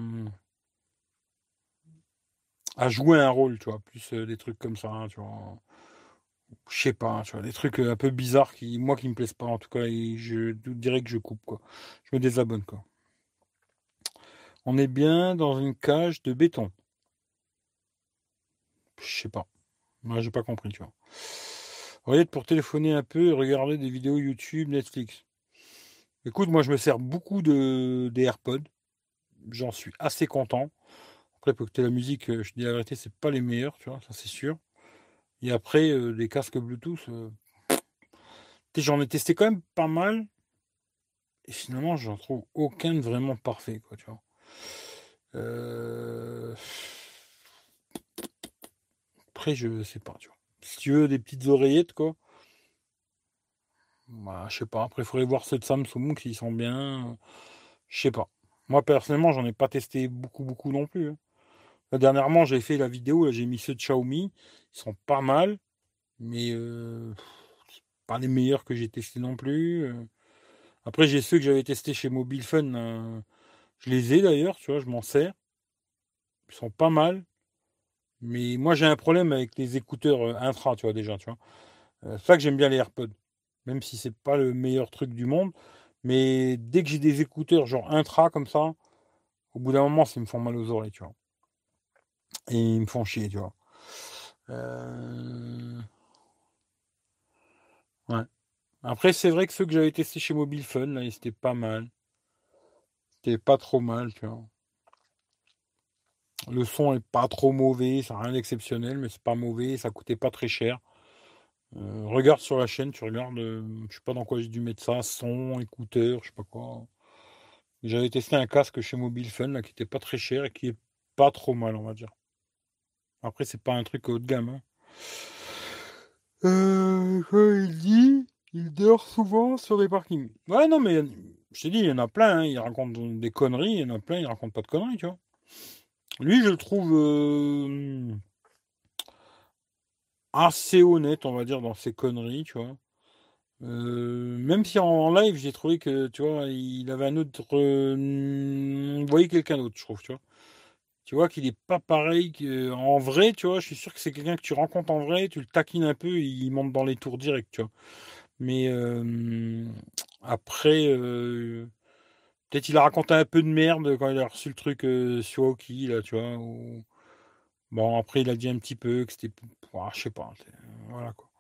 à jouer un rôle, tu vois, plus des trucs comme ça, hein, tu vois. Je sais pas, tu vois, des trucs un peu bizarres qui, moi, qui me plaisent pas, en tout cas, et je dirais que je coupe, quoi. Je me désabonne, quoi. On est bien dans une cage de béton. Je sais pas. Moi, j'ai pas compris, tu vois. Regarde pour téléphoner un peu et regarder des vidéos YouTube, Netflix. Écoute, moi, je me sers beaucoup de, des AirPods. J'en suis assez content. Après, pour écouter la musique, euh, je dis la vérité, c'est pas les meilleurs, tu vois, ça c'est sûr. Et après, euh, des casques Bluetooth, euh, j'en ai testé quand même pas mal. Et finalement, j'en trouve aucun vraiment parfait, quoi, tu vois. Euh je sais pas, tu vois. Si tu veux des petites oreillettes, quoi. Bah, je sais pas. Après, il faudrait voir ceux de Samsung s'ils sont bien. Je sais pas. Moi, personnellement, j'en ai pas testé beaucoup, beaucoup non plus. Hein. Dernièrement, j'ai fait la vidéo, j'ai mis ceux de Xiaomi. Ils sont pas mal, mais euh, pas les meilleurs que j'ai testés non plus. Euh. Après, j'ai ceux que j'avais testés chez Mobile Fun. Euh, je les ai d'ailleurs, tu vois, je m'en sers. Ils sont pas mal. Mais moi, j'ai un problème avec les écouteurs euh, intra, tu vois, déjà, tu vois. C'est ça que j'aime bien les AirPods. Même si c'est pas le meilleur truc du monde. Mais dès que j'ai des écouteurs genre intra comme ça, au bout d'un moment, ça me font mal aux oreilles, tu vois. Et ils me font chier, tu vois. Euh, ouais. Après, c'est vrai que ceux que j'avais testés chez Mobile Fun, là, c'était pas mal. C'était pas trop mal, tu vois. Le son est pas trop mauvais, ça rien d'exceptionnel, mais c'est pas mauvais, ça coûtait pas très cher. Euh, regarde sur la chaîne, tu regardes, euh, je sais pas dans quoi j'ai dû mettre ça, son, écouteur, je sais pas quoi. J'avais testé un casque chez Mobile Fun là, qui était pas très cher et qui est pas trop mal, on va dire. Après, c'est pas un truc haut de gamme. Hein. Euh, il dit, il dort souvent sur des parkings. Ouais, non, mais je t'ai dit, il y en a plein, hein, il raconte des conneries, il y en a plein, il raconte pas de conneries, tu vois. Lui, je le trouve euh, assez honnête, on va dire, dans ses conneries, tu vois. Euh, même si en live, j'ai trouvé que, tu vois, il avait un autre. Euh, vous voyez quelqu'un d'autre, je trouve, tu vois. Tu vois qu'il est pas pareil qu'en vrai, tu vois. Je suis sûr que c'est quelqu'un que tu rencontres en vrai, tu le taquines un peu, il monte dans les tours direct, tu vois. Mais après, Peut-être il a raconté un peu de merde quand il a reçu le truc sur Hockey, là, tu vois. Bon, après, il a dit un petit peu que c'était. Ah, je sais pas. Voilà, quoi.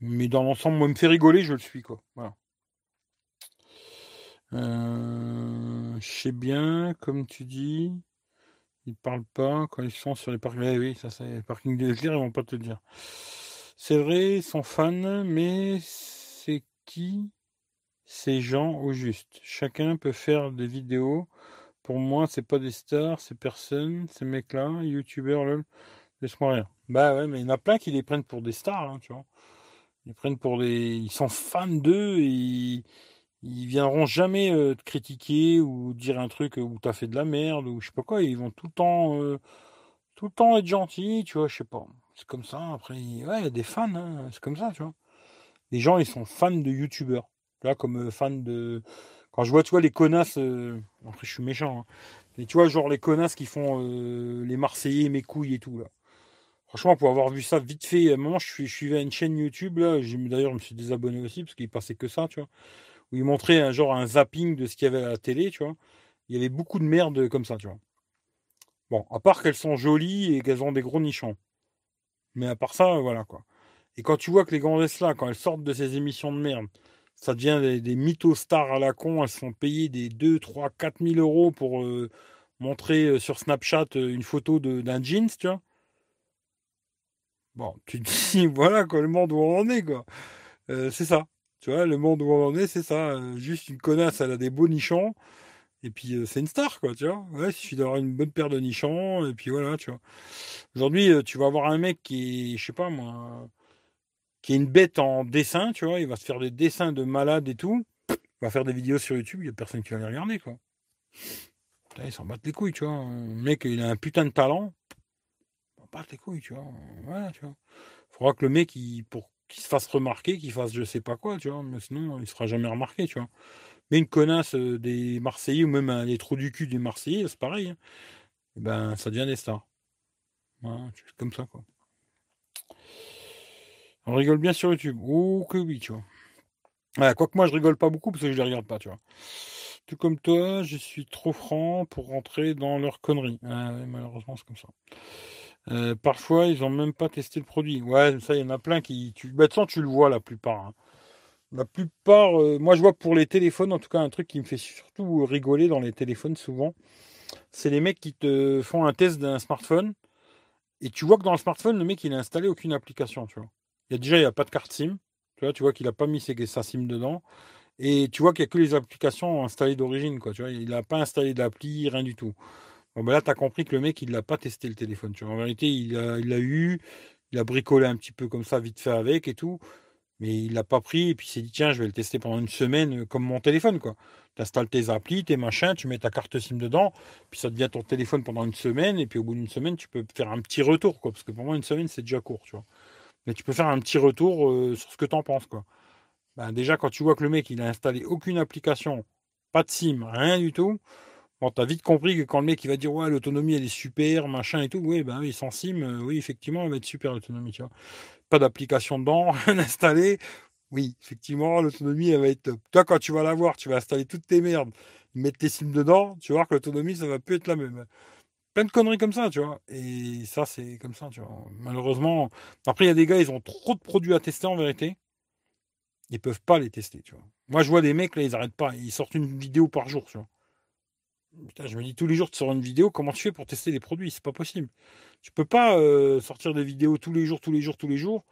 Mais dans l'ensemble, moi, me fait rigoler, je le suis, quoi. Voilà. Je sais bien, comme tu dis, Ils parlent pas quand ils sont sur les parkings. Eh oui, ça c'est les parkings des ils vont pas te dire. C'est vrai, ils sont fans, mais c'est qui ces gens au juste? Chacun peut faire des vidéos. Pour moi, c'est pas des stars, ces personnes, ces mecs-là, youtubeurs, laisse-moi rien. Bah ouais, mais il y en a plein qui les prennent pour des stars, hein, tu vois. Ils prennent pour des. Ils sont fans d'eux et ils viendront jamais euh, te critiquer ou dire un truc où t'as fait de la merde ou je sais pas quoi. Ils vont tout le temps, euh, tout le temps être gentils, tu vois. Je sais pas. C'est comme ça. Après, ouais, il y a des fans. Hein, c'est comme ça, tu vois. Les gens, ils sont fans de youtubeurs. Là, comme euh, fans de. Quand je vois, tu vois, les connasses. Après, je suis méchant. Hein, mais tu vois, genre les connasses qui font les Marseillais, mes couilles et tout là. Franchement, pour avoir vu ça vite fait, à un moment, je, suis, je suivais une chaîne YouTube là. D'ailleurs, je me suis désabonné aussi parce qu'il passait que ça, tu vois où il montrait un genre un zapping de ce qu'il y avait à la télé, tu vois. Il y avait beaucoup de merde comme ça, tu vois. Bon, à part qu'elles sont jolies et qu'elles ont des gros nichons. Mais à part ça, voilà quoi. Et quand tu vois que les grandesses là, quand elles sortent de ces émissions de merde, ça devient des, des mythos stars à la con, elles sont payées des 2, 3, 4 000 euros pour euh, montrer euh, sur Snapchat euh, une photo d'un jeans, tu vois. Bon, tu te [laughs] dis, voilà quoi, le monde où on en est, quoi. c'est ça. Tu vois, le monde où on en est, c'est ça. Euh, juste une connasse, elle a des beaux nichons. Et puis, euh, c'est une star, quoi, tu vois. Ouais, il suffit d'avoir une bonne paire de nichons. Et puis, voilà, tu vois. Aujourd'hui, euh, tu vas avoir un mec qui je sais pas moi, qui est une bête en dessin, tu vois. Il va se faire des dessins de malade et tout. Il va faire des vidéos sur YouTube. Il n'y a personne qui va les regarder, quoi. il s'en battent les couilles, tu vois. Le mec, il a un putain de talent. Il s'en battent les couilles, tu vois. Voilà, tu vois. Faudra que le mec, il, pour qu'il se fasse remarquer, qu'il fasse je sais pas quoi, tu vois, mais sinon il sera jamais remarqué, tu vois. Mais une connasse euh, des Marseillais ou même les trous du cul des Marseillais, c'est pareil. Hein. Eh ben, ça devient des stars. Voilà, comme ça, quoi. On rigole bien sur YouTube. Oh que oui, tu vois. Quoique moi je rigole pas beaucoup parce que je les regarde pas, tu vois. Tout comme toi, je suis trop franc pour rentrer dans leurs conneries. Ah malheureusement, c'est comme ça. Euh, parfois, ils n'ont même pas testé le produit. Ouais, ça, il y en a plein qui. Tu... Bah, de tu le vois la plupart. Hein. La plupart, euh, moi je vois pour les téléphones, en tout cas, un truc qui me fait surtout rigoler dans les téléphones souvent, c'est les mecs qui te font un test d'un smartphone et tu vois que dans le smartphone, le mec il a installé aucune application, tu vois. Il y a déjà, il pas de carte SIM, tu vois, tu vois qu'il n'a pas mis sa SIM dedans et tu vois qu'il n'y a que les applications installées d'origine, quoi, tu vois. Il n'a pas installé d'appli, rien du tout. Bon, ben là, tu as compris que le mec, il l'a pas testé le téléphone. En vérité, il l'a eu, il a bricolé un petit peu comme ça, vite fait avec et tout. Mais il l'a pas pris et puis il s'est dit, tiens, je vais le tester pendant une semaine euh, comme mon téléphone. quoi. Tu installes tes applis, tes machins, tu mets ta carte SIM dedans, puis ça devient ton téléphone pendant une semaine. Et puis au bout d'une semaine, tu peux faire un petit retour. Quoi, parce que pour moi, une semaine, c'est déjà court. Mais tu peux faire un petit retour euh, sur ce que tu en penses. Ben, déjà, quand tu vois que le mec, il a installé aucune application, pas de SIM, rien du tout. Bon, t'as vite compris que quand le mec il va dire ouais l'autonomie elle est super, machin et tout, oui ben oui, sans SIM, euh, oui effectivement elle va être super l'autonomie, tu vois. Pas d'application dedans, [laughs] rien installé. Oui, effectivement, l'autonomie elle va être top. Toi quand tu vas l'avoir, tu vas installer toutes tes merdes, mettre tes SIM dedans, tu vas voir que l'autonomie ça va plus être la même. Plein de conneries comme ça, tu vois. Et ça c'est comme ça, tu vois. Malheureusement, après il y a des gars, ils ont trop de produits à tester en vérité. Ils peuvent pas les tester, tu vois. Moi je vois des mecs là, ils arrêtent pas, ils sortent une vidéo par jour, tu vois je me dis tous les jours tu sors une vidéo, comment tu fais pour tester les produits? C'est pas possible. Tu peux pas euh, sortir des vidéos tous les jours, tous les jours, tous les jours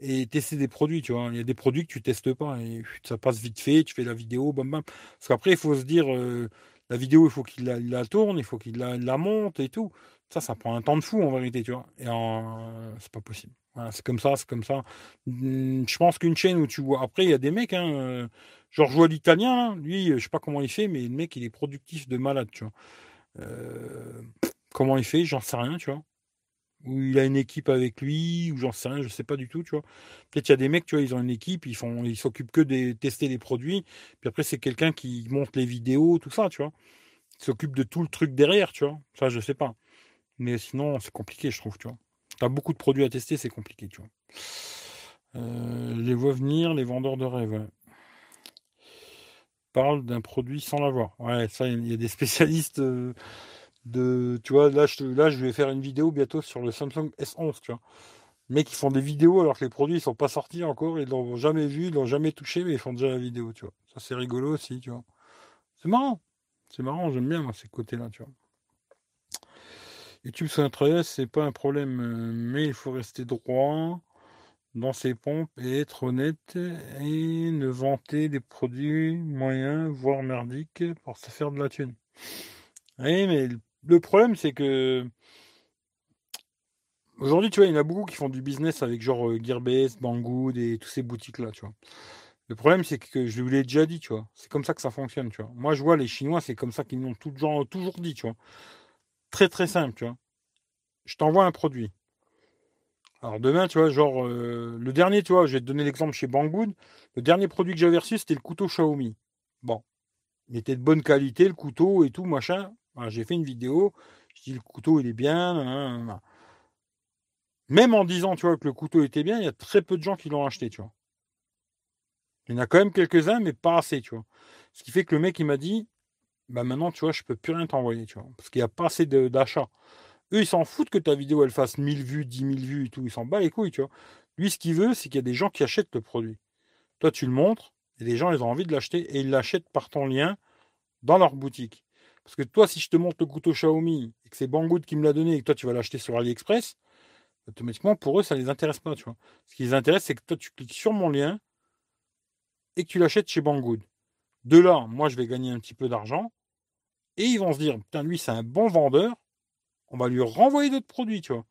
et tester des produits, tu vois. Il y a des produits que tu testes pas et ça passe vite fait, tu fais la vidéo, bam bam. Parce qu'après, il faut se dire, euh, la vidéo, il faut qu'il la, tourne, il faut qu'il la, monte et tout. Ça, ça prend un temps de fou en vérité, tu vois. Et c'est pas possible. c'est comme ça, c'est comme ça. Mmh, je pense qu'une chaîne où tu vois. Après, il y a des mecs, hein, euh, Genre, je vois l'italien, lui, je sais pas comment il fait, mais le mec, il est productif de malade, tu vois. Euh, comment il fait, j'en sais rien, tu vois. Ou il a une équipe avec lui, ou j'en sais rien, je sais pas du tout, tu vois. Peut-être il y a des mecs, tu vois, ils ont une équipe, ils font, s'occupent que de tester les produits, puis après c'est quelqu'un qui monte les vidéos, tout ça, tu vois. Il s'occupe de tout le truc derrière, tu vois. Ça, je sais pas. Mais sinon, c'est compliqué, je trouve, tu vois. T'as beaucoup de produits à tester, c'est compliqué, tu vois. Euh, les vois venir, les vendeurs de rêves parle d'un produit sans l'avoir. Ouais, ça, il y a des spécialistes euh, de. Tu vois, là je, là, je vais faire une vidéo bientôt sur le Samsung S11, tu vois. Mecs, ils font des vidéos alors que les produits ne sont pas sortis encore, ils l'ont jamais vu, ils l'ont jamais touché, mais ils font déjà la vidéo, tu vois. Ça, c'est rigolo aussi, tu vois. C'est marrant. C'est marrant, j'aime bien, ces côtés-là, tu vois. YouTube sur un c'est pas un problème, euh, mais il faut rester droit dans ses pompes et être honnête et ne vanter des produits moyens, voire merdiques, pour se faire de la thune. Oui, mais le problème, c'est que aujourd'hui, tu vois, il y en a beaucoup qui font du business avec genre euh, Gearbest, Banggood et toutes ces boutiques-là, tu vois. Le problème, c'est que je vous l'ai déjà dit, tu vois. C'est comme ça que ça fonctionne, tu vois. Moi, je vois les Chinois, c'est comme ça qu'ils m'ont toujours, toujours dit, tu vois. Très, très simple, tu vois. Je t'envoie un produit. Alors demain, tu vois, genre, euh, le dernier, tu vois, je vais te donner l'exemple chez Banggood. Le dernier produit que j'avais reçu, c'était le couteau Xiaomi. Bon. Il était de bonne qualité, le couteau et tout, machin. j'ai fait une vidéo. Je dis, le couteau, il est bien. Même en disant, tu vois, que le couteau était bien, il y a très peu de gens qui l'ont acheté, tu vois. Il y en a quand même quelques-uns, mais pas assez, tu vois. Ce qui fait que le mec, il m'a dit, bah maintenant, tu vois, je peux plus rien t'envoyer, tu vois. Parce qu'il n'y a pas assez d'achats. Eux, ils s'en foutent que ta vidéo, elle fasse 1000 vues, 10 000 vues et tout. Ils s'en bat les couilles, tu vois. Lui, ce qu'il veut, c'est qu'il y a des gens qui achètent le produit. Toi, tu le montres, et les gens, ils ont envie de l'acheter, et ils l'achètent par ton lien dans leur boutique. Parce que toi, si je te montre le couteau Xiaomi, et que c'est Banggood qui me l'a donné, et que toi, tu vas l'acheter sur AliExpress, automatiquement, pour eux, ça ne les intéresse pas, tu vois. Ce qui les intéresse, c'est que toi, tu cliques sur mon lien, et que tu l'achètes chez Banggood. De là, moi, je vais gagner un petit peu d'argent. Et ils vont se dire, putain, lui, c'est un bon vendeur. On va lui renvoyer d'autres produits, tu vois.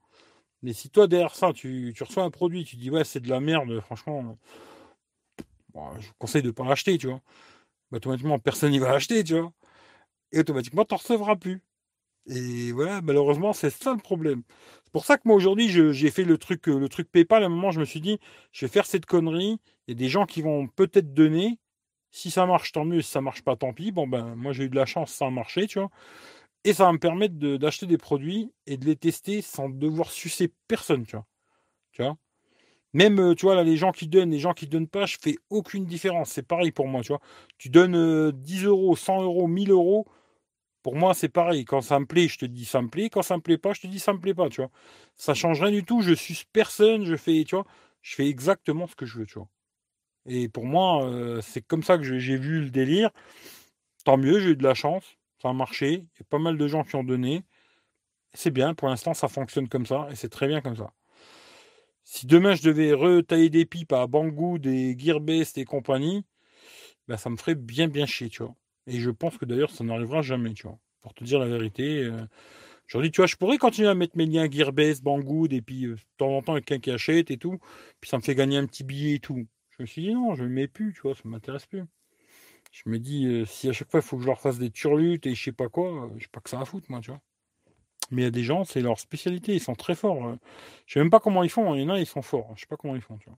Mais si toi, derrière ça, tu, reçois un produit, tu dis, ouais, c'est de la merde, franchement, je vous conseille de ne pas l'acheter, tu vois. automatiquement, personne n'y va l'acheter, tu vois. Et automatiquement, tu n'en recevras plus. Et voilà, malheureusement, c'est ça le problème. C'est pour ça que moi aujourd'hui, j'ai fait le truc, le truc PayPal. À un moment, je me suis dit, je vais faire cette connerie. Il y a des gens qui vont peut-être donner. Si ça marche, tant mieux. Si ça marche pas, tant pis. Bon, ben, moi, j'ai eu de la chance, ça a marché, tu vois. Et ça va me permettre d'acheter des produits et de les tester sans devoir sucer personne, tu vois. Tu vois? Même, euh, tu vois, là, les gens qui donnent, les gens qui donnent pas, je fais aucune différence. C'est pareil pour moi, tu vois. Tu donnes 10 euh, euros, 100 euros, 1000 euros pour moi, c'est pareil. Quand ça me plaît, je te dis ça me plaît. Quand ça me plaît pas, je te dis ça me plaît pas, tu vois. Ça change rien du tout. Je suis personne. Je fais, je fais exactement ce que je veux, tu vois. Et pour moi, euh, c'est comme ça que j'ai vu le délire. Tant mieux, j'ai eu de la chance. Ça a marché. Il y a pas mal de gens qui ont donné. C'est bien. Pour l'instant, ça fonctionne comme ça. Et c'est très bien comme ça. Si demain je devais retailler des pipes à Banggood, des Gearbest et compagnie, ben, ça me ferait bien bien chier, tu vois. Et je pense que d'ailleurs, ça n'arrivera jamais, tu vois. Pour te dire la vérité. Euh, Aujourd'hui, tu vois, je pourrais continuer à mettre mes liens Gearbest, Banggood, et puis euh, de temps en temps, quelqu'un qui achète et tout. Puis ça me fait gagner un petit billet et tout. Je me suis dit, non, je ne le mets plus, tu vois, ça ne m'intéresse plus. Je me dis, euh, si à chaque fois, il faut que je leur fasse des turlutes et je sais pas quoi, je sais pas que ça à foutre, moi, tu vois. Mais il y a des gens, c'est leur spécialité, ils sont très forts. Je sais même pas comment ils font, il y en a, ils sont forts. Je sais pas comment ils font, tu vois.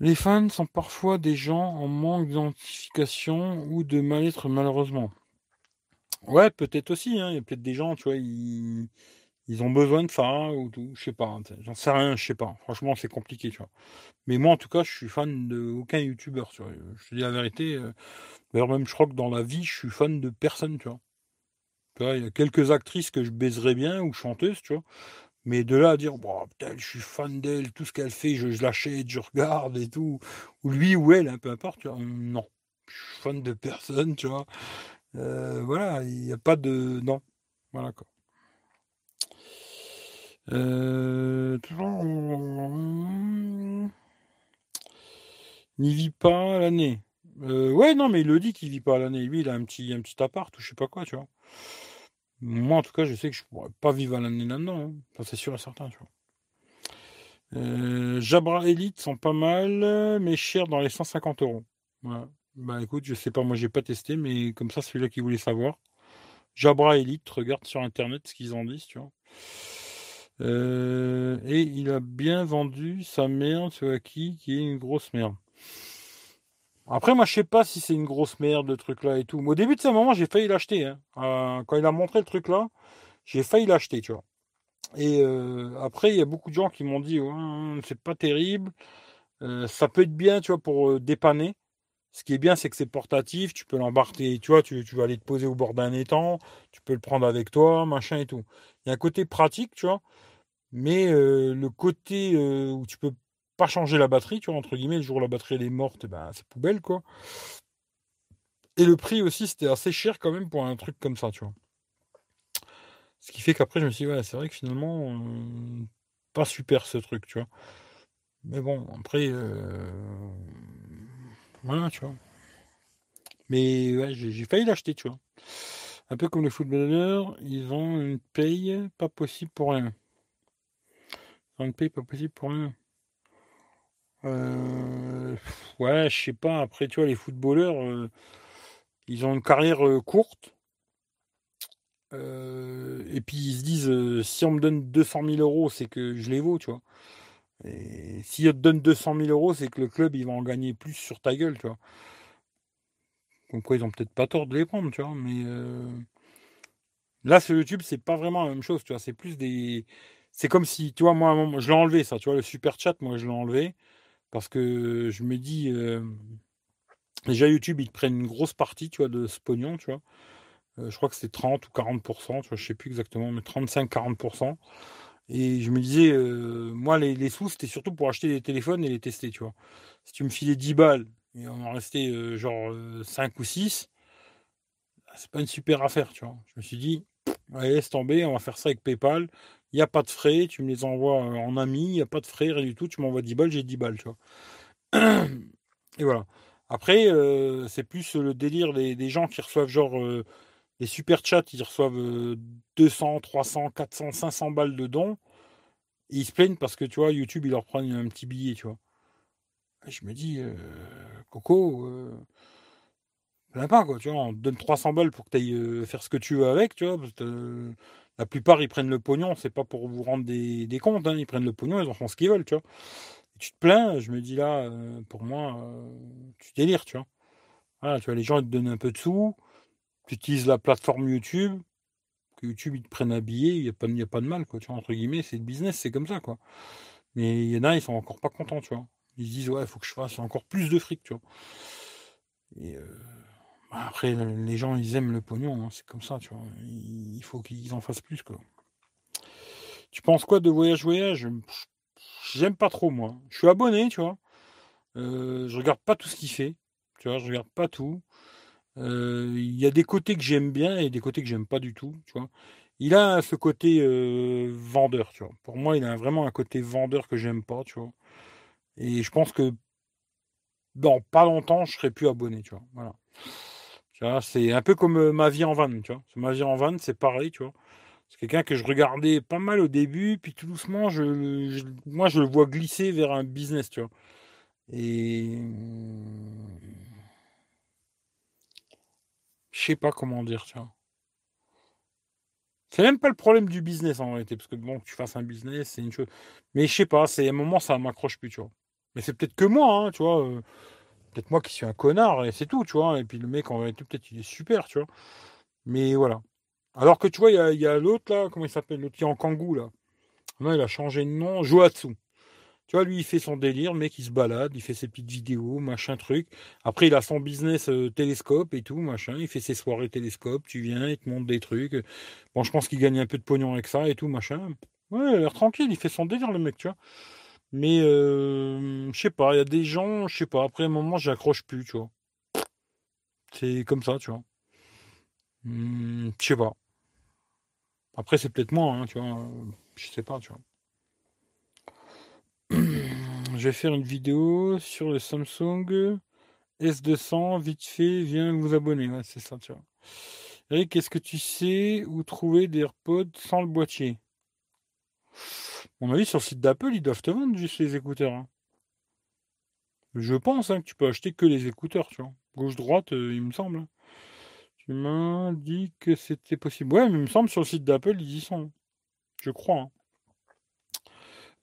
Les fans sont parfois des gens en manque d'identification ou de mal-être malheureusement. Ouais, peut-être aussi. Hein. Il y a peut-être des gens, tu vois, ils, ont besoin de ça ou tout. Je sais pas. J'en sais rien, je sais pas. Franchement, c'est compliqué, tu vois. Mais moi, en tout cas, je suis fan de aucun youtubeur. Tu vois. Je te dis la vérité. Euh, d'ailleurs, même, je crois que dans la vie, je suis fan de personne, tu vois. Tu vois, il y a quelques actrices que je baiserais bien ou chanteuses, tu vois. Mais de là à dire, bon, putain, je suis fan d'elle, tout ce qu'elle fait, je, l'achète, je regarde et tout, ou lui ou elle, hein, peu importe, tu vois, non. Je suis fan de personne, tu vois. Euh, voilà, il n'y a pas de. Non. Voilà quoi. Euh... N'y vit pas l'année. Euh, ouais, non, mais il le dit qu'il vit pas l'année. Lui, il a un petit, un petit appart ou je sais pas quoi, tu vois. Moi, en tout cas, je sais que je pourrais pas vivre à l'année là-dedans. Hein. C'est sûr et certain. Tu vois. Euh, Jabra Elite sont pas mal, mais chers dans les 150 euros. Bah écoute, je sais pas, moi j'ai pas testé, mais comme ça, celui-là qui voulait savoir. Jabra Elite, regarde sur internet ce qu'ils en disent, tu vois. Euh, et il a bien vendu sa merde, ce qui, qui est une grosse merde. Après, moi, je sais pas si c'est une grosse merde, le truc-là et tout. au début de ce moment, j'ai failli l'acheter. Hein. Euh, quand il a montré le truc-là, j'ai failli l'acheter, tu vois. Et euh, après, il y a beaucoup de gens qui m'ont dit, c'est pas terrible. Ça peut être bien, tu vois, pour dépanner. Ce qui est bien, c'est que c'est portatif. Tu peux l'embarquer, tu vois, tu, vas aller te poser au bord d'un étang. Tu peux le prendre avec toi, machin et tout. Il y a un côté pratique, tu vois. Mais le côté où tu peux pas changer la batterie, tu vois, entre guillemets, le jour où la batterie est morte, eh ben, c'est poubelle, quoi. Et le prix aussi, c'était assez cher quand même pour un truc comme ça, tu vois. Ce qui fait qu'après, je me suis dit, ouais, c'est vrai que finalement, euh, pas super ce truc, tu vois. Mais bon, après, euh, voilà, tu vois. Mais ouais, j'ai failli l'acheter, tu vois. Un peu comme les footballeurs, ils ont une paye pas possible pour rien. Ils ont une paye pas possible pour rien. Euh, ouais, je sais pas. Après, tu vois, les footballeurs, euh, ils ont une carrière euh, courte. et puis ils se disent, si on me donne 200 000 euros, c'est que je les vaux, tu vois. Et si te donne 200 000 euros, c'est que le club, il va en gagner plus sur ta gueule, tu vois. Donc quoi, ils ont peut-être pas tort de les prendre, tu vois. Mais là, sur YouTube, c'est pas vraiment la même chose, tu vois. C'est plus des. C'est comme si, tu vois, moi, je l'ai enlevé, ça, tu vois, le super chat, moi, je l'ai enlevé. Parce que je me dis, euh, déjà YouTube, ils prennent une grosse partie, tu vois, de ce pognon, tu vois. Euh, je crois que c'était 30 ou 40%, tu vois, je sais plus exactement, mais 35-40%. Et je me disais, euh, moi, les, sous, c'était surtout pour acheter des téléphones et les tester, tu vois. Si tu me filais 10 balles et on en restait genre 5 ou 6, c'est pas une super affaire, tu vois. Je me suis dit, allez, laisse tomber, on va faire ça avec PayPal. Il n'y a pas de frais, tu me les envoies en ami, il n'y a pas de frais, rien du tout, tu m'envoies 10 balles, j'ai 10 balles, tu vois. [clears throat] Et voilà. Après, c'est plus le délire des, gens qui reçoivent genre les super chats, ils reçoivent 200, 300, 400, 500 balles de dons. Ils se plaignent parce que, tu vois, YouTube, il leur prend un petit billet, tu vois. je me dis, Coco, pas, quoi, tu vois, on te donne 300 balles pour que tu ailles faire ce que tu veux avec, tu vois. la plupart, ils prennent le pognon, c'est pas pour vous rendre des, comptes, hein, ils prennent le pognon, ils en font ce qu'ils veulent, tu vois. tu te plains, je me dis là, pour moi, tu délires, tu vois. Tu vois, les gens, ils te donnent un peu de sous, tu utilises la plateforme YouTube, que YouTube, ils te prennent un billet, il n'y a, pas, a pas de mal, quoi, tu vois, entre guillemets, c'est le business, c'est comme ça, quoi. Mais il y en a, ils sont encore pas contents, tu vois. Ils se disent, ouais, il faut que je fasse encore plus de fric, tu vois. Et bah, après, les gens, ils aiment le pognon, hein, c'est comme ça, tu vois. Il faut qu'ils en fassent plus, quoi. Tu penses quoi de voyage voyage? J'aime pas trop, moi. Je suis abonné, tu vois. Euh, je regarde pas tout ce qu'il fait. Tu vois, je regarde pas tout. Euh, il y a des côtés que j'aime bien et des côtés que j'aime pas du tout, tu vois. Il a ce côté euh, vendeur, tu vois. Pour moi, il a vraiment un côté vendeur que j'aime pas, tu vois. Et je pense que dans pas longtemps, je serai plus abonné, tu vois. Voilà c'est un peu comme ma vie en van, tu vois. Ma vie en van, c'est pareil, tu vois. C'est quelqu'un que je regardais pas mal au début, puis tout doucement, moi, je le vois glisser vers un business, tu vois. Et je sais pas comment dire, tu vois. C'est même pas le problème du business en réalité, parce que bon, que tu fasses un business, c'est une chose. Mais je sais pas, c'est à un moment, ça m'accroche plus, tu vois. Mais c'est peut-être que moi, hein, tu vois peut-être moi qui suis un connard et c'est tout, tu vois. Et puis le mec en réalité, peut-être il est super, tu vois. Mais voilà. Alors que tu vois, il y a, l'autre là, comment il s'appelle L'autre qui est en kangou là. Non, il a changé de nom, Joatsu. Tu vois, lui, il fait son délire, le mec, il se balade, il fait ses petites vidéos, machin, truc. Après, il a son business euh, télescope et tout, machin. Il fait ses soirées télescope, tu viens, il te montre des trucs. Bon, je pense qu'il gagne un peu de pognon avec ça et tout, machin. Ouais, il a l'air tranquille, il fait son délire, le mec, tu vois. Mais euh, je sais pas, il y a des gens, je sais pas, après un moment, j'accroche plus, tu vois. C'est comme ça, tu vois. Hmm, je sais pas. Après, c'est peut-être moi, hein, tu vois. Je sais pas, tu vois. Je vais faire une vidéo sur le Samsung S200, vite fait, viens vous abonner. Ouais, c'est ça, tu vois. Eric, est-ce que tu sais où trouver des AirPods sans le boîtier? Mon avis, sur le site d'Apple, ils doivent te vendre juste les écouteurs. Hein. Je pense hein, que tu peux acheter que les écouteurs, tu vois. Gauche-droite, euh, il me semble. Tu m'as dit que c'était possible. Ouais, mais il me semble sur le site d'Apple, ils y sont. Je crois. Hein.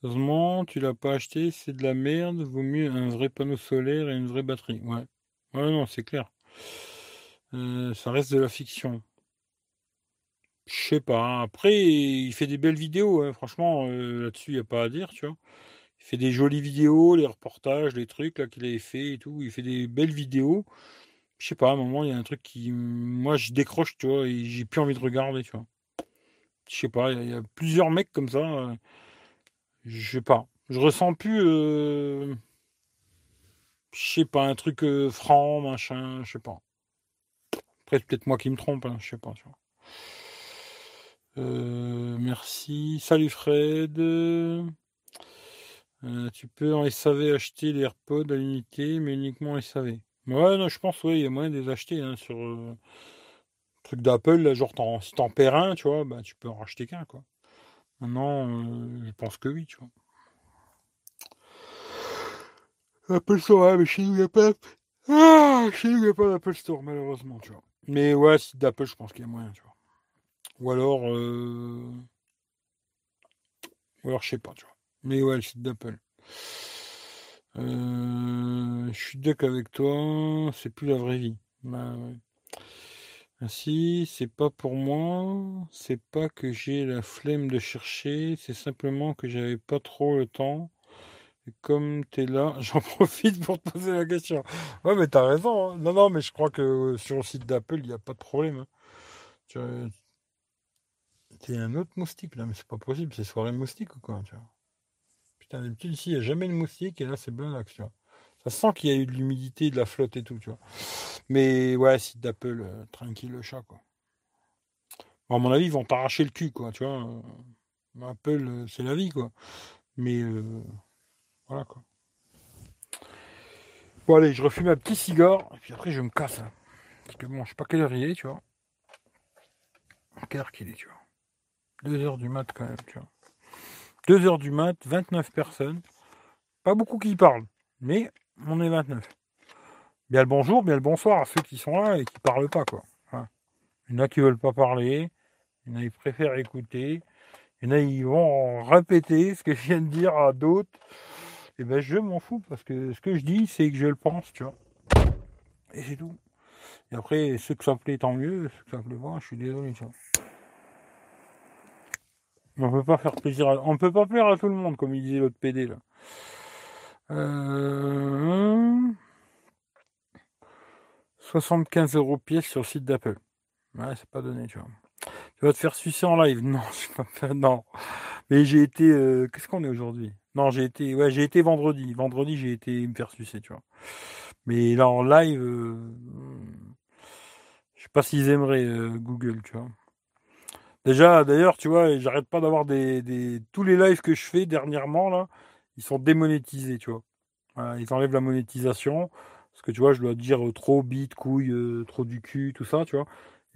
Heureusement, tu l'as pas acheté, c'est de la merde. Vaut mieux un vrai panneau solaire et une vraie batterie. Ouais. Ouais, non, c'est clair. Euh, ça reste de la fiction. Je sais pas. Hein. Après, il fait des belles vidéos. Hein. Franchement, euh, là-dessus, il n'y a pas à dire, tu vois. Il fait des jolies vidéos, les reportages, les trucs là qu'il avait fait et tout. Il fait des belles vidéos. Je sais pas, à un moment, il y a un truc qui. Moi, je décroche, tu vois, et j'ai plus envie de regarder, tu vois. Je sais pas, il y, a plusieurs mecs comme ça. Euh, je sais pas. Je ressens plus. Euh, je sais pas, un truc franc, machin, je sais pas. Après, c'est peut-être moi qui me trompe, hein, je sais pas, tu vois. Euh, merci. Salut Fred. Euh, tu peux en SAV acheter les AirPods à l'unité, mais uniquement en SAV. Ouais, non, je pense, oui, il y a moyen de les acheter hein, sur euh, truc d'Apple, là, genre si t'en perds un, tu vois, bah tu peux en racheter qu'un, quoi. Maintenant, je pense que oui, tu vois. Apple Store, mais chez nous, il n'y a pas. Ah, chez nous, il n'y a pas d'Apple Store, malheureusement, tu vois. Mais ouais, site d'Apple, je pense qu'il y a moyen, tu vois. Ou alors. Euh... Ou alors, je sais pas, tu vois. Mais ouais, le site d'Apple. Euh... Je suis d'accord avec toi, c'est plus la vraie vie. Bah, ouais. Ainsi, c'est pas pour moi, c'est pas que j'ai la flemme de chercher, c'est simplement que j'avais pas trop le temps. Et comme tu es là, [laughs] j'en profite pour te poser la question. Ouais, mais t'as raison. Hein. Non, non, mais je crois que sur le site d'Apple, il n'y a pas de problème. Hein. Tu un autre moustique là, mais c'est pas possible, c'est soirée moustique ou quoi, tu vois. Putain, ici, il n'y a jamais de moustique et là, c'est bien vois. Ça sent qu'il y a eu de l'humidité, de la flotte et tout, tu vois. Mais ouais, site d'Apple, euh, tranquille le chat, quoi. à mon avis, ils vont t'arracher le cul, quoi, tu vois. Apple, euh, c'est la vie, quoi. Mais euh, voilà, quoi. Bon, allez, je refume un petit cigare, et puis après, je me casse. Hein. Parce que bon, je sais pas quelle heure il est, tu vois. Quelle heure qu'il est, tu vois. 2 heures du mat, quand même, tu vois. 2 heures du mat, 29 personnes. Pas beaucoup qui parlent, mais on est 29. Bien le bonjour, bien le bonsoir à ceux qui sont là et qui parlent pas, quoi. Il y en a qui veulent pas parler, il y en a qui préfèrent écouter, il y en a qui vont répéter ce que je viens de dire à d'autres. Et eh ben je m'en fous parce que ce que je dis, c'est que je le pense, tu vois. Et c'est tout. Et après, ceux que ça plaît, tant mieux, ceux que ça plaît pas, je suis désolé, tu vois. On peut pas faire plaisir à... On peut pas plaire à tout le monde, comme il disait l'autre PD là. Euh... 75 euros pièce sur site d'Apple. Ouais, c'est pas donné, tu vois. Tu vas te faire sucer en live [laughs] Non. Non. Mais j'ai été. Euh, qu'est-ce qu'on est aujourd'hui? Non, j'ai été. Ouais, j'ai été vendredi. Vendredi, j'ai été me faire sucer, tu vois. Mais là, en live, euh, je sais pas s'ils aimeraient euh, Google, tu vois. Déjà, d'ailleurs, tu vois, j'arrête pas d'avoir des, Tous les lives que je fais dernièrement, là, ils sont démonétisés, tu vois. ils enlèvent la monétisation. Parce que tu vois, je dois dire euh, trop bite, couille, euh, trop du cul, tout ça, tu vois.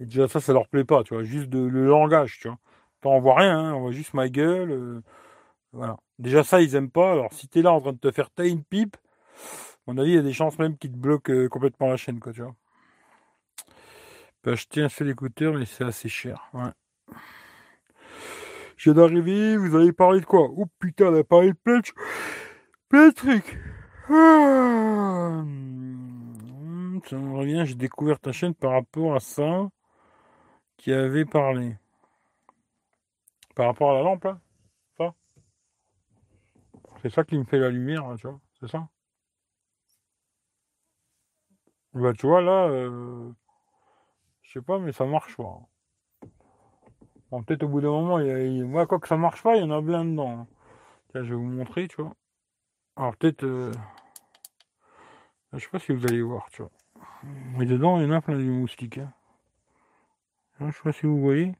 Et déjà, ça, ça leur plaît pas, tu vois. Juste de, le langage, tu vois. On voit rien, hein, on voit juste ma gueule. Euh, voilà. Déjà, ça, ils aiment pas. Alors, si tu es là en train de te faire tailler une pipe, à mon avis, il y a des chances même qu'ils te bloquent complètement la chaîne, quoi, tu vois. Tu peux acheter un seul écouteur, mais c'est assez cher. Ouais. Je viens d'arriver, vous allez parler de quoi? Oh putain, on a parlé de plein de, plein. Ah, ça me revient, j'ai découvert ta chaîne par rapport à ça qui avait parlé. Par rapport à la lampe, là? Ça? C'est ça qui me fait la lumière, tu vois C'est ça? Bah, tu vois, là, euh, je sais pas, mais ça marche pas. Bon, peut-être au bout d'un moment, il y a, moi, quoi que ça marche pas, il y en a plein dedans. Je vais vous montrer, tu vois. Alors, peut-être. Euh, je sais pas si vous allez voir, tu vois. Mais dedans, il y en a plein de moustiques. Hein. Je sais pas si vous voyez.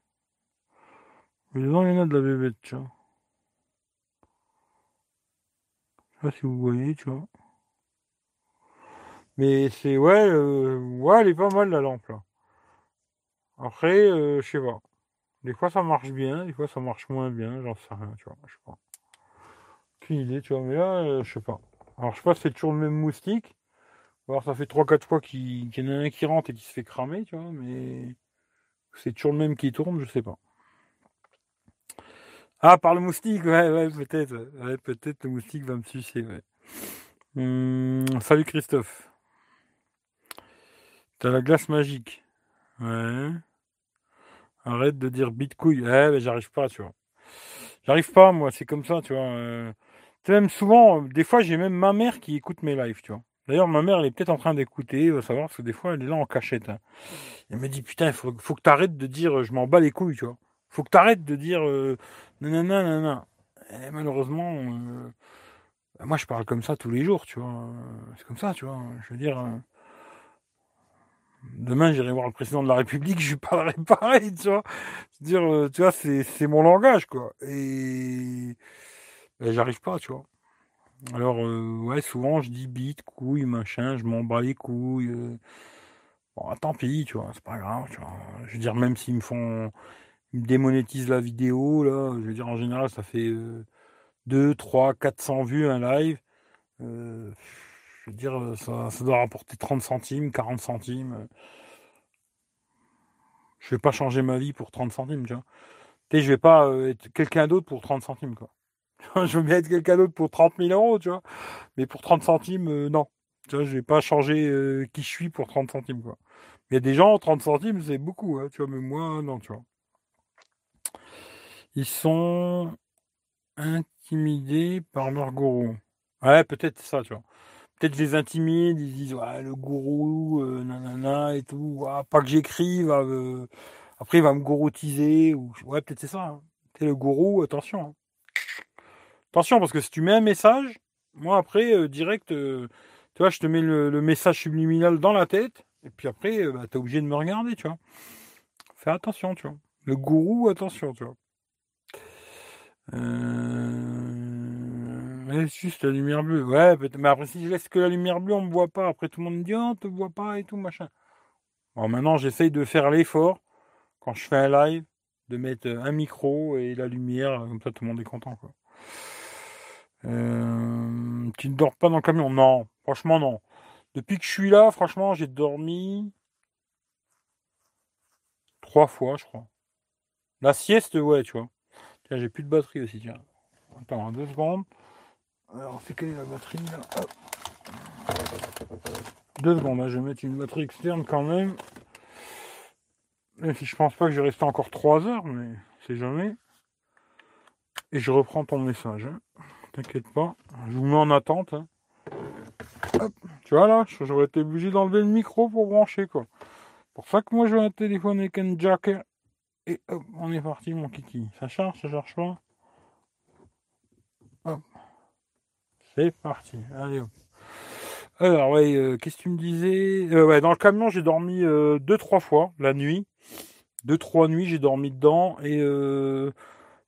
Mais dedans, il y en a de la bébête, tu vois. Je sais pas si vous voyez, tu vois. Mais c'est, ouais, euh, ouais, elle est pas mal la lampe, là. Après, euh, je sais pas. Des fois, ça marche bien, des fois, ça marche moins bien, j'en sais rien, tu vois. Je sais pas. Aucune idée, tu vois. Mais là, euh, je sais pas. Alors, je sais pas si c'est toujours le même moustique. Alors ça fait 3-4 fois qu'il y en a un qui rentre et qui se fait cramer, tu vois, mais c'est toujours le même qui tourne, je sais pas. Ah, par le moustique, ouais, ouais, peut-être. Ouais, peut-être le moustique va me sucer, ouais. Hum, salut Christophe. T'as la glace magique. Ouais. Arrête de dire bitcouille. Ouais, mais j'arrive pas, tu vois. J'arrive pas, moi, c'est comme ça, tu vois. Euh... Même souvent, des fois, j'ai même ma mère qui écoute mes lives, tu vois. D'ailleurs, ma mère, elle est peut-être en train d'écouter, va savoir, parce que des fois, elle est là en cachette. Hein. Elle me dit, putain, il faut, faut que tu arrêtes de dire, je m'en bats les couilles, tu vois. Faut que tu arrêtes de dire, euh, nanana, nanana. Et malheureusement, euh, moi, je parle comme ça tous les jours, tu vois. C'est comme ça, tu vois. Je veux dire, euh, Demain, j'irai voir le président de la République, [laughs] je lui parlerai pareil, tu vois. dire, euh, tu vois, c'est mon langage, quoi. Et ben, j'arrive pas, tu vois. Alors, euh, ouais, souvent, je dis bite, couille, machin, je m'en bats les couilles. Euh. Bon, tant pis, tu vois, c'est pas grave, tu vois. Je veux dire, même s'ils me font. Ils me démonétisent la vidéo, là, je veux dire, en général, ça fait 2, 3, 400 vues un live. Dire, ça, ça doit rapporter 30 centimes, 40 centimes. Je vais pas changer ma vie pour 30 centimes, tu vois. Tu je vais pas euh, être quelqu'un d'autre pour 30 centimes, quoi. [laughs] je veux bien être quelqu'un d'autre pour 30 000 euros, tu vois. Mais pour 30 centimes, euh, non. Tu vois, je vais pas changer euh, qui je suis pour 30 centimes, quoi. Il y des gens, 30 centimes, c'est beaucoup, hein, tu vois, mais moi, non, tu vois. Ils sont intimidés par leur gourou. Ouais, peut-être ça, tu vois peut-être les intimide, ils disent le gourou, euh, nanana et tout, pas que j'écrive, euh, après il va me gouroutiser, ou ouais, peut-être c'est ça. Hein. le gourou, attention. Hein. Attention, parce que si tu mets un message, moi après, euh, direct, tu vois, je te mets le, message subliminal dans la tête, et puis après, bah, tu es obligé de me regarder, tu vois. Fais attention, tu vois. Le gourou, attention, tu vois. Juste la lumière bleue. Ouais, mais après, si je laisse que la lumière bleue, on me voit pas. Après, tout le monde me dit, oh, on te voit pas et tout, machin. Bon, maintenant, j'essaye de faire l'effort, quand je fais un live, de mettre un micro et la lumière, comme ça, tout le monde est content, quoi. Euh, tu ne dors pas dans le camion? Non, franchement, non. Depuis que je suis là, franchement, j'ai dormi trois fois, je crois. La sieste, ouais, tu vois. Tiens, j'ai plus de batterie aussi, tiens. Attends, deux secondes. Alors, on fait quelle est la batterie là Deux secondes, hein, je vais mettre une batterie externe quand même. je pense pas que je vais rester encore 3 heures, mais c'est jamais. Et je reprends ton message. Hein. T'inquiète pas. Je vous mets en attente. Hein. Tu vois là, j'aurais été obligé d'enlever le micro pour brancher quoi. Pour ça que moi je vais un téléphone avec un jack. Et hop, on est parti mon kiki. Ça charge, ça charge pas? Hop. C'est parti. Allez. Alors, ouais, euh, qu'est-ce que tu me disais? Euh, ouais, Dans le camion, j'ai dormi euh, deux, trois fois la nuit. Deux, trois nuits, j'ai dormi dedans. Et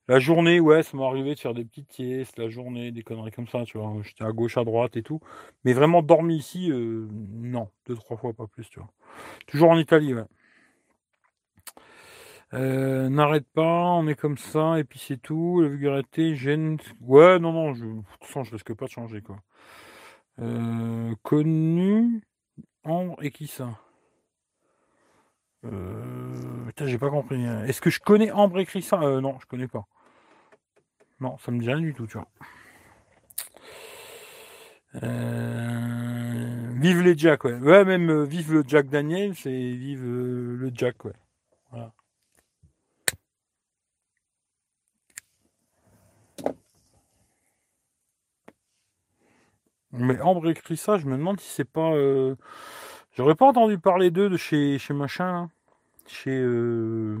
la journée, ouais, ça m'est arrivé de faire des petites siestes, la journée, des conneries comme ça, tu vois. J'étais à gauche, à droite et tout. Mais vraiment dormi ici, non. Deux, trois fois, pas plus, tu vois. Toujours en Italie, ouais. Euh, n'arrête pas, on est comme ça, et puis c'est tout. La vulgarité gêne. Ouais, non, non, je, de toute je risque pas de changer, quoi. Euh, connu, Ambre et qui ça? Euh, Putain, j'ai pas compris. Est-ce que je connais Ambre et euh, Non, je connais pas. Non, ça me dit rien du tout, tu vois. Vive les Jack, ouais. Ouais, même vive le Jack Daniel, c'est vive le Jack, ouais. Voilà. Mais Ambre écrit ça, je me demande si c'est pas. Euh, j'aurais pas entendu parler d'eux de chez, chez machin, là. Chez. Euh...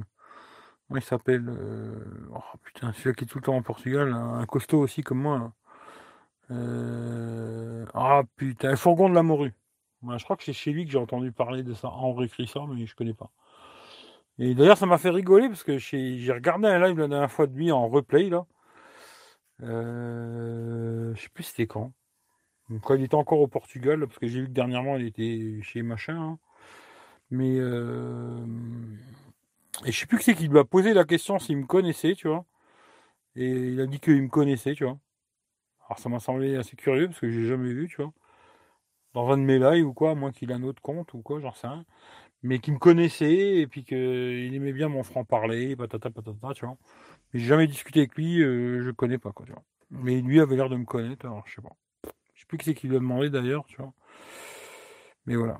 Comment il s'appelle euh, Oh putain, celui-là qui est tout le temps en Portugal, un costaud aussi comme moi. Euh, ah putain, un fourgon de la morue. je crois que c'est chez lui que j'ai entendu parler de ça. Ambre écrit ça, mais je connais pas. Et d'ailleurs, ça m'a fait rigoler parce que j'ai regardé un live la dernière fois de lui en replay, là. Euh... Je sais plus c'était quand. Quand il était encore au Portugal, parce que j'ai vu que dernièrement il était chez machin. Hein. Mais euh... et je sais plus qui c'est qui lui a posé la question s'il me connaissait, tu vois. Et il a dit qu'il me connaissait, tu vois. Alors ça m'a semblé assez curieux parce que j'ai jamais vu, tu vois. Dans un de mes lives ou quoi, à moins qu'il ait un autre compte ou quoi, j'en sais rien. Mais qui me connaissait et puis qu'il aimait bien mon franc-parler, patata patata, tu vois. Mais j'ai jamais discuté avec lui, euh, je connais pas, quoi, tu vois. Mais lui avait l'air de me connaître, alors je sais pas plus qui c'est qui lui a demandé d'ailleurs, tu vois. Mais voilà.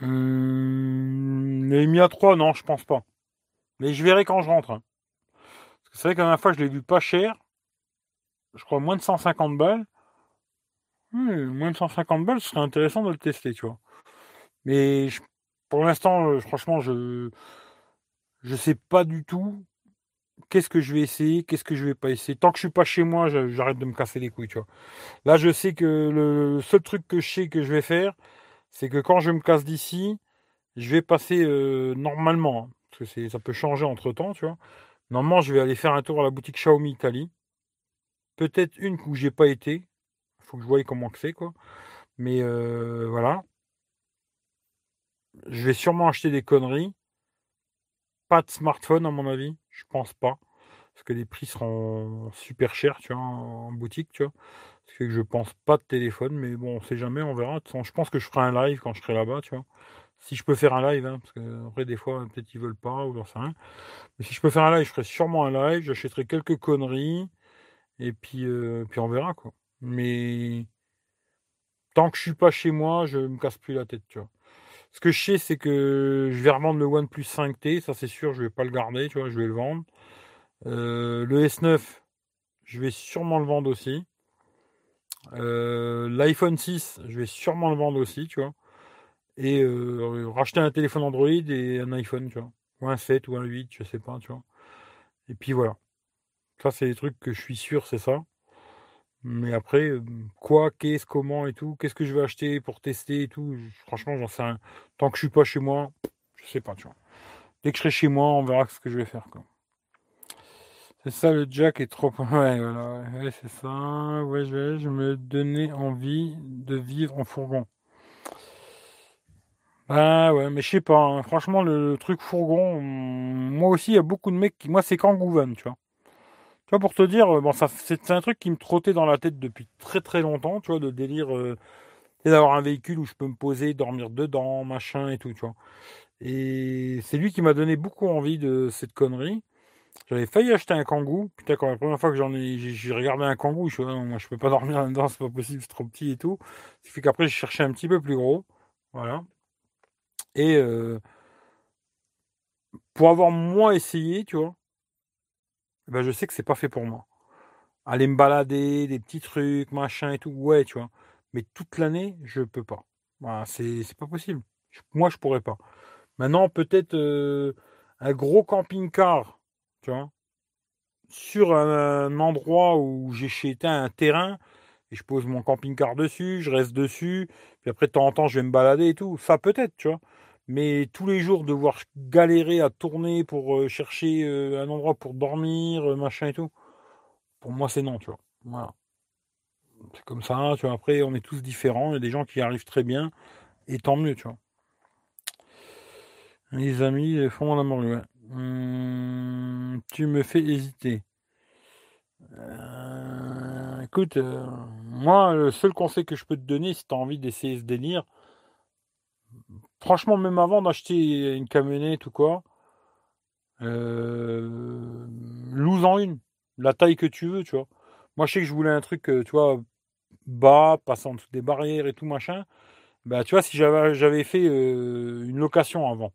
Hum, les Mi 3, non, je pense pas. Mais je verrai quand je rentre. Hein. C'est vrai que la fois, je l'ai vu pas cher. Je crois moins de 150 balles. moins de 150 balles, ce serait intéressant de le tester, tu vois. Mais pour l'instant, euh, franchement, je je sais pas du tout qu'est-ce que je vais essayer, qu'est-ce que je vais pas essayer. Tant que je suis pas chez moi, j'arrête de me casser les couilles, tu vois. Là, je sais que le seul truc que je sais que je vais faire, c'est que quand je me casse d'ici, je vais passer euh, normalement, hein, parce que ça peut changer entre temps, tu vois. Normalement, je vais aller faire un tour à la boutique Xiaomi Italie. Peut-être une où j'ai pas été. Il faut que je voie comment c'est, quoi. Mais euh, voilà. Je vais sûrement acheter des conneries. Pas de smartphone, à mon avis. Je pense pas. Parce que les prix seront super chers, tu vois, en boutique, tu vois. Ce que je pense pas de téléphone, mais bon, on sait jamais, on verra. Je pense que je ferai un live quand je serai là-bas, tu vois. Si je peux faire un live, hein, parce que après des fois peut-être ils veulent pas ou j'en sais rien. Mais si je peux faire un live, je ferai sûrement un live, j'achèterai quelques conneries et puis euh, puis on verra quoi. Mais tant que je suis pas chez moi, je me casse plus la tête, tu vois. Ce que je sais, c'est que je vais revendre le OnePlus 5T, ça c'est sûr, je vais pas le garder, tu vois, je vais le vendre. Euh, le S9, je vais sûrement le vendre aussi. Euh, L'iPhone 6, je vais sûrement le vendre aussi, tu vois et euh, racheter un téléphone Android et un iPhone, tu vois. Ou un 7 ou un 8, je sais pas. Et puis voilà. Ça, c'est des trucs que je suis sûr, c'est ça. Mais après, euh, quoi, qu'est-ce, comment et tout, qu'est-ce que je vais acheter pour tester et tout, franchement, j'en sais rien. Tant que je suis pas chez moi, je sais pas, tu vois. Dès que je serai chez moi, on verra ce que je vais faire, quoi. C'est ça, le jack est trop. [laughs] Ouais, voilà, c'est ça. Ouais, je vais, je me donner envie de vivre en fourgon. Ah ouais, mais je sais pas, hein. franchement, le, truc fourgon, moi aussi, il y a beaucoup de mecs qui. Moi, c'est Kangouvan, tu vois. Tu vois, pour te dire, bon, ça, c'est un truc qui me trottait dans la tête depuis très très longtemps, tu vois, de délire, euh, d'avoir un véhicule où je peux me poser, dormir dedans, machin et tout, tu vois. Et c'est lui qui m'a donné beaucoup envie de cette connerie. J'avais failli acheter un kangou. Putain, quand la première fois que j'en ai, j'ai regardé un kangou, je non, moi, je peux pas [laughs] dormir là-dedans, c'est pas possible, c'est trop petit et tout. Ce qui fait qu'après, j'ai cherché un petit peu plus gros. Voilà. Et euh, pour avoir moins essayé, tu vois, ben je sais que c'est pas fait pour moi. Aller me balader, des petits trucs, machin et tout, ouais, tu vois. Mais toute l'année, je peux pas. Voilà, c'est pas possible. Moi, je pourrais pas. Maintenant, peut-être euh, un gros camping-car, tu vois, sur un, endroit où j'ai acheté un terrain, et je pose mon camping-car dessus, je reste dessus, puis après, de temps en temps, je vais me balader et tout. Ça, peut-être, tu vois. Mais tous les jours, devoir galérer à tourner pour euh, chercher euh, un endroit pour dormir, euh, machin et tout, pour moi, c'est non, tu vois. C'est comme ça, tu vois. Après, on est tous différents. Il y a des gens qui arrivent très bien, et tant mieux, tu vois. Les amis font mon amour, ouais. Hum, tu me fais hésiter. écoute, moi, le seul conseil que je peux te donner, si tu as envie d'essayer ce délire, franchement, même avant d'acheter une camionnette ou quoi, euh, en une, la taille que tu veux, tu vois. Moi, je sais que je voulais un truc, euh, tu vois, bas, passant dessous des barrières et tout machin. Bah, tu vois, si j'avais, j'avais fait euh, une location avant,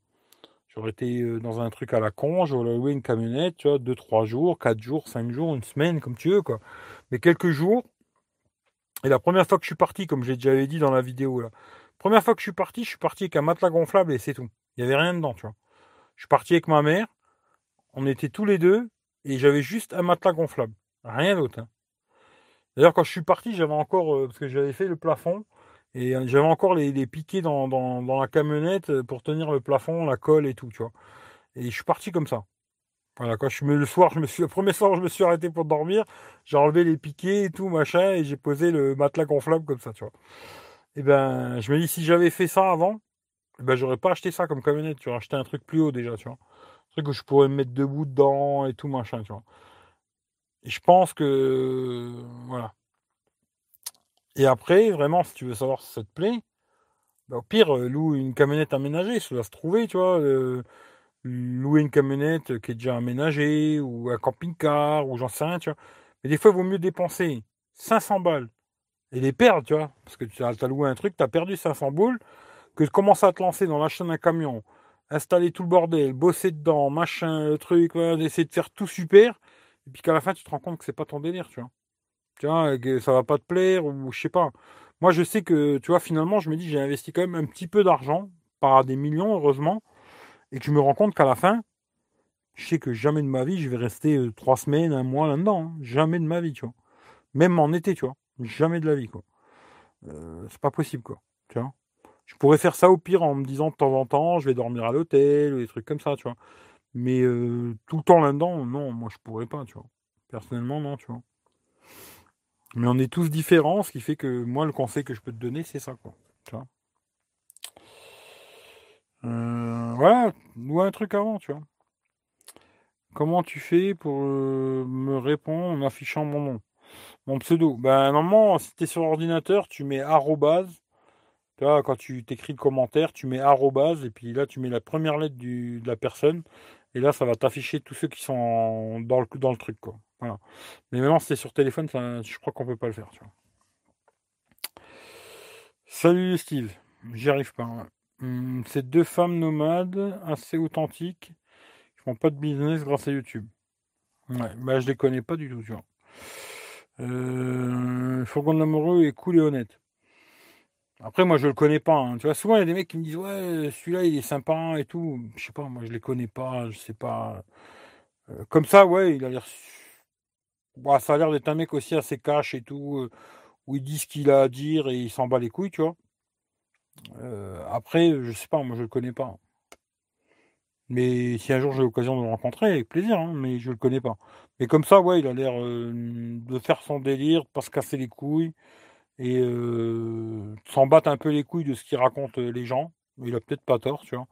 j'aurais été euh, dans un truc à la con, j'aurais loué une camionnette, tu vois, 2-3 jours, 4 jours, 5 jours, une semaine, comme tu veux, quoi. Mais quelques jours. Et la première fois que je suis parti, comme j'ai déjà dit dans la vidéo, là, Première fois que je suis parti, je suis parti avec un matelas gonflable et c'est tout. Il n'y avait rien dedans, tu vois. Je suis parti avec ma mère, on était tous les deux et j'avais juste un matelas gonflable. Rien d'autre. Hein. D'ailleurs, quand je suis parti, j'avais encore, euh, parce que j'avais fait le plafond, et euh, j'avais encore les, piquets dans, la camionnette euh, pour tenir le plafond, la colle et tout, tu vois. Et je suis parti comme ça. Voilà, quand je me, le soir, je me suis, le premier soir, je me suis arrêté pour dormir, j'ai enlevé les piquets et tout, machin, et j'ai posé le matelas gonflable comme ça, tu vois et eh ben, je me dis, si j'avais fait ça avant, eh ben, j'aurais pas acheté ça comme camionnette, tu vois, acheté un truc plus haut déjà, tu vois. Un truc que je pourrais me mettre debout dedans et tout, machin, tu vois. Et je pense que, voilà. Et après, vraiment, si tu veux savoir si ça te plaît, ben, au pire, euh, loue une camionnette aménagée, ça doit se trouver, tu vois. Euh, louer une camionnette qui est déjà aménagée, ou un camping-car, ou j'en sais rien, tu vois. Mais des fois, il vaut mieux dépenser 500 balles et les perdre, tu vois. Parce que tu as, loué un truc, tu as perdu 500 boules, que tu commences à te lancer dans l'achat d'un camion, installer tout le bordel, bosser dedans, machin, le truc, essayer de faire tout super, et puis qu'à la fin, tu te rends compte que c'est pas ton délire, tu vois. Tu vois, que ça va pas te plaire, ou je sais pas. Moi, je sais que, tu vois, finalement, je me dis, j'ai investi quand même un petit peu d'argent, pas des millions, heureusement, et que je me rends compte qu'à la fin, je sais que jamais de ma vie, je vais rester euh, trois semaines, un mois là-dedans. Hein. Jamais de ma vie, tu vois. Même en été, tu vois. Jamais de la vie, quoi. Euh, c'est pas possible, quoi. Tu vois? Je pourrais faire ça au pire en me disant de temps en temps, je vais dormir à l'hôtel, ou des trucs comme ça, tu vois. Mais euh, tout le temps là-dedans, non, moi je pourrais pas, tu vois. Personnellement, non, tu vois. Mais on est tous différents, ce qui fait que moi, le conseil que je peux te donner, c'est ça, quoi. Tu vois? Euh, voilà, ou un truc avant, tu vois. Comment tu fais pour me répondre en affichant mon nom? Mon pseudo. Ben, normalement, si tu es sur ordinateur, tu mets arrobase. Tu vois, quand tu t'écris le commentaire, tu mets arrobase, et puis là, tu mets la première lettre de la personne, et là, ça va t'afficher tous ceux qui sont dans, le, truc. Mais maintenant, si c'est sur téléphone, je crois qu'on peut pas le faire. Salut Steve, j'y arrive pas. Hein. Hum, ces deux femmes nomades, assez authentiques, font pas de business grâce à YouTube. Ouais, bah je les connais pas du tout. Euh, Fourgon amoureux est cool et honnête. Après, moi, je le connais pas. Hein. Tu vois, souvent, il y a des mecs qui me disent Ouais, celui-là, il est sympa et tout. Je sais pas, moi, je les connais pas. Je sais pas. Euh, comme ça, ouais, il a l'air. Ça a l'air d'être un mec aussi assez cash et tout. Euh, où il dit ce qu'il a à dire et il s'en bat les couilles, tu vois. Euh, après, je sais pas, moi, je le connais pas. Mais si un jour j'ai l'occasion de le rencontrer, avec plaisir, hein, mais je le connais pas. Mais comme ça, ouais, il a l'air de faire son délire, de pas se casser les couilles et euh, s'en battre un peu les couilles de ce qu'il raconte les gens. Il a peut-être pas tort, tu vois.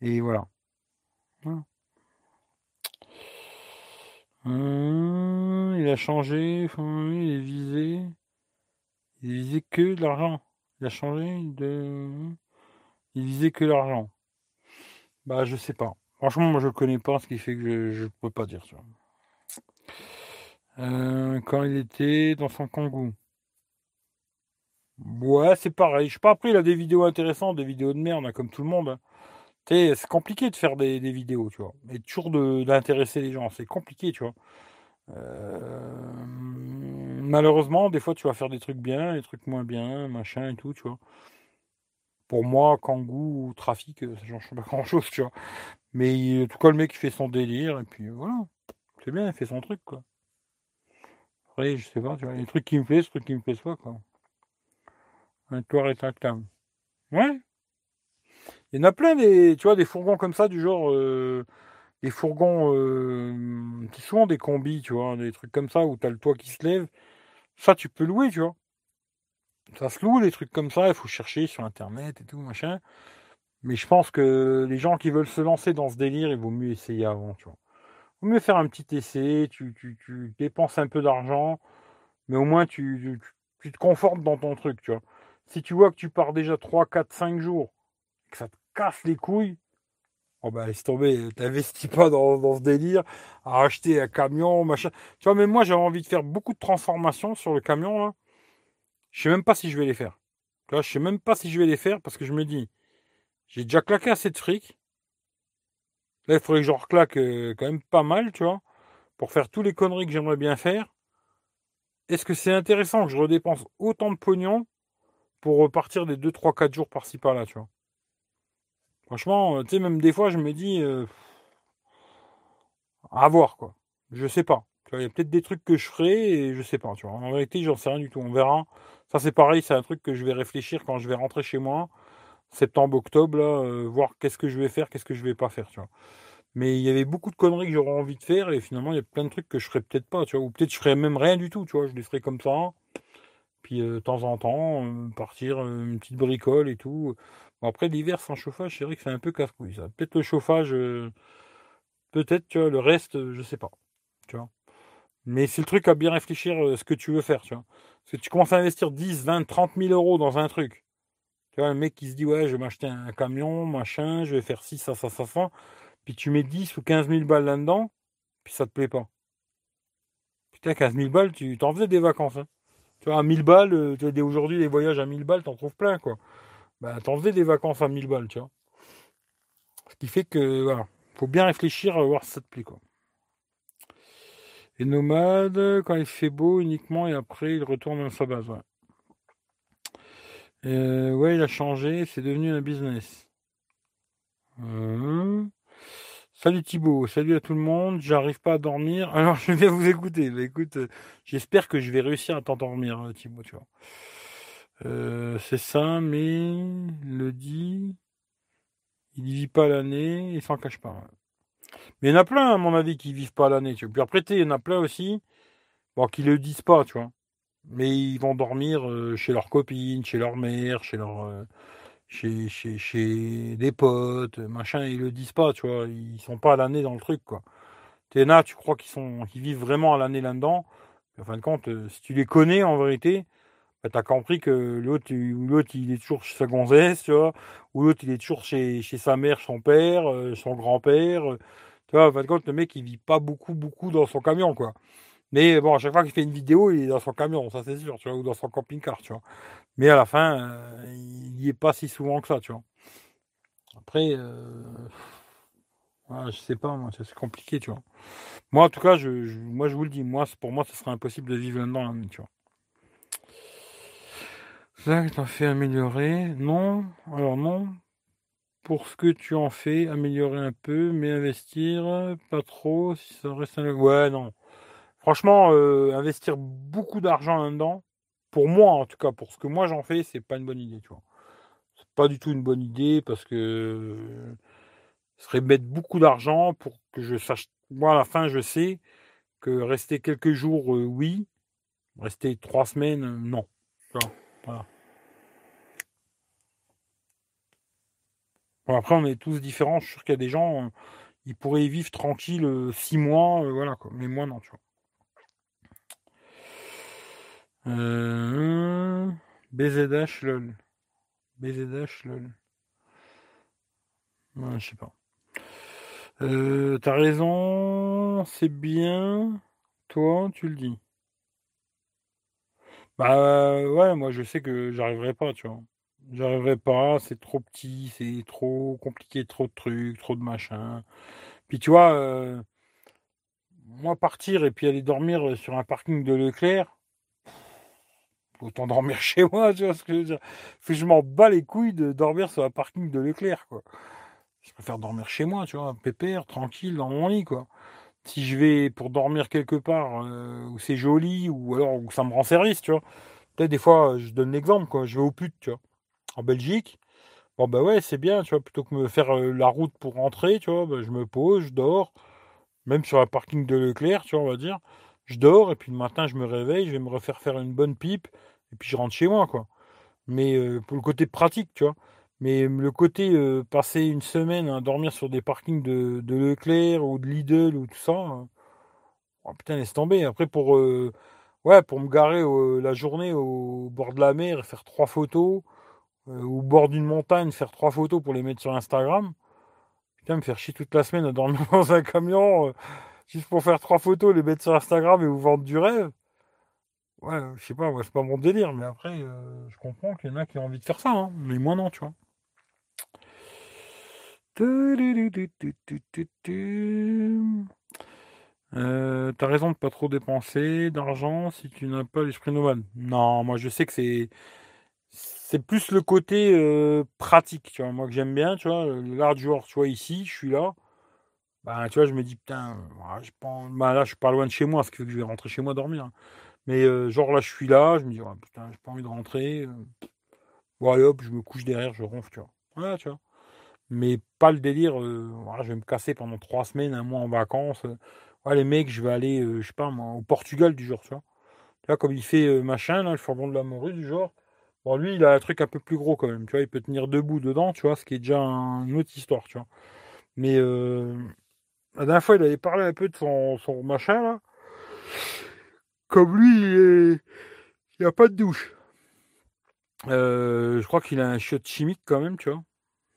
Et voilà. il a changé, il est visé. Il visait que de l'argent. Il a changé de. Il visait que l'argent. Bah, je sais pas. Franchement, moi, je le connais pas, ce qui fait que je, peux pas dire. ça. Euh, quand il était dans son kangou. Ouais, c'est pareil. Je sais pas, après, il a des vidéos intéressantes, des vidéos de merde, hein, comme tout le monde. Hein. C'est compliqué de faire des, vidéos, tu vois. Et toujours d'intéresser les gens. C'est compliqué, tu vois. Euh, malheureusement, des fois, tu vas faire des trucs bien, des trucs moins bien, machin et tout, tu vois. Pour moi, Kangoo ou Trafic, euh, ça change pas [laughs] grand chose, tu vois. Mais en tout cas, le mec, il fait son délire, et puis voilà. C'est bien, il fait son truc, quoi. Après, je sais pas, tu vois, les trucs qui me plaisent, les trucs qui me plaisent pas, quoi. Un toit rétractable. Ouais. Il y en a plein, des, tu vois, des fourgons comme ça, du genre. Euh, des fourgons euh, sont des combis, tu vois, des trucs comme ça où tu as le toit qui se lève. Ça, tu peux louer, tu vois. Ça se loue, les trucs comme ça, il faut chercher sur Internet et tout, machin. Mais je pense que les gens qui veulent se lancer dans ce délire, il vaut mieux essayer avant, tu vois. Il vaut mieux faire un petit essai, tu, dépenses un peu d'argent, mais au moins tu, te confortes dans ton truc, tu vois. Si tu vois que tu pars déjà 3, 4, 5 jours, que ça te casse les couilles, oh bah laisse tomber, t'investis pas dans, ce délire à acheter un camion, machin. Tu vois, mais moi j'avais envie de faire beaucoup de transformations sur le camion, là. Je sais même pas si je vais les faire. Là, je sais même pas si je vais les faire parce que je me dis, j'ai déjà claqué assez de fric. Là, il faudrait que je reclaque euh, quand même pas mal, tu vois, pour faire tous les conneries que j'aimerais bien faire. Est-ce que c'est intéressant que je redépense autant de pognon pour repartir des 2, 3, 4 jours par-ci par-là, tu vois? Franchement, euh, tu sais, même des fois, je me dis, euh, à voir, quoi. Je sais pas. Il y a peut-être des trucs que je ferai et je sais pas, tu vois. En vérité, j'en sais rien du tout. On verra. Ça, c'est pareil, c'est un truc que je vais réfléchir quand je vais rentrer chez moi, septembre, octobre, euh, voir qu'est-ce que je vais faire, qu'est-ce que je vais pas faire, tu vois. Mais il y avait beaucoup de conneries que j'aurais envie de faire et finalement, il y a plein de trucs que je ferais peut-être pas, tu vois. Ou peut-être je ferais même rien du tout, tu vois. Je les ferais comme ça. Puis euh, de temps en temps, euh, partir une petite bricole et tout. Après, l'hiver sans chauffage, c'est vrai que c'est un peu casse-couille, ça. Peut-être le chauffage, peut-être, tu vois, le reste, je sais pas. Tu vois. Mais c'est le truc à bien réfléchir ce que tu veux faire, tu vois. Parce que tu commences à investir 10, 20, 30 000 euros dans un truc. Tu vois, un mec qui se dit, ouais, je vais m'acheter un camion, machin, je vais faire ci, ça, ça, ça, ça. Puis tu mets 10 ou 15 000 balles là-dedans, puis ça te plaît pas. Putain, 15 000 balles, tu t'en faisais des vacances. Hein. Tu vois, à 1000 balles, tu as aujourd'hui des voyages à 1000 balles, t'en trouves plein, quoi. Bah, t'en faisais des vacances à 1000 balles, tu vois. Ce qui fait que, voilà, faut bien réfléchir, à voir si ça te plaît, quoi. Et nomade, quand il fait beau uniquement, et après il retourne dans sa base. Ouais, euh, il a changé, c'est devenu un business. Euh, salut Thibaut, salut à tout le monde, j'arrive pas à dormir, [laughs] alors je vais vous écouter. Écoute, euh, j'espère que je vais réussir à t'endormir, Thibaut, tu vois. Euh, c'est ça, mais le dit, il vit pas l'année, il s'en cache pas. Mais il y en a plein, à mon avis, qui vivent pas l'année. Puis après, il y en a plein aussi, bon, qui le disent pas, tu vois. Mais ils vont dormir euh, chez leurs copines, chez leur mère, chez leur, euh, chez, chez, chez des potes, machin. Ils le disent pas, tu vois. Ils sont pas à l'année dans le truc, quoi. T'es là, tu crois qu'ils sont, qu'ils vivent vraiment à l'année là-dedans? En fin de compte, euh, si tu les connais en vérité, bah, tu as compris que l'autre, l'autre, il est toujours chez sa gonzesse, tu vois, ou l'autre, il est toujours chez, chez sa mère, son père, son grand-père. tu vois, en fin de compte, le mec, il vit pas beaucoup, beaucoup dans son camion, quoi. Mais bon, à chaque fois qu'il fait une vidéo, il est dans son camion, ça c'est sûr, tu vois, ou dans son camping-car, tu vois. Mais à la fin, euh, il n'y est pas si souvent que ça, tu vois. Après, euh, je sais pas, moi, c'est compliqué, tu vois. Moi, en tout cas, je, moi, je vous le dis, moi, pour moi, ce serait impossible de vivre là-dedans, là, tu vois. Ça, tu t'en fait améliorer. Non, alors non. Pour ce que tu en fais, améliorer un peu, mais investir, pas trop, si ça reste un... Ouais, non. Franchement, euh, investir beaucoup d'argent là-dedans, pour moi en tout cas, pour ce que moi j'en fais, c'est pas une bonne idée, tu vois. C'est pas du tout une bonne idée parce que ce serait mettre beaucoup d'argent pour que je sache. Moi, à la fin, je sais que rester quelques jours, euh, oui. Rester trois semaines, non. Voilà. après, on est tous différents. Je suis sûr qu'il y a des gens, ils pourraient vivre tranquille euh, six mois, voilà quoi. Mais moi, non, tu vois. Euh, BZH lol. BZH lol. je sais pas. Euh, T'as raison, c'est bien. Toi, tu le dis. Bah ouais, moi je sais que j'arriverai pas, tu vois. J'arriverai pas, c'est trop petit, c'est trop compliqué, trop de trucs, trop de machins. Puis tu vois, euh, moi partir et puis aller dormir sur un parking de Leclerc, autant dormir [laughs] chez moi, tu vois ce que je veux dire. Je m'en bats les couilles de dormir sur un parking de Leclerc, quoi. Je préfère dormir chez moi, tu vois, pépère, tranquille, dans mon lit, quoi. Si je vais pour dormir quelque part euh, où c'est joli, ou alors où ça me rend service, tu vois. Peut-être des fois, je donne l'exemple, quoi. Je vais au pute, tu vois. En Belgique. Bon, bah ouais, c'est bien, tu vois. Plutôt que me faire euh, la route pour rentrer, tu vois, bah, je me pose, je dors. Même sur un parking de Leclerc, tu vois, on va dire. Je dors, et puis le matin, je me réveille, je vais me refaire faire une bonne pipe et puis je rentre chez moi, quoi. Mais euh, pour le côté pratique, tu vois. Mais le côté euh, passer une semaine à dormir sur des parkings de, Leclerc ou de Lidl ou tout ça, hein. oh, putain, laisse tomber. Après, pour, euh, ouais, pour me garer la journée au bord de la mer et faire trois photos, ou au bord d'une montagne, faire trois photos pour les mettre sur Instagram, putain, me faire chier toute la semaine à dormir [laughs] dans un camion, juste pour faire trois photos, les mettre sur Instagram et vous vendre du rêve. Ouais, je sais pas, c'est pas mon délire, mais après, euh, je comprends qu'il y en a qui ont envie de faire ça, hein, mais moi non, tu vois. T'as raison de pas trop dépenser d'argent si tu n'as pas l'esprit nomade. Non, moi je sais que c'est c'est plus le côté pratique, tu vois, moi que j'aime bien, tu vois, l'art du jour, tu vois, ici, je suis là, bah tu vois, je me dis putain, je pense, bah, là je suis pas loin de chez moi, ce qui fait que je vais rentrer chez moi dormir. Mais genre là, je suis là, je me dis, putain, j'ai pas envie de rentrer. Bon, hop, je me couche derrière, je ronfle, tu vois. Voilà, tu vois. Mais pas le délire, euh, voilà, je vais me casser pendant trois semaines, un mois en vacances. Ouais, les mecs, je vais aller, euh, je sais pas moi, au Portugal du genre, tu vois. Là, comme il fait machin, là, le fourgon de la morue du genre. Bon, lui, il a un truc un peu plus gros quand même, tu vois. Il peut tenir debout dedans, tu vois, ce qui est déjà une autre histoire, tu vois. Mais la dernière fois, il avait parlé un peu de son, son machin, là comme lui, il n'y a pas de douche. Euh, je crois qu'il a un chiotte chimique quand même, tu vois.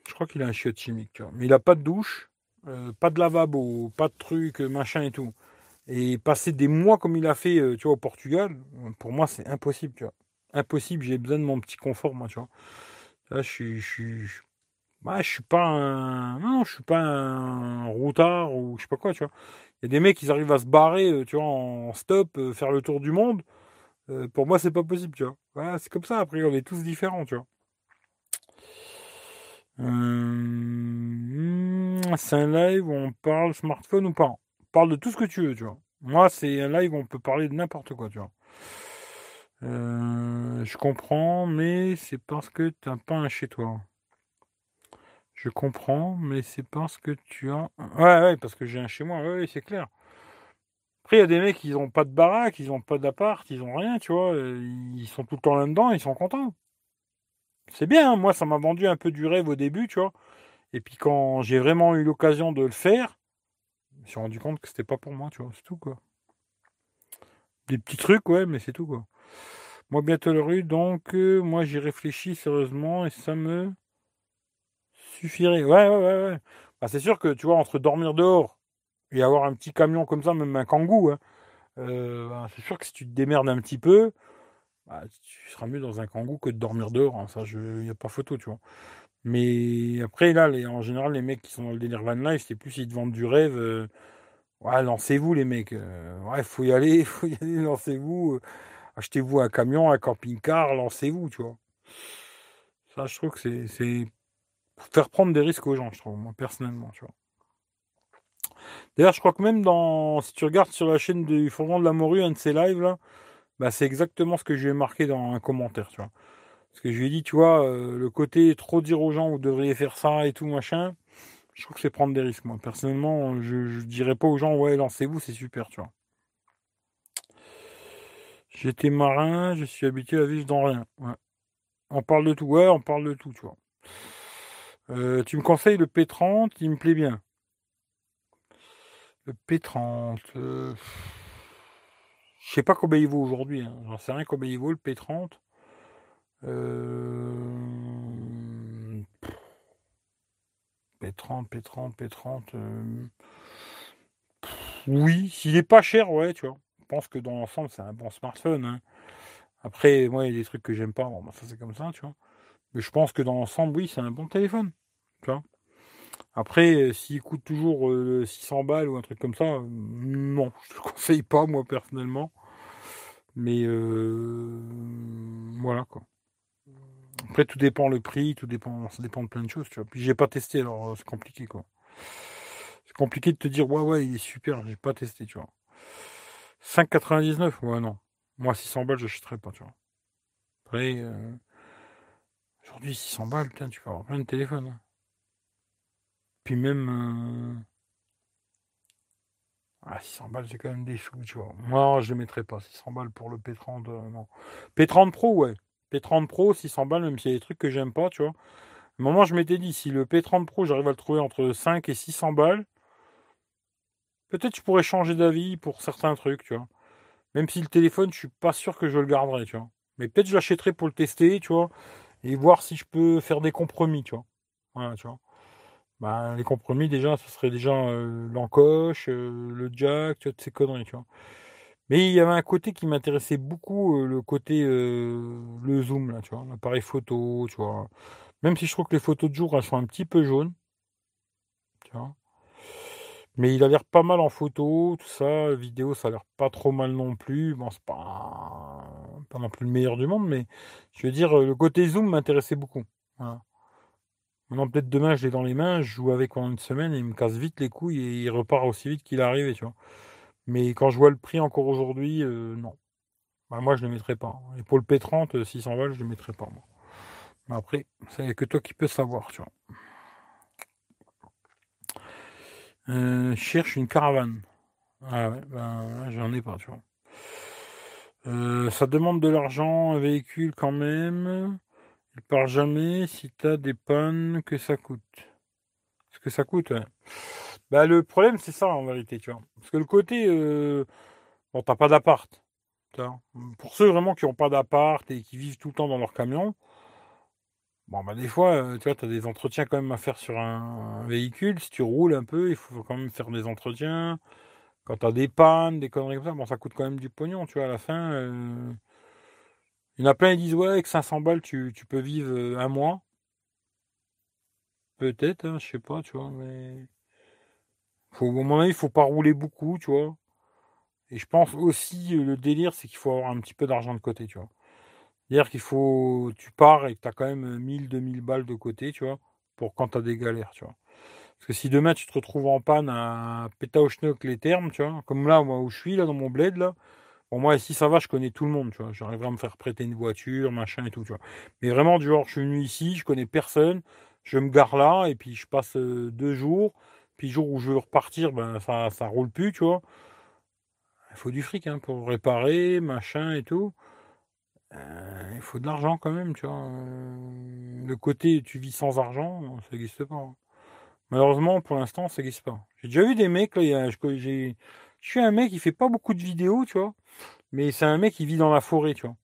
Je crois qu'il a un chiotte chimique, tu vois. Mais il n'a pas de douche, euh, pas de lavabo, pas de truc, machin et tout. Et passer des mois comme il a fait, euh, tu vois, au Portugal, pour moi, c'est impossible, tu vois. Impossible, j'ai besoin de mon petit confort, moi, tu vois. Là, je suis, suis, je suis pas un, non, je suis pas un routard ou je sais pas quoi, tu vois. Il y a des mecs qui arrivent à se barrer, euh, tu vois, en stop, euh, faire le tour du monde. Euh, pour moi, c'est pas possible, tu vois. Voilà, c'est comme ça. Après, on est tous différents, tu vois. C'est un live où on parle smartphone ou pas. Parle de tout ce que tu veux, tu vois. Moi, c'est un live où on peut parler de n'importe quoi, tu vois. Euh, je comprends, mais c'est parce que tu n'as pas un chez toi. Je comprends, mais c'est parce que tu as. Ouais, ouais, parce que j'ai un chez moi, ouais, c'est clair. Après, il y a des mecs, ils n'ont pas de baraque, ils n'ont pas d'appart, ils n'ont rien, tu vois. Ils sont tout le temps là-dedans, ils sont contents. C'est bien, hein. moi, ça m'a vendu un peu du rêve au début, tu vois. Et puis quand j'ai vraiment eu l'occasion de le faire, je me suis rendu compte que c'était pas pour moi, tu vois, c'est tout, quoi. Des petits trucs, ouais, mais c'est tout, quoi. Moi, bientôt le rue, donc, euh, moi, j'y réfléchis sérieusement et ça me suffirait. Ouais, ouais, ouais, ouais. Bah, c'est sûr que, tu vois, entre dormir dehors et avoir un petit camion comme ça, même un kangou, hein, euh, bah, c'est sûr que si tu te démerdes un petit peu, bah, tu seras mieux dans un kangou que de dormir dehors. Hein, ça, il n'y a pas photo, tu vois. Mais après, là, les, en général, les mecs qui sont dans le délire van life, c'est plus ils te vendent du rêve. Euh, ouais, lancez-vous, les mecs. Euh, ouais, faut y aller, [laughs] faut y aller, lancez-vous. Achetez-vous un camion, un camping-car, lancez-vous, tu vois. Ça, je trouve que c'est faire prendre des risques aux gens, je trouve, moi, personnellement, tu vois. D'ailleurs, je crois que même dans, si tu regardes sur la chaîne du Forum de la Morue, un de ses lives, là, bah, c'est exactement ce que je lui ai marqué dans un commentaire, tu vois. Parce que je lui ai dit, tu vois, le côté trop dire aux gens, vous devriez faire ça et tout, machin, je trouve que c'est prendre des risques, moi. Personnellement, je, ne dirais pas aux gens, ouais, lancez-vous, c'est super, tu vois. J'étais marin, je suis habitué à vivre dans rien. On parle de tout, ouais, on parle de tout, tu vois. Tu me conseilles le P30, il me plaît bien. Le P30. Euh... Je sais pas combien il vaut aujourd'hui. Hein. J'en sais rien combien il vaut le P30. Euh... P30, P30, P30. Oui, s'il est pas cher, ouais, tu vois. Je pense que dans l'ensemble, c'est un bon smartphone. Hein. Après, moi, il y a des trucs que j'aime pas. Bon, bah, ça, c'est comme ça, tu vois. Mais je pense que dans l'ensemble, oui, c'est un bon téléphone. Tu vois. Après, euh, s'il coûte toujours 600 euh, balles ou un truc comme ça, euh, non, je ne le [laughs] conseille pas, moi, personnellement. Mais voilà, quoi. Après, tout dépend le prix, tout dépend, ça dépend de plein de choses, tu vois. Puis j'ai pas testé, alors c'est compliqué, quoi. C'est compliqué de te dire, ouais, ouais, il est super, j'ai pas testé, tu vois. 5,99 Ouais, non. Moi, 600 balles, je n'achèterais pas, tu vois. Après, aujourd'hui, 600 balles, putain, tu peux avoir plein de téléphones. Hein. Puis même. Ah, 600 balles, c'est quand même des sous, tu vois. Moi, je ne les mettrais pas. 600 balles pour le P30, non. P30 Pro, ouais. P30 Pro, 600 balles, même s'il y a des trucs que j'aime pas, tu vois. Un moment, je m'étais dit, si le P30 Pro, j'arrive à le trouver entre 5 et 600 balles, peut-être je pourrais changer d'avis pour certains trucs, tu vois. Même si le téléphone, je suis pas sûr que je le garderai, tu vois. Mais peut-être je l'achèterai pour le tester, tu vois, et voir si je peux faire des compromis, tu vois. Voilà, tu vois. Bah, les compromis, déjà, ce serait déjà euh, l'encoche, euh, le jack, tu vois, ces conneries, tu vois. Mais il y avait un côté qui m'intéressait beaucoup, euh, le côté, le zoom, là, tu vois, l'appareil photo, tu vois. Même si je trouve que les photos de jour, elles sont un petit peu jaunes, tu vois. Mais il a l'air pas mal en photo, tout ça. Vidéo, ça a l'air pas trop mal non plus. Bon, c'est pas, pas non plus le meilleur du monde, mais je veux dire, le côté zoom m'intéressait beaucoup. Maintenant, peut-être demain, je l'ai dans les mains, je joue avec pendant une semaine il me casse vite les couilles et il repart aussi vite qu'il est arrivé, tu vois. Mais quand je vois le prix encore aujourd'hui, euh, non. Bah, moi, je ne le mettrai pas. Et pour le P30, 600 balles, je ne le mettrai pas, moi. Mais après, c'est que toi qui peux savoir, tu vois. Euh, cherche une caravane. Ah ouais, ben j'en ai pas, tu vois. Euh, ça demande de l'argent, un véhicule quand même. Il part jamais si t'as des pannes que ça coûte. Ce que ça coûte, ouais. Bah le problème c'est ça en vérité, tu vois. Parce que le côté euh, bon t'as pas d'appart. Pour ceux vraiment qui n'ont pas d'appart et qui vivent tout le temps dans leur camion, Bon, bah, des fois, euh, tu vois, tu as des entretiens quand même à faire sur un, véhicule. Si tu roules un peu, il faut quand même faire des entretiens. Quand tu as des pannes, des conneries comme ça, bon, ça coûte quand même du pognon, tu vois, à la fin. Euh. Il y en a plein qui disent, ouais, avec 500 balles, tu, peux vivre euh, un mois. Peut-être, hein, je sais pas, tu vois, mais. Faut, à mon avis, il faut pas rouler beaucoup, tu vois. Et je pense aussi, le délire, c'est qu'il faut avoir un petit peu d'argent de côté, tu vois. C'est-à-dire qu'il faut. Tu pars et que tu as quand même 1000, 2000 balles de côté, tu vois, pour quand tu as des galères, tu vois. Parce que si demain tu te retrouves en panne à Pétaochnock les termes, tu vois, comme là, moi où je suis, là, dans mon bled, là, Bon, moi, ici, ça va, je connais tout le monde, tu vois. J'arriverai à me faire prêter une voiture, machin et tout, tu vois. Mais vraiment, du genre, je suis venu ici, je connais personne, je me gare là, et puis je passe euh, deux jours. Puis le jour où je veux repartir, ben, ça, ça roule plus, tu vois. Il faut du fric hein, pour réparer, machin et tout. Euh, il faut de l'argent quand même, tu vois. Euh, le côté tu vis sans argent, ça n'existe pas. Hein. Malheureusement, pour l'instant, ça n'existe pas. J'ai déjà vu des mecs, là, je suis un mec qui fait pas beaucoup de vidéos, tu vois. Mais c'est un mec qui vit dans la forêt, tu vois.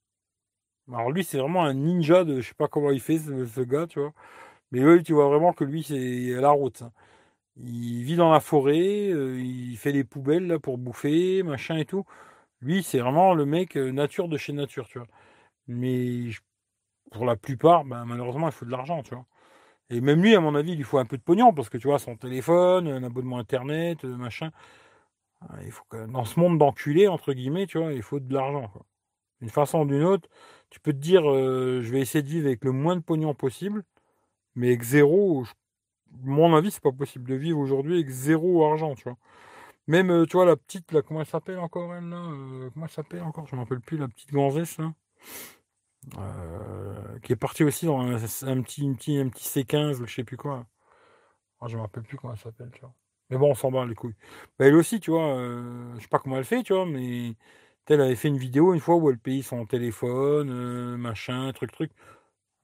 Alors lui, c'est vraiment un ninja de, je sais pas comment il fait, ce, gars, tu vois. Mais oui, tu vois vraiment que lui, c'est la route. Ça. Il vit dans la forêt, euh, il fait des poubelles là, pour bouffer, machin et tout. Lui, c'est vraiment le mec euh, nature de chez nature, tu vois. Mais pour la plupart, ben, malheureusement, il faut de l'argent, tu vois. Et même lui, à mon avis, il lui faut un peu de pognon, parce que tu vois, son téléphone, un abonnement internet, euh, machin. Ah, il faut que, dans ce monde d'enculé, entre guillemets, tu vois, il faut de l'argent. D'une façon ou d'une autre, tu peux te dire, je vais essayer de vivre avec le moins de pognon possible, mais avec zéro, mon avis, c'est pas possible de vivre aujourd'hui avec zéro argent, tu vois. Même, tu vois, la petite, comment elle s'appelle encore, elle, là Comment elle s'appelle encore Je m'en rappelle plus, la petite gonzesse, là. Qui est partie aussi dans un, petit, un petit, un petit C15, je sais plus quoi. Ah, je me rappelle plus comment elle s'appelle, tu vois. Mais bon, on s'en bat les couilles. Bah, elle aussi, tu vois, je sais pas comment elle fait, tu vois, mais elle avait fait une vidéo une fois où elle payait son téléphone, machin, truc, truc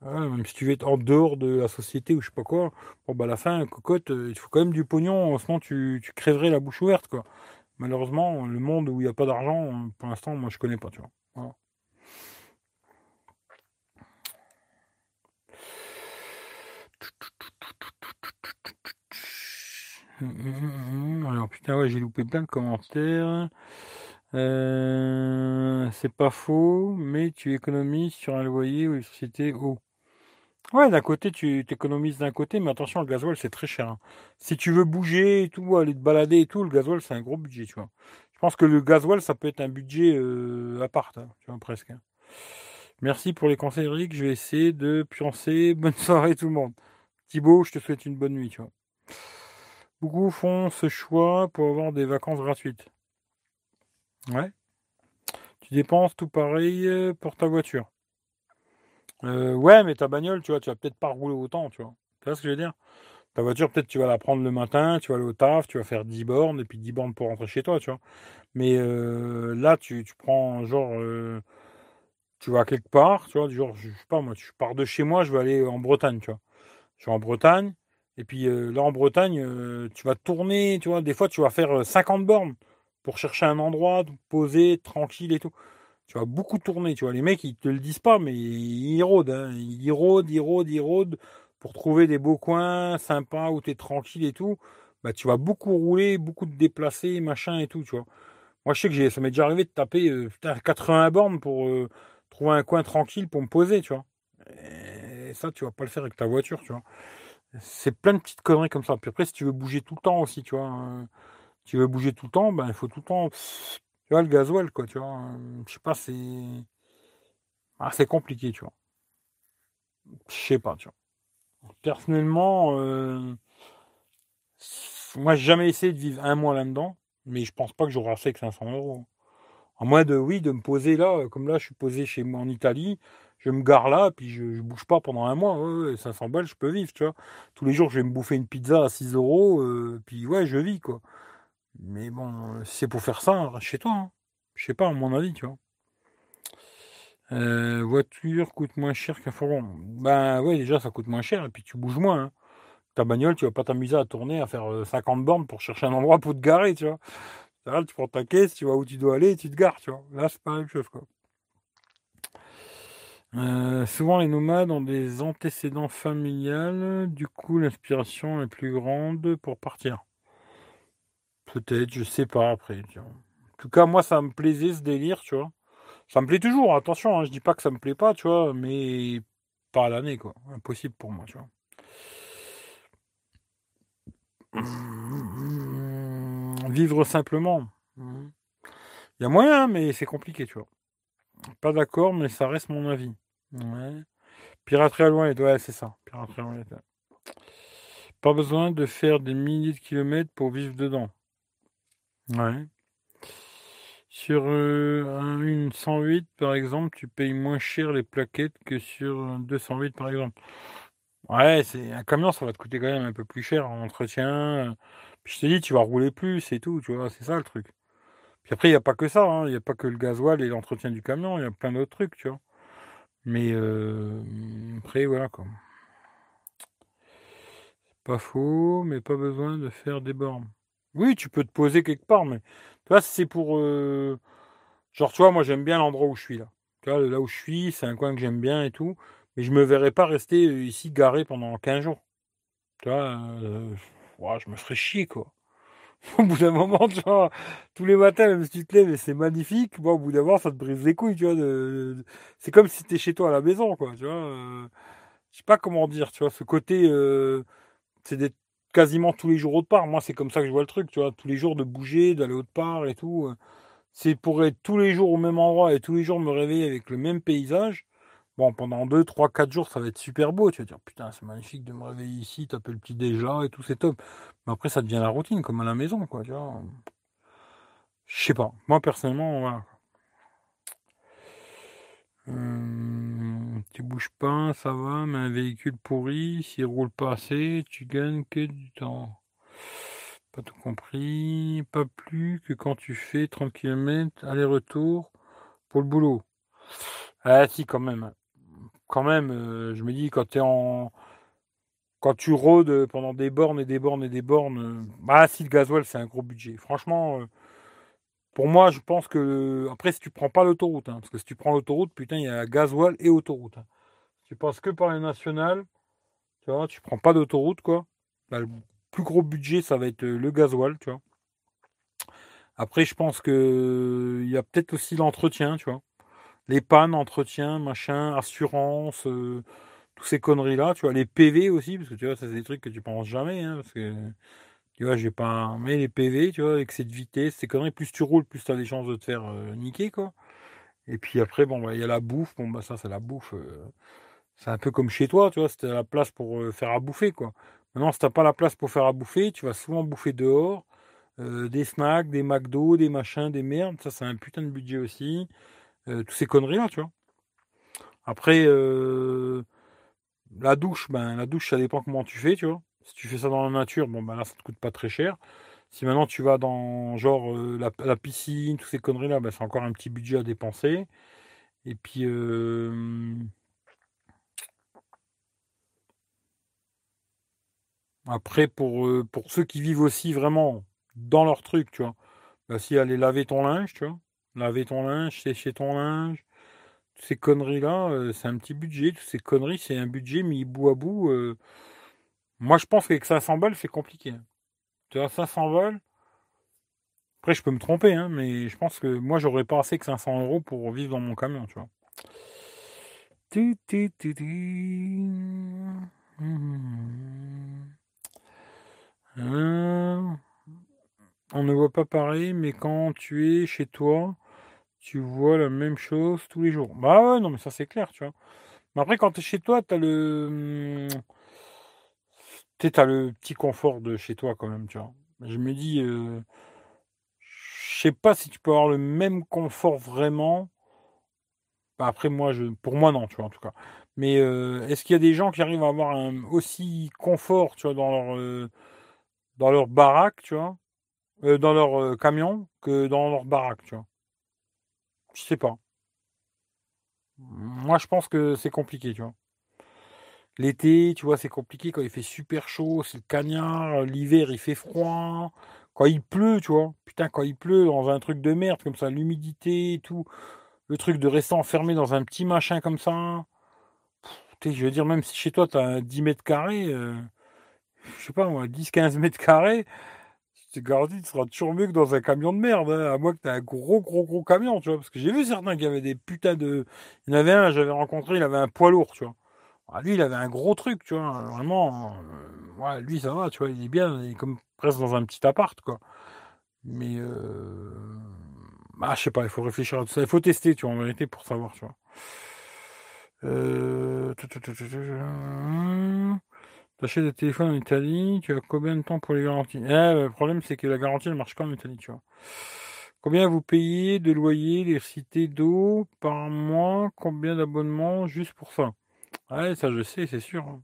même si tu veux être en dehors de la société ou je sais pas quoi, bon bah à la fin, cocotte, euh, il faut quand même du pognon, sinon tu, tu crèverais la bouche ouverte quoi. Malheureusement, le monde où il n'y a pas d'argent, pour l'instant, moi je connais pas, tu vois. Alors putain ouais j'ai loupé plein de commentaires. Euh, c'est pas faux, mais tu économises sur un loyer ou une société haut. Ouais, d'un côté, tu t'économises d'un côté, mais attention, le gasoil, c'est très cher. Hein. Si tu veux bouger et tout, aller te balader et tout, le gasoil, c'est un gros budget, tu vois. Je pense que le gasoil, ça peut être un budget euh, à part, hein, tu vois, presque. Hein. Merci pour les conseils, Eric. Je vais essayer de pioncer. Bonne soirée, tout le monde. Thibaut, je te souhaite une bonne nuit, tu vois. Beaucoup font ce choix pour avoir des vacances gratuites. Ouais. Tu dépenses tout pareil euh, pour ta voiture. Euh, ouais, mais ta bagnole, tu vois, tu vas peut-être pas rouler autant, tu vois. Tu vois ce que je veux dire? Ta voiture, peut-être tu vas la prendre le matin, tu vas aller au taf, tu vas faire 10 bornes, et puis 10 bornes pour rentrer chez toi, tu vois. Mais euh, là, tu, tu, prends, genre, tu vas quelque part, tu vois, du genre, je sais pas, moi, tu pars de chez moi, je vais aller en Bretagne, tu vois. Je suis en Bretagne, et puis là, en Bretagne, tu vas tourner, tu vois, des fois, tu vas faire 50 bornes pour chercher un endroit, poser, tranquille et tout tu vas beaucoup tourner, tu vois. Les mecs, ils te le disent pas, mais ils rôdent, hein. ils rôdent, ils rôdent, ils rôdent pour trouver des beaux coins sympas où tu es tranquille et tout. Bah, tu vas beaucoup rouler, beaucoup te déplacer, machin et tout, tu vois. Moi, je sais que ça m'est déjà arrivé de taper 80 euh, bornes pour euh, trouver un coin tranquille pour me poser, tu vois. Et ça, tu vas pas le faire avec ta voiture, tu vois. C'est plein de petites conneries comme ça. Puis après, si tu veux bouger tout le temps aussi, tu vois. Hein, tu veux bouger tout le temps, ben, il faut tout le temps tu vois, le gasoil, quoi, tu vois. Euh, je sais pas, c'est. Ah, c'est compliqué, tu vois. Je sais pas, tu vois. Personnellement, euh... moi, j'ai jamais essayé de vivre un mois là-dedans, mais je pense pas que j'aurai assez que 500 euros. En moins de, oui, de me poser là, comme là, je suis posé chez moi en Italie, je me gare là, puis je, je bouge pas pendant un mois. Ouais, 500 balles, je peux vivre, tu vois. Tous les jours, je vais me bouffer une pizza à 6 euros, euh, puis ouais, je vis, quoi. Mais bon, c'est pour faire ça, chez toi. Hein. Je sais pas, à mon avis, tu vois. Euh, voiture coûte moins cher qu'un fourgon. Ben ouais, déjà ça coûte moins cher et puis tu bouges moins. Hein. Ta bagnole, tu vas pas t'amuser à tourner, à faire 50 euh, bornes pour chercher un endroit pour te garer, tu vois. Là, tu prends ta caisse, tu vois où tu dois aller et tu te gares, tu vois. Là, c'est pas la même chose, quoi. Euh, souvent, les nomades ont des antécédents familiales, du coup, l'inspiration est plus grande pour partir. Peut-être, je sais pas après. En tout cas, moi, ça me plaisait ce délire, tu vois. Ça me plaît toujours, attention, hein, je dis pas que ça me plaît pas, tu vois, mais pas à l'année, quoi. Impossible pour moi, tu vois. Vivre simplement. Il y a moyen, mais c'est compliqué, tu vois. Pas d'accord, mais ça reste mon avis. Piraterie à loin, ouais, c'est ça. Pas besoin de faire des milliers de kilomètres pour vivre dedans. Ouais. Sur euh, une 108, par exemple, tu payes moins cher les plaquettes que sur un 208, par exemple. Ouais, un camion, ça va te coûter quand même un peu plus cher en entretien. Puis je te dis, tu vas rouler plus et tout, tu vois, c'est ça le truc. Après, il n'y a pas que ça, hein, il n'y a pas que le gasoil et l'entretien du camion, il y a plein d'autres trucs, tu vois. Mais euh, après, voilà quoi. Pas faux, mais pas besoin de faire des bornes. Oui, tu peux te poser quelque part, mais tu vois, c'est pour. Euh, genre, tu vois, moi j'aime bien l'endroit où je suis là. Tu vois, là où je suis, c'est un coin que j'aime bien et tout. Mais je me verrais pas rester euh, ici garé pendant 15 jours. Tu vois, je me ferais chier, quoi. [laughs] Au bout d'un moment, tu vois, tous les matins, même si tu te lèves et c'est magnifique, bon, au bout d'un moment, ça te brise les couilles, tu vois. De... C'est comme si tu es chez toi à la maison, quoi, tu vois. je sais pas comment dire, tu vois, ce côté, c'est d'être quasiment tous les jours autre part. Moi, c'est comme ça que je vois le truc, tu vois, tous les jours de bouger, d'aller autre part et tout. C'est pour être tous les jours au même endroit et tous les jours me réveiller avec le même paysage. Bon, pendant 2, 3, 4 jours, ça va être super beau. Tu vas dire, putain, c'est magnifique de me réveiller ici, taper le petit déjà et tout, c'est top. Mais après, ça devient la routine, comme à la maison, quoi, tu vois. Je sais pas. Moi, personnellement, voilà. Hum, tu bouges pas, ça va, mais un véhicule pourri, s'il roule pas assez, tu gagnes que du temps. Pas tout compris. Pas plus que quand tu fais 30 km aller-retour pour le boulot. Ah si, quand même quand même, euh, je me dis, quand tu en. Quand tu rôdes pendant des bornes et des bornes et des bornes, euh, bah si le gasoil c'est un gros budget. Franchement, euh, pour moi, je pense que. Après, si tu prends pas l'autoroute, hein, parce que si tu prends l'autoroute, putain, il y a gasoil et autoroute. Hein. Si tu passes que par les nationales, tu vois, tu prends pas d'autoroute, quoi. Bah, le plus gros budget, ça va être le gasoil, tu vois. Après, je pense que il y a peut-être aussi l'entretien, tu vois les pannes, entretien, machin, assurance, euh, toutes ces conneries-là, tu vois, les PV aussi, parce que tu vois, c'est des trucs que tu penses jamais, hein, tu vois, j'ai pas. Mais les PV, tu vois, avec cette vitesse, ces conneries, plus tu roules, plus tu as des chances de te faire euh, niquer. Et puis après, bon, bah, il y a la bouffe, bon, bah, ça, c'est la bouffe. Euh, c'est un peu comme chez toi, tu vois, c'était la place pour faire à bouffer, quoi. Maintenant, si t'as pas la place pour faire à bouffer, tu vas souvent bouffer dehors, des snacks, des McDo, des machins, des merdes, ça, c'est un putain de budget aussi. Euh, toutes ces conneries-là, tu vois. Après, euh, la douche, ben, la douche, ça dépend comment tu fais, tu vois. Si tu fais ça dans la nature, bon, ben là, ça te coûte pas très cher. Si maintenant tu vas dans, genre, euh, la, piscine, toutes ces conneries-là, ben, c'est encore un petit budget à dépenser. Et puis, après, pour, pour ceux qui vivent aussi vraiment dans leur truc, tu vois, ben, si aller laver ton linge, tu vois, laver ton linge, sécher ton linge, toutes ces conneries-là, euh, c'est un petit budget. Toutes ces conneries, c'est un budget mis bout à bout. Euh. Moi, je pense qu'avec 500 balles, c'est compliqué. Hein. Tu vois, 500 balles. Après, je peux me tromper, hein, mais je pense que moi, j'aurais pas assez que 500 euros pour vivre dans mon camion, tu vois. Hein. On ne voit pas pareil, mais quand tu es chez toi, tu vois la même chose tous les jours. Bah ouais, non, mais ça c'est clair, tu vois. Mais après, quand tu es chez toi, tu as le. Tu as le petit confort de chez toi quand même, tu vois. Je me dis, euh... je sais pas si tu peux avoir le même confort vraiment. Bah après, moi, je... pour moi, non, tu vois, en tout cas. Mais euh, est-ce qu'il y a des gens qui arrivent à avoir un aussi confort, tu vois, dans leur, euh, dans leur baraque, tu vois, euh, dans leur camion, que dans leur baraque, tu vois je sais pas. Moi, je pense que c'est compliqué, tu vois. L'été, tu vois, c'est compliqué quand il fait super chaud, c'est le cagnard. L'hiver, il fait froid. Quand il pleut, tu vois. Putain, quand il pleut dans un truc de merde comme ça, l'humidité et tout. Le truc de rester enfermé dans un petit machin comme ça. je veux dire, même si chez toi, tu as 10 mètres carrés, euh, je sais pas moi, 10-15 mètres carrés, c'est garanti, tu seras toujours mieux que dans un camion de merde, hein, à moins que tu aies un gros, gros, gros camion, tu vois. Parce que j'ai vu certains qui avaient des putains de. Il y en avait un, j'avais rencontré, il avait un poids lourd, tu vois. Ah, lui, il avait un gros truc, tu vois. Vraiment, euh, lui, ça va, tu vois, il est bien, il est comme presque dans un petit appart, quoi. Mais, euh... ah, je sais pas, il faut réfléchir à tout ça. Il faut tester, tu vois, en vérité, pour savoir, tu vois. Euh... T'achètes des téléphones en Italie, tu as combien de temps pour les garanties? Eh, Le problème, c'est que la garantie, elle marche pas en Italie, tu vois. Combien vous payez de loyer, d'électricité, d'eau par mois? Combien d'abonnements? Juste pour ça Ouais, ça je sais, c'est sûr. Hein.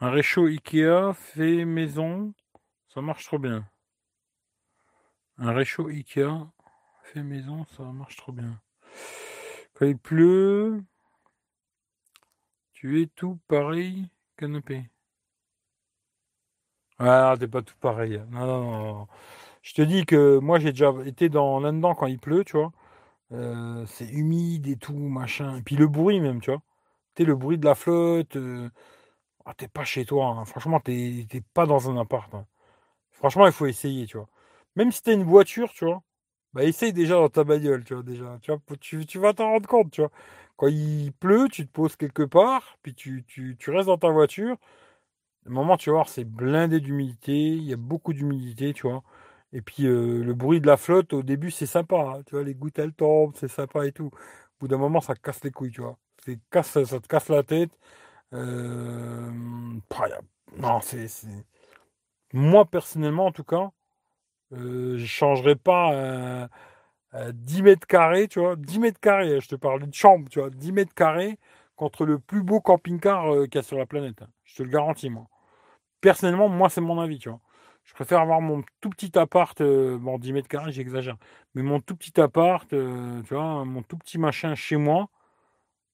Un réchaud Ikea fait maison, ça marche trop bien. Un réchaud Ikea fait maison, ça marche trop bien. Quand il pleut, tu es tout pareil, canapé. Ah, t'es pas tout pareil. Non, non, non. Je te dis que moi, j'ai déjà été dans là-dedans quand il pleut, tu vois. Euh, c'est humide et tout, machin. Et puis le bruit même, tu vois. Tu le bruit de la flotte. Euh, ah, t'es pas chez toi. Hein. Franchement, t'es pas dans un appart. Hein. Franchement, il faut essayer, tu vois. Même si t'as une voiture, tu vois. Bah, essaye déjà dans ta bagnole, tu vois, déjà. Tu, vois, tu, vas t'en rendre compte, tu vois. Quand il pleut, tu te poses quelque part, puis tu, tu, tu restes dans ta voiture. Le moment, tu voir, c'est blindé d'humidité. Il y a beaucoup d'humidité, tu vois. Et puis euh, le bruit de la flotte, au début, c'est sympa. Hein, tu vois, les gouttes, elles tombent, c'est sympa et tout. Au bout d'un moment, ça casse les couilles, tu vois. Ça te casse la tête. Non, c'est. Moi, personnellement, en tout cas, euh, je ne changerais pas 10 mètres carrés, tu vois. 10 mètres carrés, je te parle d'une chambre, tu vois. 10 mètres carrés contre le plus beau camping-car qu'il y a sur la planète. Hein. Je te le garantis, moi. Personnellement, moi, c'est mon avis, tu vois. Je préfère avoir mon tout petit appart, euh, bon, 10 mètres carrés, j'exagère, mais mon tout petit appart, euh, tu vois, mon tout petit machin chez moi,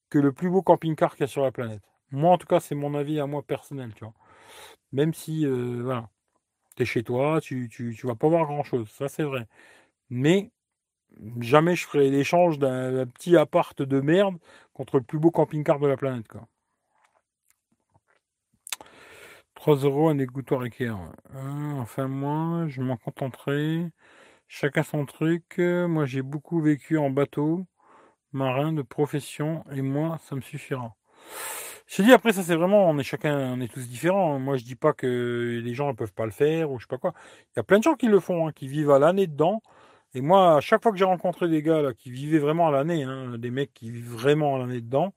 que le plus beau camping-car qu'il y a sur la planète. Moi, en tout cas, c'est mon avis à moi personnel, tu vois. Même si, euh, voilà, tu es chez toi, tu, tu, tu vas pas voir grand-chose, ça c'est vrai. Mais jamais je ferai l'échange d'un petit appart de merde contre le plus beau camping-car de la planète, quoi. 3 euros un égouttoir Ikea. Hein, enfin, moi, je m'en contenterai. Chacun son truc. Moi, j'ai beaucoup vécu en bateau, marin de profession, et moi, ça me suffira. Je dis après, ça c'est vraiment, on est chacun, on est tous différents. Moi, je dis pas que les gens ne peuvent pas le faire ou je sais pas quoi. Il y a plein de gens qui le font, hein, qui vivent à l'année dedans. Et moi, à chaque fois que j'ai rencontré des gars là, qui vivaient vraiment à l'année, hein, des mecs qui vivent vraiment à l'année dedans,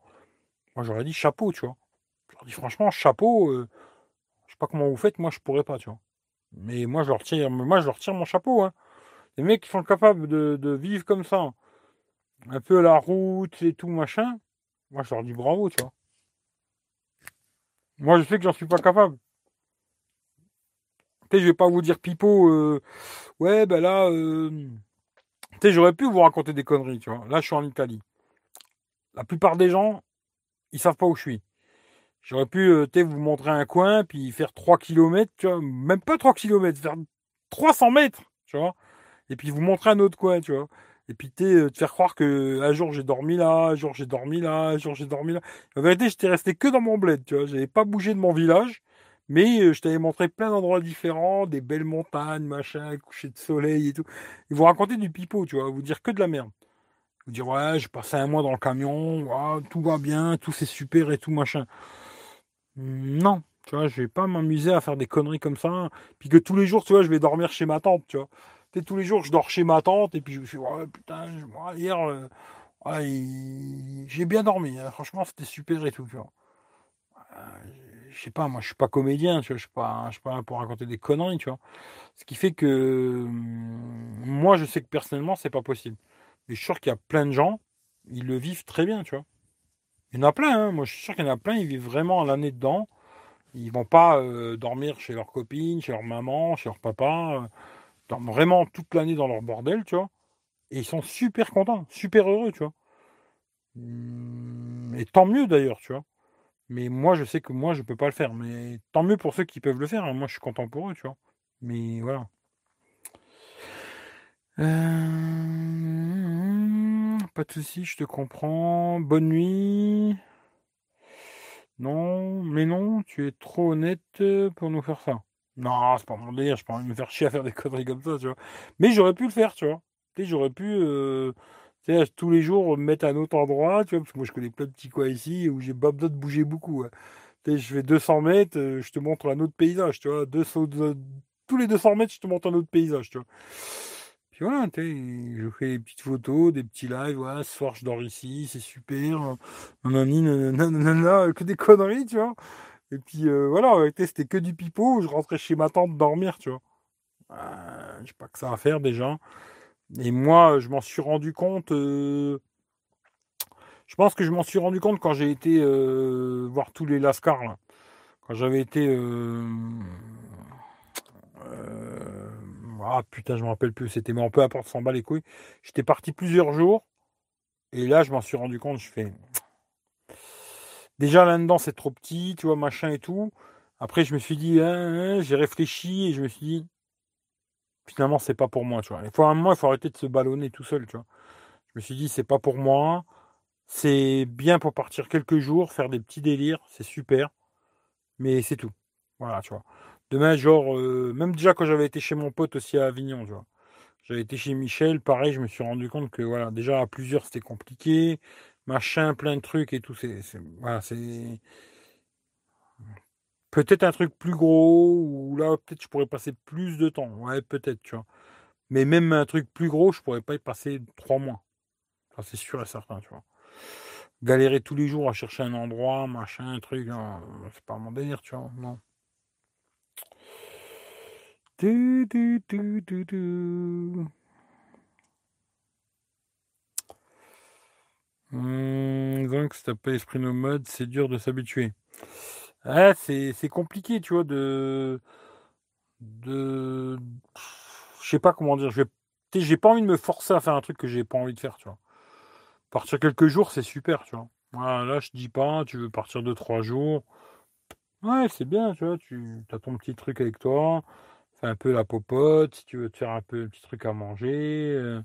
moi j'aurais dit chapeau, tu vois. Je leur franchement, chapeau. Euh, pas comment vous faites, moi je pourrais pas, tu vois. Mais moi je leur tire, moi je leur tire mon chapeau. Hein. Les mecs qui sont capables de, vivre comme ça, un peu à la route et tout machin, moi je leur dis bravo, tu vois. Moi je sais que j'en suis pas capable. Sais, je vais pas vous dire pipeau, euh, ouais ben là, euh, j'aurais pu vous raconter des conneries, tu vois. Là je suis en Italie. La plupart des gens, ils savent pas où je suis. J'aurais pu euh, vous montrer un coin, puis faire 3 km, tu même pas 3 km, faire 300 mètres, tu vois, et puis vous montrer un autre coin, tu vois. Et puis euh, te faire croire que un jour j'ai dormi là, un jour j'ai dormi là, un jour j'ai dormi là. En vérité, j'étais resté que dans mon bled, tu vois. J'avais pas bougé de mon village, mais je t'avais montré plein d'endroits différents, des belles montagnes, machin, coucher de soleil et tout. Et vous raconter du pipeau, tu vois, vous dire que de la merde. Vous dire ouais, j'ai passé un mois dans le camion, tout va bien, tout c'est super et tout machin. Non, tu vois, je vais pas m'amuser à faire des conneries comme ça. Puis que tous les jours, tu vois, je vais dormir chez ma tante, tu vois. Tu tous les jours, je dors chez ma tante et puis je me suis ouais, putain, hier, j'ai bien dormi. Hein. Franchement, c'était super et tout, tu vois. Je sais pas, moi, je suis pas comédien. Je suis pas, je suis pas là pour raconter des conneries, tu vois. Ce qui fait que hum, moi, je sais que personnellement, c'est pas possible. Mais je suis sûr qu'il y a plein de gens, ils le vivent très bien, tu vois. Il y en a plein, hein. moi je suis sûr qu'il y en a plein, ils vivent vraiment l'année dedans. Ils vont pas euh, dormir chez leur copine, chez leur maman, chez leur papa. Euh, dorment vraiment toute l'année dans leur bordel, tu vois. Et ils sont super contents, super heureux, tu vois. Hum, et tant mieux d'ailleurs, tu vois. Mais moi, je sais que moi, je peux pas le faire. Mais tant mieux pour ceux qui peuvent le faire. Hein. Moi, je suis content pour eux, tu vois. Mais voilà. Euh, pas de soucis, je te comprends. Bonne nuit. Non, mais non, tu es trop honnête pour nous faire ça. Non, c'est pas mon délire, je peux me faire chier à faire des conneries comme ça, tu vois. Mais j'aurais pu le faire, tu vois. j'aurais pu, euh, tous les jours me mettre un autre endroit, tu vois, parce que moi je connais plein de petits coins ici où j'ai pas besoin de bouger beaucoup. Hein. je fais 200 mètres, euh, je te montre un autre paysage, tu vois. tous les 200 mètres, je te montre un autre paysage, tu vois. Puis voilà, je fais des petites photos, des petits lives, voilà, ce soir je dors ici, c'est super, nanani, nanana, [laughs] que des conneries, tu vois. Et puis euh, voilà, c'était que du pipeau, je rentrais chez ma tante dormir, tu vois. Euh, j'ai pas que ça à faire déjà. Et moi, je m'en suis rendu compte. je pense que je m'en suis rendu compte quand j'ai été voir tous les Lascars. Quand j'avais été. ah putain, je me rappelle plus. C'était mais peu importe, s'en bat les couilles. J'étais parti plusieurs jours. Et là, je m'en suis rendu compte. Je fais. Déjà là-dedans, c'est trop petit, tu vois, machin et tout. Après, je me suis dit, hein, hein, j'ai réfléchi et je me suis dit, finalement, c'est pas pour moi, tu vois. Il faut un moment, il faut arrêter de se ballonner tout seul, tu vois. Je me suis dit, c'est pas pour moi. C'est bien pour partir quelques jours, faire des petits délires, c'est super. Mais c'est tout. Voilà, tu vois. Demain, genre, euh, même déjà quand j'avais été chez mon pote aussi à Avignon, tu vois. J'avais été chez Michel, pareil, je me suis rendu compte que voilà, déjà à plusieurs c'était compliqué, machin, plein de trucs et tout. C'est, voilà, c'est peut-être un truc plus gros ou là peut-être je pourrais passer plus de temps. Ouais, peut-être, tu vois. Mais même un truc plus gros, je pourrais pas y passer trois mois. C'est sûr et certain, tu vois. Galérer tous les jours à chercher un endroit, machin, un truc, c'est pas mon délire, tu vois. Non. Donc, si t'as pas esprit nomade, c'est dur de s'habituer. C'est, compliqué, tu vois, de. de. Je sais pas comment dire. J'ai pas envie de me forcer à faire un truc que j'ai pas envie de faire, tu vois. Partir quelques jours, c'est super, tu vois. Là, je dis pas, tu veux partir de trois jours. Ouais, c'est bien, tu vois, tu as ton petit truc avec toi, fais un peu la popote, si tu veux te faire un peu un petit truc à manger, euh,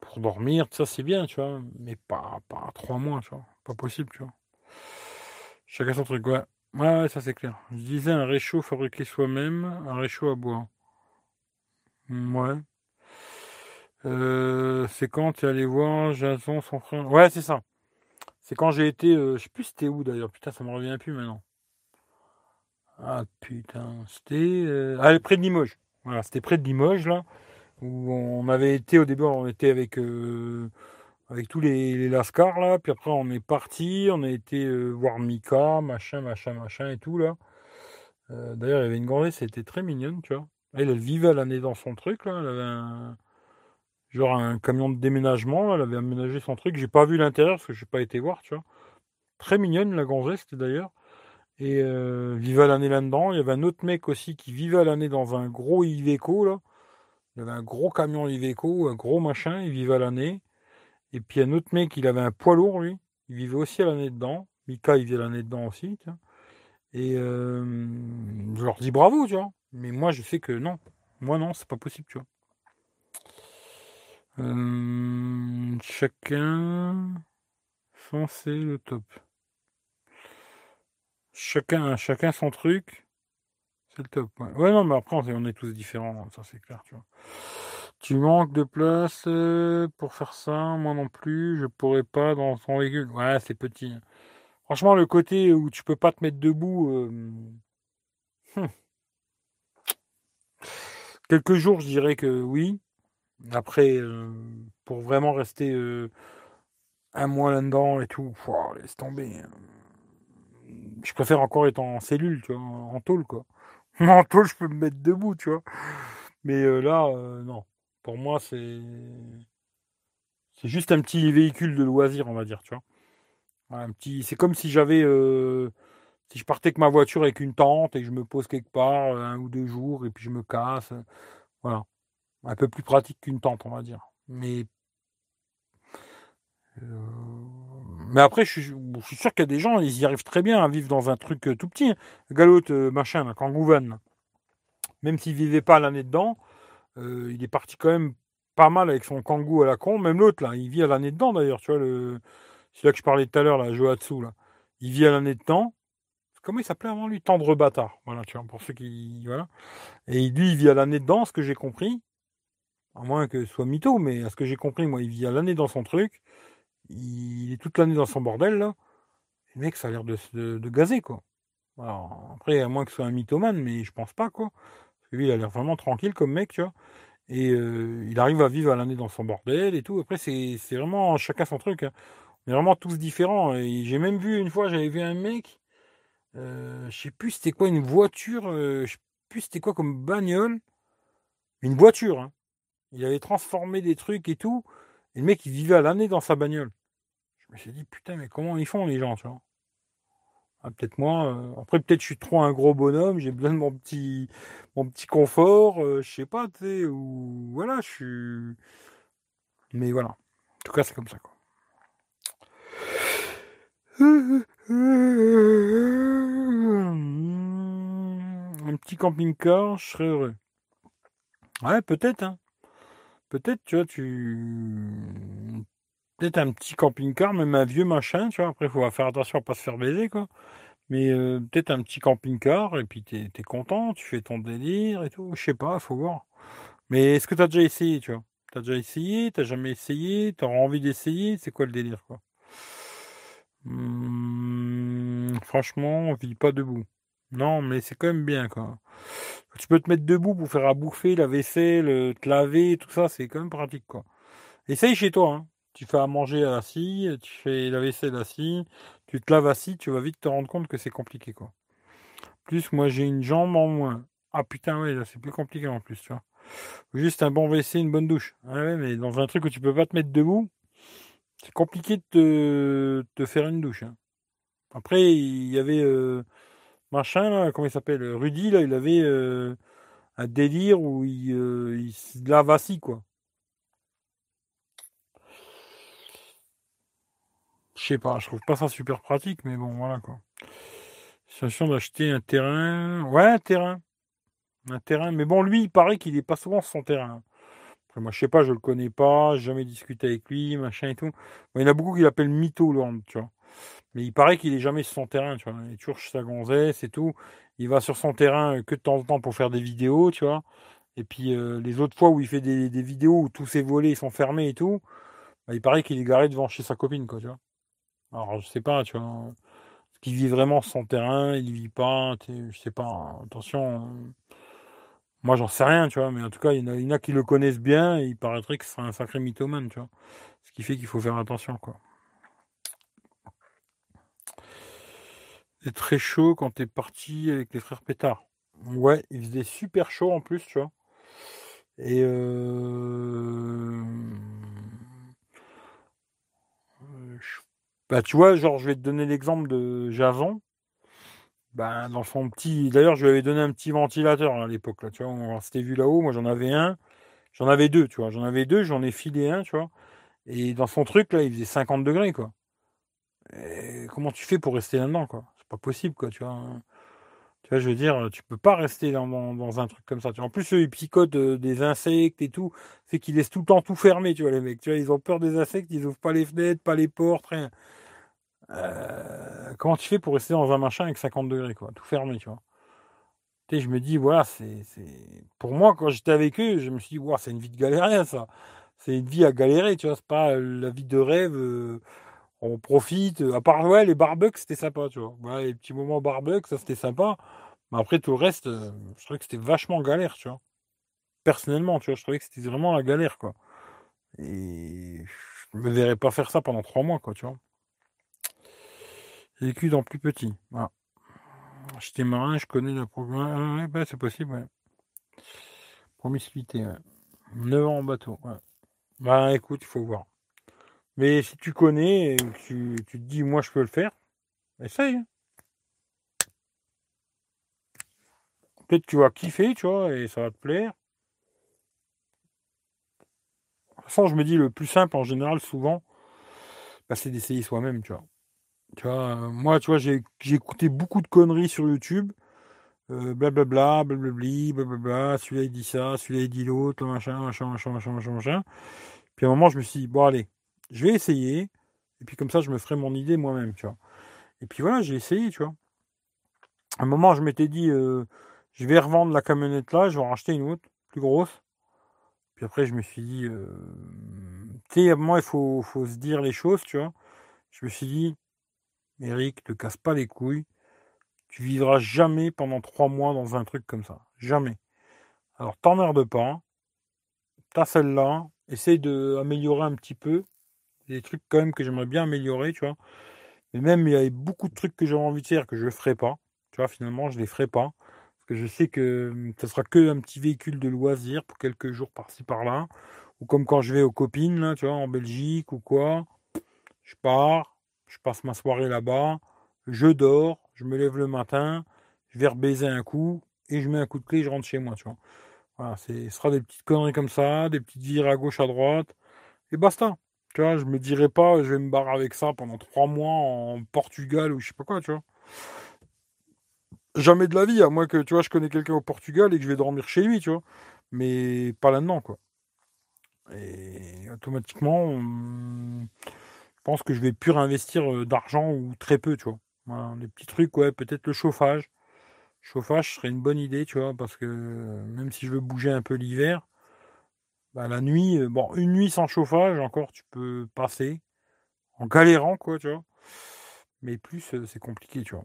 pour dormir, ça c'est bien, tu vois, mais pas, pas trois mois, tu vois, pas possible, tu vois. Chacun son truc, ouais. Ouais, ça c'est clair. Je disais un réchaud fabriqué soi-même, un réchaud à bois. Mmh, ouais. Euh, c'est quand tu es allé voir Jason, son frère Ouais, c'est ça. C'est quand j'ai été. Euh, je sais plus c'était où d'ailleurs. Putain, ça me revient plus maintenant. Ah putain, c'était euh, ah, près de Limoges. Voilà, c'était près de Limoges là où on avait été au début, on était avec avec tous les, lascars là, puis après on est parti, on a été euh, voir Mika, machin, machin, machin et tout là. D'ailleurs, il y avait une grande, c'était très mignonne, tu vois. Elle, elle vivait à l'année dans son truc là, elle avait un genre un camion de déménagement, elle avait aménagé son truc. J'ai pas vu l'intérieur parce que j'ai pas été voir, tu vois. Très mignonne la c'était d'ailleurs. Et euh, vivait à l'année là-dedans. Il y avait un autre mec aussi qui vivait à l'année dans un gros Iveco, là. Il avait un gros camion Iveco, un gros machin, il vivait à l'année. Et puis un autre mec, il avait un poids lourd, lui. Il vivait aussi à l'année dedans. Mika, il vivait à l'année dedans aussi, Et euh, je leur dis bravo, tu vois. Mais moi, je sais que non. Moi, non, c'est pas possible, tu vois. Euh, chacun c'est le top. Chacun, chacun son truc. C'est le top. Ouais. non, mais après, on est tous différents, ça c'est clair, tu vois. Tu manques de place euh, pour faire ça, moi non plus, je pourrais pas dans ton véhicule. Ouais, c'est petit. Hein. Franchement, le côté où tu peux pas te mettre debout. Euh, hum. Quelques jours, je dirais que oui. Après, euh, pour vraiment rester un mois là-dedans et tout, laisse tomber. Hein je préfère encore être en cellule, tu vois, en tôle, quoi. [laughs] En tôle, je peux me mettre debout, tu vois. Mais là, non. Pour moi, c'est. C'est juste un petit véhicule de loisir, on va dire, tu vois. Un petit. C'est comme si j'avais. Euh, si je partais avec ma voiture avec une tente et je me pose quelque part un ou deux jours et puis je me casse. Voilà. Un peu plus pratique qu'une tente, on va dire. Mais mais après, je suis, sûr qu'il y a des gens, ils y arrivent très bien à vivre dans un truc euh, tout petit. Galote, euh, machin, là, Kangouven. Même s'il vivait pas l'année dedans, euh, il est parti quand même pas mal avec son kangou à la con. Même l'autre, là, il vit à l'année dedans d'ailleurs. Tu vois, le... celui-là que je parlais tout à l'heure, là, Joatsu, là. Il vit à l'année dedans. Comment il s'appelait avant lui? Tendre bâtard. Voilà, tu vois, pour ceux qui. Voilà. Et lui, il vit à l'année dedans, ce que j'ai compris. À moins que ce soit mytho, mais à ce que j'ai compris, moi, il vit à l'année dans son truc il est toute l'année dans son bordel, là. Le mec, ça a l'air de, de, gazer, quoi. Après, à moins que ce soit un mythomane, mais je pense pas, quoi. Lui, il a l'air vraiment tranquille comme mec, tu vois. Et euh, il arrive à vivre à l'année dans son bordel et tout. Après, c'est vraiment chacun son truc. Hein. On est vraiment tous différents. Et j'ai même vu une fois, j'avais vu un mec, euh, je sais plus c'était quoi, une voiture, euh, je sais plus c'était quoi comme bagnole. Une voiture, hein. Il avait transformé des trucs et tout. Et le mec, il vivait à l'année dans sa bagnole. Je me suis dit, putain, mais comment ils font les gens, tu vois? Ah, Peut-être moi. Euh, après, peut-être je suis trop un gros bonhomme, j'ai besoin de mon petit, mon petit confort, euh, je sais pas, tu sais, ou voilà, je suis. Mais voilà. En tout cas, c'est comme ça, quoi. Un petit camping-car, je serais heureux. Ouais, peut-être, hein. Peut-être, tu vois, tu. Peut-être un petit camping-car, même un vieux machin, tu vois. Après, il faut faire attention à pas se faire baiser, quoi. Mais euh, peut-être un petit camping-car, et puis t'es es content, tu fais ton délire et tout. Je sais pas, faut voir. Mais est-ce que tu as déjà essayé, tu vois? T'as déjà essayé? T'as jamais essayé? T'auras envie d'essayer? C'est quoi le délire, quoi? Mmh, Franchement, on vit pas debout. Non, mais c'est quand même bien, quoi. Tu peux te mettre debout pour faire à bouffer, la vaisselle, te laver, tout ça, c'est quand même pratique, quoi. Essaye chez toi, hein. Tu fais à manger assis, tu fais la vaisselle assis, tu te laves assis, tu vas vite te rendre compte que c'est compliqué, quoi. Plus, moi, j'ai une jambe en moins. Ah putain, ouais, là, c'est plus compliqué en plus, tu vois. Juste un bon WC, une bonne douche. ouais, mais dans un truc où tu peux pas te mettre debout, c'est compliqué de te, faire une douche. Hein. Après, il y avait euh, machin, là, comment il s'appelle Rudy, là, il avait euh, un délire où il, euh, il se lave assis, quoi. Je sais pas, je trouve pas ça super pratique, mais bon, voilà, quoi. Situation d'acheter un terrain. Ouais, un terrain. Un terrain. Mais bon, lui, il paraît qu'il est pas souvent sur son terrain. moi, je sais pas, je le connais pas, jamais discuté avec lui, machin et tout. il y en a beaucoup qui l'appellent Mytho, Land, tu vois. Mais il paraît qu'il est jamais sur son terrain, tu vois. Il est toujours chez sa gonzesse et tout. Il va sur son terrain que de temps en temps pour faire des vidéos, tu vois. Et puis euh, les autres fois où il fait des, vidéos où tous ses volets sont fermés et tout, bah, il paraît qu'il est garé devant chez sa copine, quoi, tu vois. Alors, je sais pas, tu vois. Est-ce qu'il vit vraiment son terrain Il vit pas Je sais pas. Attention. Moi, j'en sais rien, tu vois. Mais en tout cas, il y en a, qui le connaissent bien et il paraîtrait que c'est un sacré mythomane, tu vois. Ce qui fait qu'il faut faire attention, quoi. C'est très chaud quand t'es parti avec les frères Pétard. Ouais, il faisait super chaud en plus, tu vois. Et euh... Bah, tu vois, genre, je vais te donner l'exemple de Jason. Bah, dans son petit. D'ailleurs, je lui avais donné un petit ventilateur hein, à l'époque, là, tu vois. On s'était vu là-haut. Moi, j'en avais un. J'en avais deux, tu vois. J'en avais deux, j'en ai filé un, tu vois. Et dans son truc, là, il faisait 50 degrés, quoi. comment tu fais pour rester là-dedans, quoi? C'est pas possible, quoi, tu vois. Tu vois, je veux dire, tu peux pas rester dans, un truc comme ça. En plus, eux, ils des insectes et tout. C'est qu'ils laissent tout le temps tout fermé, tu vois, les mecs. Tu vois, ils ont peur des insectes, ils ouvrent pas les fenêtres, pas les portes, rien. Comment tu fais pour rester dans un machin avec 50 degrés, quoi, tout fermé, tu vois tu je me dis, voilà, c'est, Pour moi, quand j'étais avec eux, je me suis dit, voilà, c'est une vie de galérien, ça. C'est une vie à galérer, tu vois, c'est pas la vie de rêve. On profite. À part, ouais, les barbecues, c'était sympa, tu vois. les petits moments barbecues, ça, c'était sympa. Mais après, tout le reste, euh, je trouvais que c'était vachement galère, tu vois. Personnellement, tu vois, je trouvais que c'était vraiment la galère, quoi. Et je me verrais pas faire ça pendant trois mois, quoi, tu vois. J'ai vécu dans plus petit. Voilà. J'étais marin, je connais la programme. Ouais, bah, c'est possible, ouais. Promiscuité, ouais. 9 ans en bateau, ouais. Bah écoute, il faut voir. Mais si tu connais que tu, te dis, moi je peux le faire, essaye. Peut-être tu vas kiffer, tu vois, et ça va te plaire. De toute façon, je me dis, le plus simple en général, souvent, bah, c'est d'essayer soi-même, tu vois. Tu vois, euh, moi, tu vois, j'ai écouté beaucoup de conneries sur YouTube. Euh, blablabla, blablabli, blablabla, celui-là il dit ça, celui-là il dit l'autre, machin, machin, machin, machin, machin, machin. Puis à un moment, je me suis dit, bon, allez, je vais essayer. Et puis comme ça, je me ferai mon idée moi-même, tu vois. Et puis voilà, j'ai essayé, tu vois. À un moment, je m'étais dit, euh, je vais revendre la camionnette là, je vais en racheter une autre, plus grosse. Puis après, je me suis dit, tu sais, moment, il faut, se dire les choses, tu vois. Je me suis dit, Eric, te casse pas les couilles. Tu vivras jamais pendant trois mois dans un truc comme ça. Jamais. Alors t'emmerdes pas. T'as celle-là. Essaye d'améliorer un petit peu. Des trucs quand même que j'aimerais bien améliorer, tu vois. Mais même il y a beaucoup de trucs que j'aurais envie de faire que je ne ferai pas. Tu vois, finalement, je ne les ferai pas. Je sais que hum, ça sera que un petit véhicule de loisir pour quelques jours par-ci par-là. Ou comme quand je vais aux copines, là, tu vois, en Belgique ou quoi. Je pars, je passe ma soirée là-bas, je dors, je me lève le matin, je vais rebaiser un coup et je mets un coup de clé, je rentre chez moi, tu vois. Voilà, ce sera des petites conneries comme ça, des petites vires à gauche, à droite, et basta. Tu vois, je me dirais pas, je vais me barrer avec ça pendant trois mois en Portugal ou je sais pas quoi, tu vois. Jamais de la vie, à moins que, tu vois, je connais quelqu'un au Portugal et que je vais dormir chez lui, tu vois. Mais pas là-dedans, quoi. Et automatiquement, je pense que je vais plus réinvestir euh, d'argent ou très peu, tu vois. Des petits trucs, ouais, peut-être le chauffage. Chauffage serait une bonne idée, tu vois, parce que même si je veux bouger un peu l'hiver, bah, la nuit, euh, bon, une nuit sans chauffage, encore, tu peux passer en galérant, quoi, tu vois. Mais plus, euh, c'est compliqué, tu vois.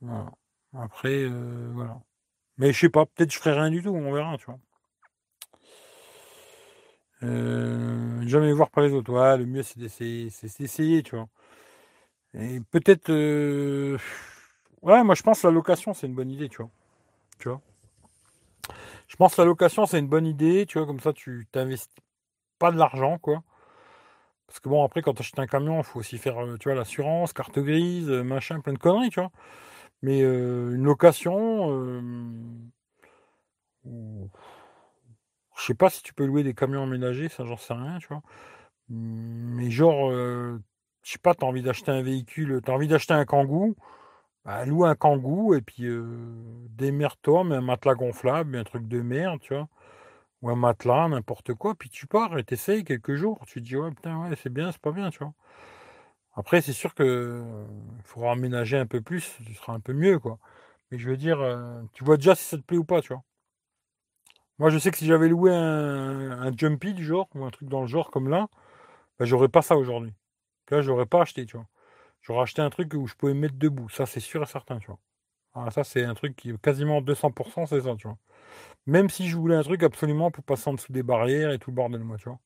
Voilà. Après, voilà. Mais je sais pas, peut-être je ferai rien du tout, on verra, tu vois. Euh, jamais voir par les autres. Ouais, le mieux, c'est d'essayer, c'est d'essayer, tu vois. Et peut-être. Euh, ouais, moi, je pense que la location, c'est une bonne idée, tu vois. Tu vois. Je pense que la location, c'est une bonne idée, tu vois. Comme ça, tu t'investis pas de l'argent, quoi. Parce que bon, après, quand tu achètes un camion, il faut aussi faire, euh, tu vois, l'assurance, carte grise, machin, plein de conneries, tu vois. Mais une location. Je sais pas si tu peux louer des camions aménagés, ça j'en sais rien, tu vois. Mais genre, euh, je sais pas, tu as envie d'acheter un véhicule, tu as envie d'acheter un Kangoo, bah, loue un Kangoo et puis euh, démerde-toi, mais un matelas gonflable, un truc de merde, tu vois. Ou un matelas, n'importe quoi, puis tu pars et t'essayes quelques jours. Tu te dis, ouais, putain, ouais, c'est bien, c'est pas bien, tu vois. Après, c'est sûr que il faudra aménager un peu plus, tu seras un peu mieux, quoi. Mais je veux dire, euh, tu vois déjà si ça te plaît ou pas, tu vois. Moi, je sais que si j'avais loué un, jumpy du genre, ou un truc dans le genre comme là, ben, j'aurais pas ça aujourd'hui. Là, j'aurais pas acheté, tu vois. J'aurais acheté un truc où je pouvais me mettre debout. Ça, c'est sûr et certain, tu vois. Ah, ça, c'est un truc qui est quasiment 200%, c'est ça, tu vois. Même si je voulais un truc absolument pour passer en dessous des barrières et tout le bordel, moi, tu vois.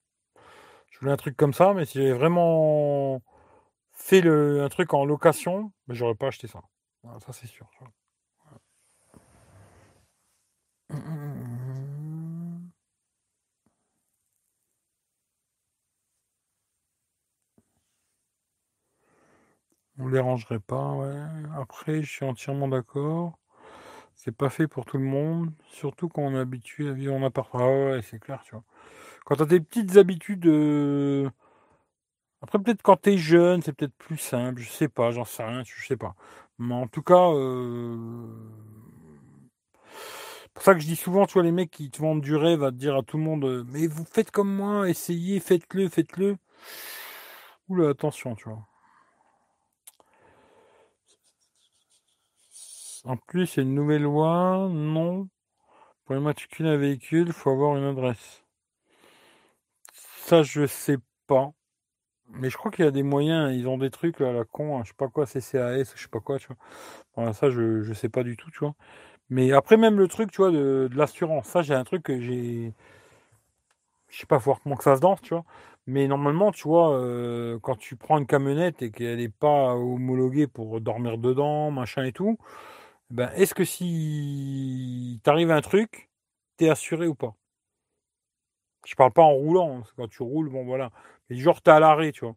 Je voulais un truc comme ça, mais si j'avais vraiment fait le, un truc en location, ben, j'aurais pas acheté ça. ça, c'est sûr. Tu. On dérangerait pas, ouais. Après, je suis entièrement d'accord. C'est pas fait pour tout le monde, surtout quand on est habitué à vivre en appartement. Ah ouais, c'est clair, tu vois. Quand t'as des petites habitudes. Euh, après, peut-être quand t'es jeune, c'est peut-être plus simple, je sais pas, j'en sais rien, je sais pas. Mais en tout cas, euh... pour ça que je dis souvent, tu vois, les mecs qui te vendent du rêve à te dire à tout le monde, euh, mais vous faites comme moi, essayez, faites-le, faites-le. Oula, attention, tu vois. En plus, il y a une nouvelle loi. Non. Pour immatriculer un véhicule, il faut avoir une adresse. Ça, je sais pas. Mais je crois qu'il y a des moyens. Ils ont des trucs à la con. Je sais pas quoi, CCAS, je sais pas quoi, tu vois. Voilà, ça, je, je sais pas du tout, tu vois. Mais après, même le truc, tu vois, de, l'assurance. Ça, j'ai un truc que j'ai. Je sais pas fortement que ça se danse, tu vois. Mais normalement, tu vois, euh, quand tu prends une camionnette et qu'elle n'est pas homologuée pour dormir dedans, machin et tout, ben, est-ce que si t'arrive un truc, t'es assuré ou pas? Je parle pas en roulant, hein, quand tu roules, bon voilà. Mais genre t'es à l'arrêt, tu vois.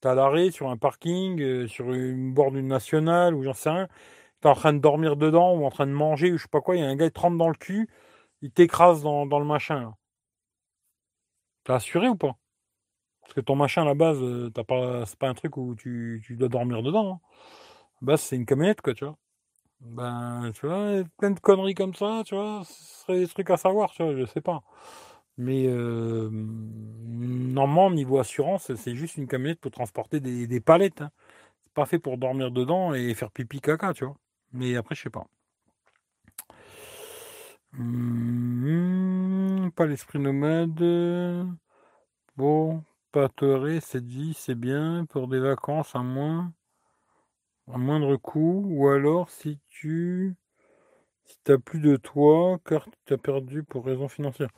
T'es à l'arrêt sur un parking, euh, sur une bord d'une nationale, ou j'en sais rien. T'es en train de dormir dedans, ou en train de manger, ou je sais pas quoi, il y a un gars qui te rentre dans le cul, il t'écrase dans, le machin. T'es assuré ou pas? Parce que ton machin à la base, euh, t'as pas, c'est pas un truc où tu, dois dormir dedans. Hein. base, c'est une camionnette, quoi, tu vois. Ben, tu vois, plein de conneries comme ça, tu vois, ce serait des trucs à savoir, tu vois, je sais pas. Mais euh, normalement, niveau assurance, c'est juste une camionnette pour transporter des, palettes. Hein. C'est pas fait pour dormir dedans et faire pipi caca, tu vois. Mais après, je sais pas. Mmh, pas l'esprit nomade. Bon, pas cette vie, c'est bien. Pour des vacances à moins à moindre coût, ou alors si tu si t'as plus de toi car tu as perdu pour raison financière.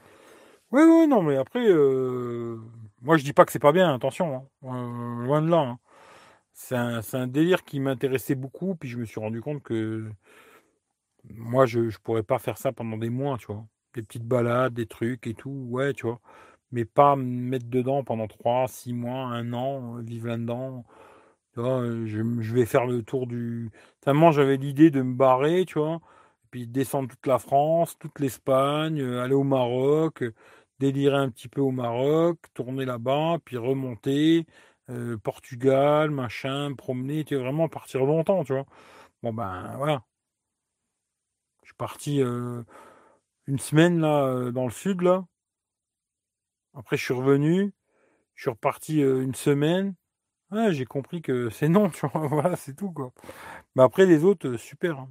Oui, oui, non, mais après, euh, moi je dis pas que c'est pas bien, attention, hein. euh, loin de là. Hein. C'est un, un, délire qui m'intéressait beaucoup, puis je me suis rendu compte que Moi, je ne pourrais pas faire ça pendant des mois, tu vois. Des petites balades, des trucs et tout, ouais, tu vois. Mais pas me mettre dedans pendant 3, 6 mois, un an, vivre là-dedans. Tu vois, je, je vais faire le tour du. Tellement j'avais l'idée de me barrer, tu vois. Puis descendre toute la France, toute l'Espagne, aller au Maroc, délirer un petit peu au Maroc, tourner là-bas, puis remonter, Portugal, machin, promener, tu vraiment partir longtemps, tu vois. Bon ben voilà, parti une semaine là dans le sud là. Après je suis revenu, je suis reparti une semaine. j'ai compris que c'est non, tu vois, [laughs] voilà, c'est tout quoi. Mais après les autres, super. Hein.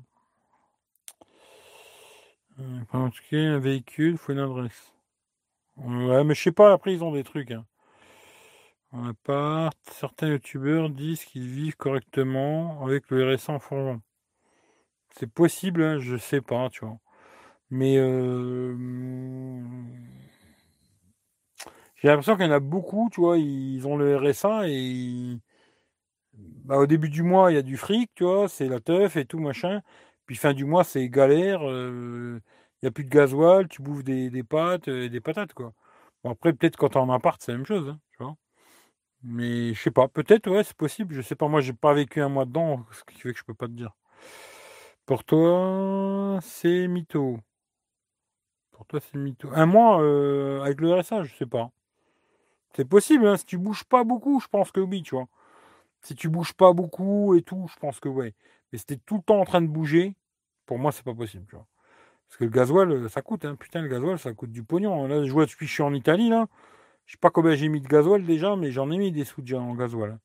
un véhicule, faut une adresse. Ouais, mais je sais pas, après ils ont des trucs. Hein. On pas. Certains youtubeurs disent qu'ils vivent correctement avec le RSA en. C'est possible, hein, je sais pas, tu vois. Mais euh, j'ai l'impression qu'il y en a beaucoup, tu vois, ils ont le RSA et bah, au début du mois, il y a du fric, tu vois, c'est la teuf et tout, machin. Puis fin du mois, c'est galère, euh, n'y a plus de gasoil, tu bouffes des, pâtes et euh, des patates, quoi. Bon, après, peut-être quand t'es en appart, c'est la même chose, hein, tu vois. Mais je sais pas, peut-être, ouais, c'est possible, je sais pas, moi j'ai pas vécu un mois dedans, ce qui fait que je peux pas te dire. Pour toi, c'est mytho. Pour toi, c'est mytho. Un mois euh, avec le RSA, je sais pas. C'est possible, hein, si tu bouges pas beaucoup, je pense que oui, tu vois. Si tu bouges pas beaucoup et tout, je pense que ouais. Mais si t'es tout le temps en train de bouger, pour moi, c'est pas possible, tu vois. Parce que le gasoil, euh, ça coûte, hein. Putain, le gasoil, ça coûte du pognon. Là, je vois depuis que je suis en Italie, là. Je sais pas combien j'ai mis de gasoil déjà, mais j'en ai mis des sous déjà en gasoil. Hein.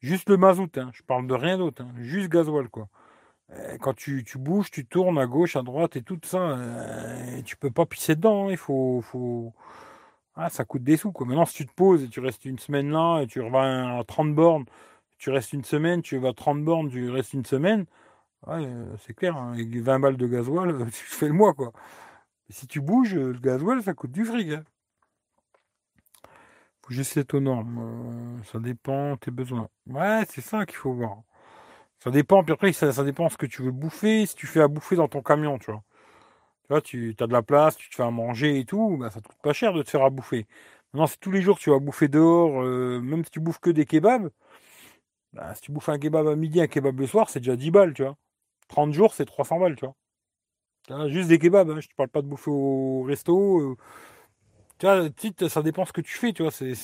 Juste le mazout, hein. Je parle de rien d'autre, hein. Juste gasoil, quoi. Euh, quand tu, bouges, tu tournes à gauche, à droite et tout ça, euh, tu peux pas pisser dedans. Hein, il faut. Ah, ça coûte des sous. Quoi. Maintenant, si tu te poses et tu restes une semaine là et tu vas à 30 bornes, tu restes une semaine, tu vas à 30 bornes, tu restes une semaine, euh, c'est clair, hein, avec 20 balles de gasoil, tu fais le mois. Quoi. si tu bouges, le gasoil, ça coûte du fric. Hein. Faut juste ça dépend tes besoins. Ouais, c'est ça qu'il faut voir. Ça dépend, puis après, ça, dépend ce que tu veux bouffer, si tu fais à bouffer dans ton camion, tu vois. Tu vois, tu as de la place, tu te fais à manger et tout, bah, ça te coûte pas cher de te faire à bouffer. Maintenant, si tous les jours tu vas bouffer dehors, euh, même si tu bouffes que des kebabs, bah, si tu bouffes un kebab à midi, un kebab le soir, c'est déjà 10 balles, tu vois. 30 jours, c'est 300 balles, tu vois. juste des kebabs, hein, je te parle pas de bouffer au resto. Euh. tu vois, ça dépend ce que tu fais, tu vois. C'est,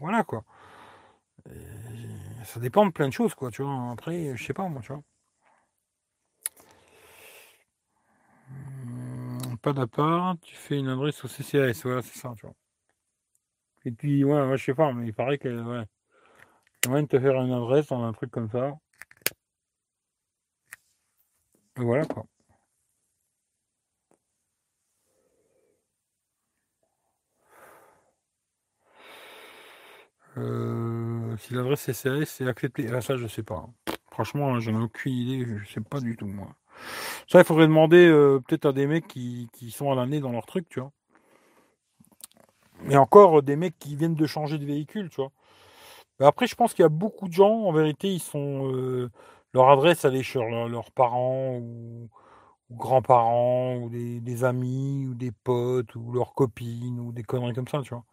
voilà, quoi. Euh, ça dépend de plein de choses, quoi, tu vois. Après, je sais pas, moi, tu vois. Hmm, pas d'appart, tu fais une adresse au CCAS, voilà, c'est ça, tu vois. Et puis, ouais, ouais, je sais pas, mais il paraît que, ouais. Il de te faire une adresse dans un truc comme ça. Voilà, quoi. Euh, si l'adresse CCAS c'est accepté, ah, ça je sais pas. Franchement, j'en ai aucune idée, je sais pas du tout moi. Ça, il faudrait demander euh, peut-être à des mecs qui, sont à l'année dans leur truc, tu vois. Mais encore euh, des mecs qui viennent de changer de véhicule, tu vois. après, je pense qu'il y a beaucoup de gens, en vérité, ils sont leur adresse elle est chez leurs parents ou, grands-parents ou des, amis ou des potes ou leurs copines ou des conneries comme ça, tu vois.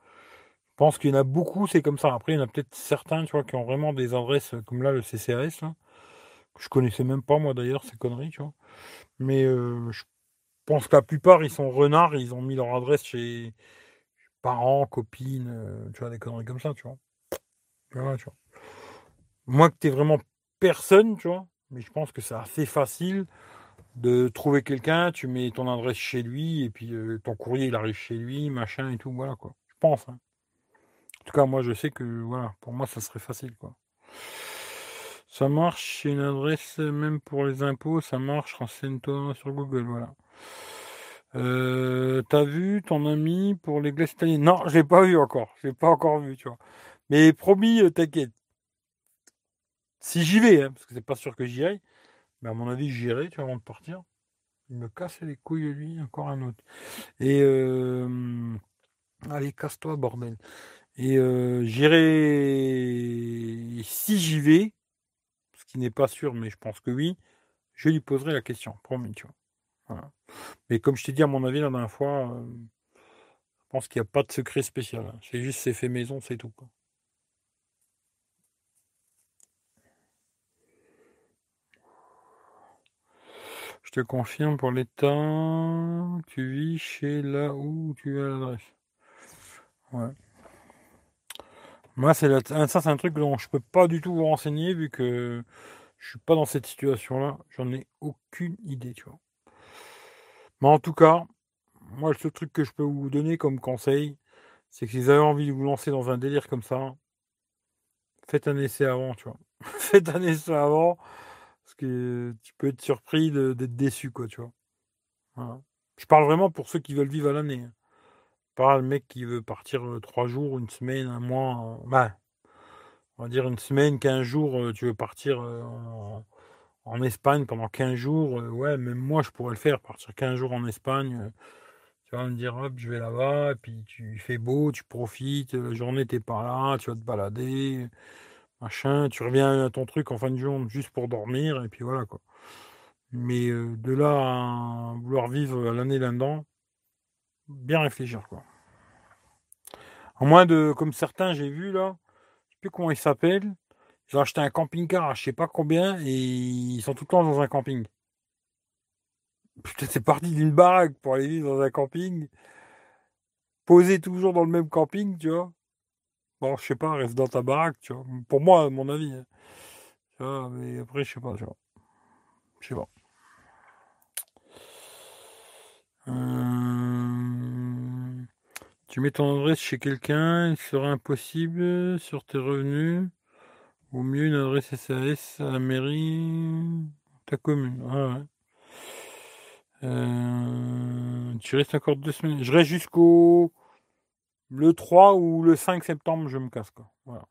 Je pense qu'il y en a beaucoup, c'est comme ça. Après, il y en a peut-être certains, tu vois, qui ont vraiment des adresses euh, comme là, le CCAS, là, que je connaissais même pas, moi, d'ailleurs, ces conneries, tu vois. Mais euh, je pense que la plupart, ils sont renards, ils ont mis leur adresse chez parents, copines, euh, tu vois, des conneries comme ça, tu vois. Tu vois. Moi, que t'es vraiment personne, tu vois, mais je pense que c'est assez facile de trouver quelqu'un, tu mets ton adresse chez lui, et puis ton courrier, il arrive chez lui, machin et tout, voilà, quoi. Je pense, hein. En tout cas, moi, je sais que, voilà, pour moi, ça serait facile, quoi. Ça marche, une adresse, même pour les impôts, ça marche, renseigne-toi sur Google, voilà. Euh, t'as vu ton ami pour les glaces italiennes Non, je l'ai pas vu encore. Je pas encore vu, tu vois. Mais promis, euh, t'inquiète. Si j'y vais, hein, parce que c'est pas sûr que j'y aille, mais à mon avis, j'irai, tu vois, avant de partir. Il me casse les couilles, lui, encore un autre. Et allez, casse-toi, bordel. Et j'irai, si j'y vais, ce qui n'est pas sûr, mais je pense que oui, je lui poserai la question, promis, tu vois. Mais comme je t'ai dit, à mon avis, la dernière fois, je pense qu'il n'y a pas de secret spécial. Hein. C'est juste c'est fait maison, c'est tout. Je te confirme pour l'état, tu vis chez là où tu as l'adresse. Ouais. Moi, c'est ça, c'est un truc dont je peux pas du tout vous renseigner vu que je suis pas dans cette situation-là. J'en ai aucune idée, tu vois. Mais en tout cas, moi, le seul truc que je peux vous donner comme conseil, c'est que si vous avez envie de vous lancer dans un délire comme ça, faites un essai avant, tu vois. [laughs] faites un essai avant, parce que tu peux être surpris d'être déçu, quoi, tu vois. Je parle vraiment pour ceux qui veulent vivre à l'année. Hein. Pas le mec qui veut partir euh, trois jours, une semaine, un mois. bah, on va dire une semaine, quinze jours, euh, tu veux partir en, Espagne pendant 15 jours. ouais, même moi, je pourrais le faire, partir 15 jours en Espagne. tu vas me dire, hop, je vais là-bas, puis tu fais beau, tu profites, la journée, t'es pas là, tu vas te balader machin, tu reviens à ton truc en fin de journée juste pour dormir, et puis voilà quoi. Mais de là à vouloir vivre l'année là-dedans, bien réfléchir quoi. En moins de, comme certains j'ai vu là, je sais plus comment ils s'appellent, ils ont acheté un camping-car à je sais pas combien et ils sont tout le temps dans un camping. Putain, c'est parti d'une baraque pour aller vivre dans un camping, poser toujours dans le même camping, tu vois. Bon, je sais pas, reste dans ta baraque, tu vois. Pour moi, à mon avis. Hein. Mais après, je sais pas, tu vois. Je sais pas. Euh, tu mets ton adresse chez quelqu'un, il serait impossible sur tes revenus. Ou mieux une adresse SAS à la mairie, ta commune. Ah ouais. Euh, tu restes encore deux semaines. Je reste jusqu'au le 3 ou le 5 septembre, je me casse. Quoi. Voilà.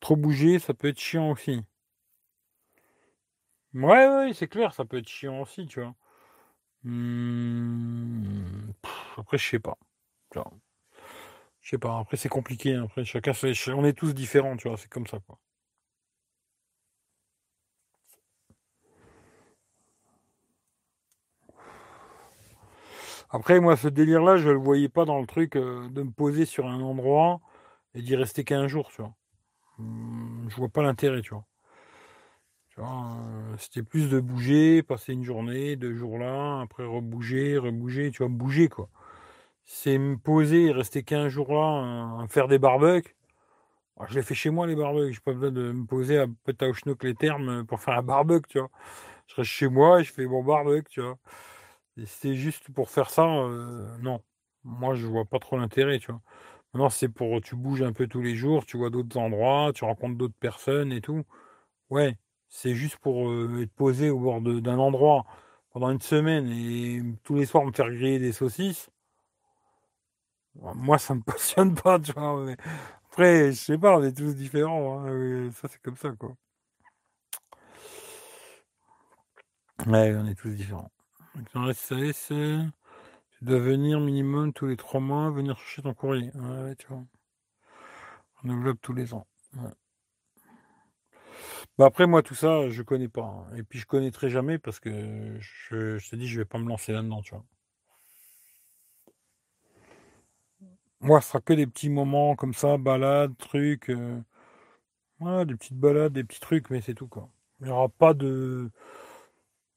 Trop bouger, ça peut être chiant aussi. Ouais, ouais, c'est clair, ça peut être chiant aussi, tu vois. Hmm, après, je sais pas. Je sais pas. Après, c'est compliqué. Hein. Après, chacun. On est tous différents, tu vois. C'est comme ça, quoi. Après, moi, ce délire-là, je le voyais pas dans le truc euh, de me poser sur un endroit et d'y rester qu'un jour, tu vois. Hum, je vois pas l'intérêt, tu vois. Euh, c'était plus de bouger, passer une journée, deux jours là, après rebouger, rebouger, tu vois, bouger, quoi. C'est me poser rester qu'un jour là, faire des barbecues. je l'ai fait chez moi, les barbecues. J'ai pas besoin de me poser à Petauschnock les termes pour faire un barbecue, tu vois. Je reste chez moi et je fais mon barbecue, tu vois c'est juste pour faire ça, euh, non. Moi, je vois pas trop l'intérêt, tu vois. Maintenant, c'est pour tu bouges un peu tous les jours, tu vois d'autres endroits, tu rencontres d'autres personnes et tout. Ouais, c'est juste pour euh, être posé au bord d'un endroit pendant une semaine et tous les soirs me faire griller des saucisses. Moi, ça me [laughs] passionne pas, tu vois. après, je sais pas, on est tous différents. Hein, ça, c'est comme ça, quoi. Ouais, on est tous différents. Dans SAS, tu dois venir minimum tous les trois mois, venir chercher ton courrier. Ouais, tu vois. Renouvelable tous les ans. Bah après, moi, tout ça, je connais pas. Hein. Et puis, je connaîtrai jamais parce que je, te dis, je vais pas me lancer là-dedans, tu vois. Moi, ce sera que des petits moments comme ça, balades, trucs. Euh, des petites balades, des petits trucs, mais c'est tout, quoi. Il n'y aura pas de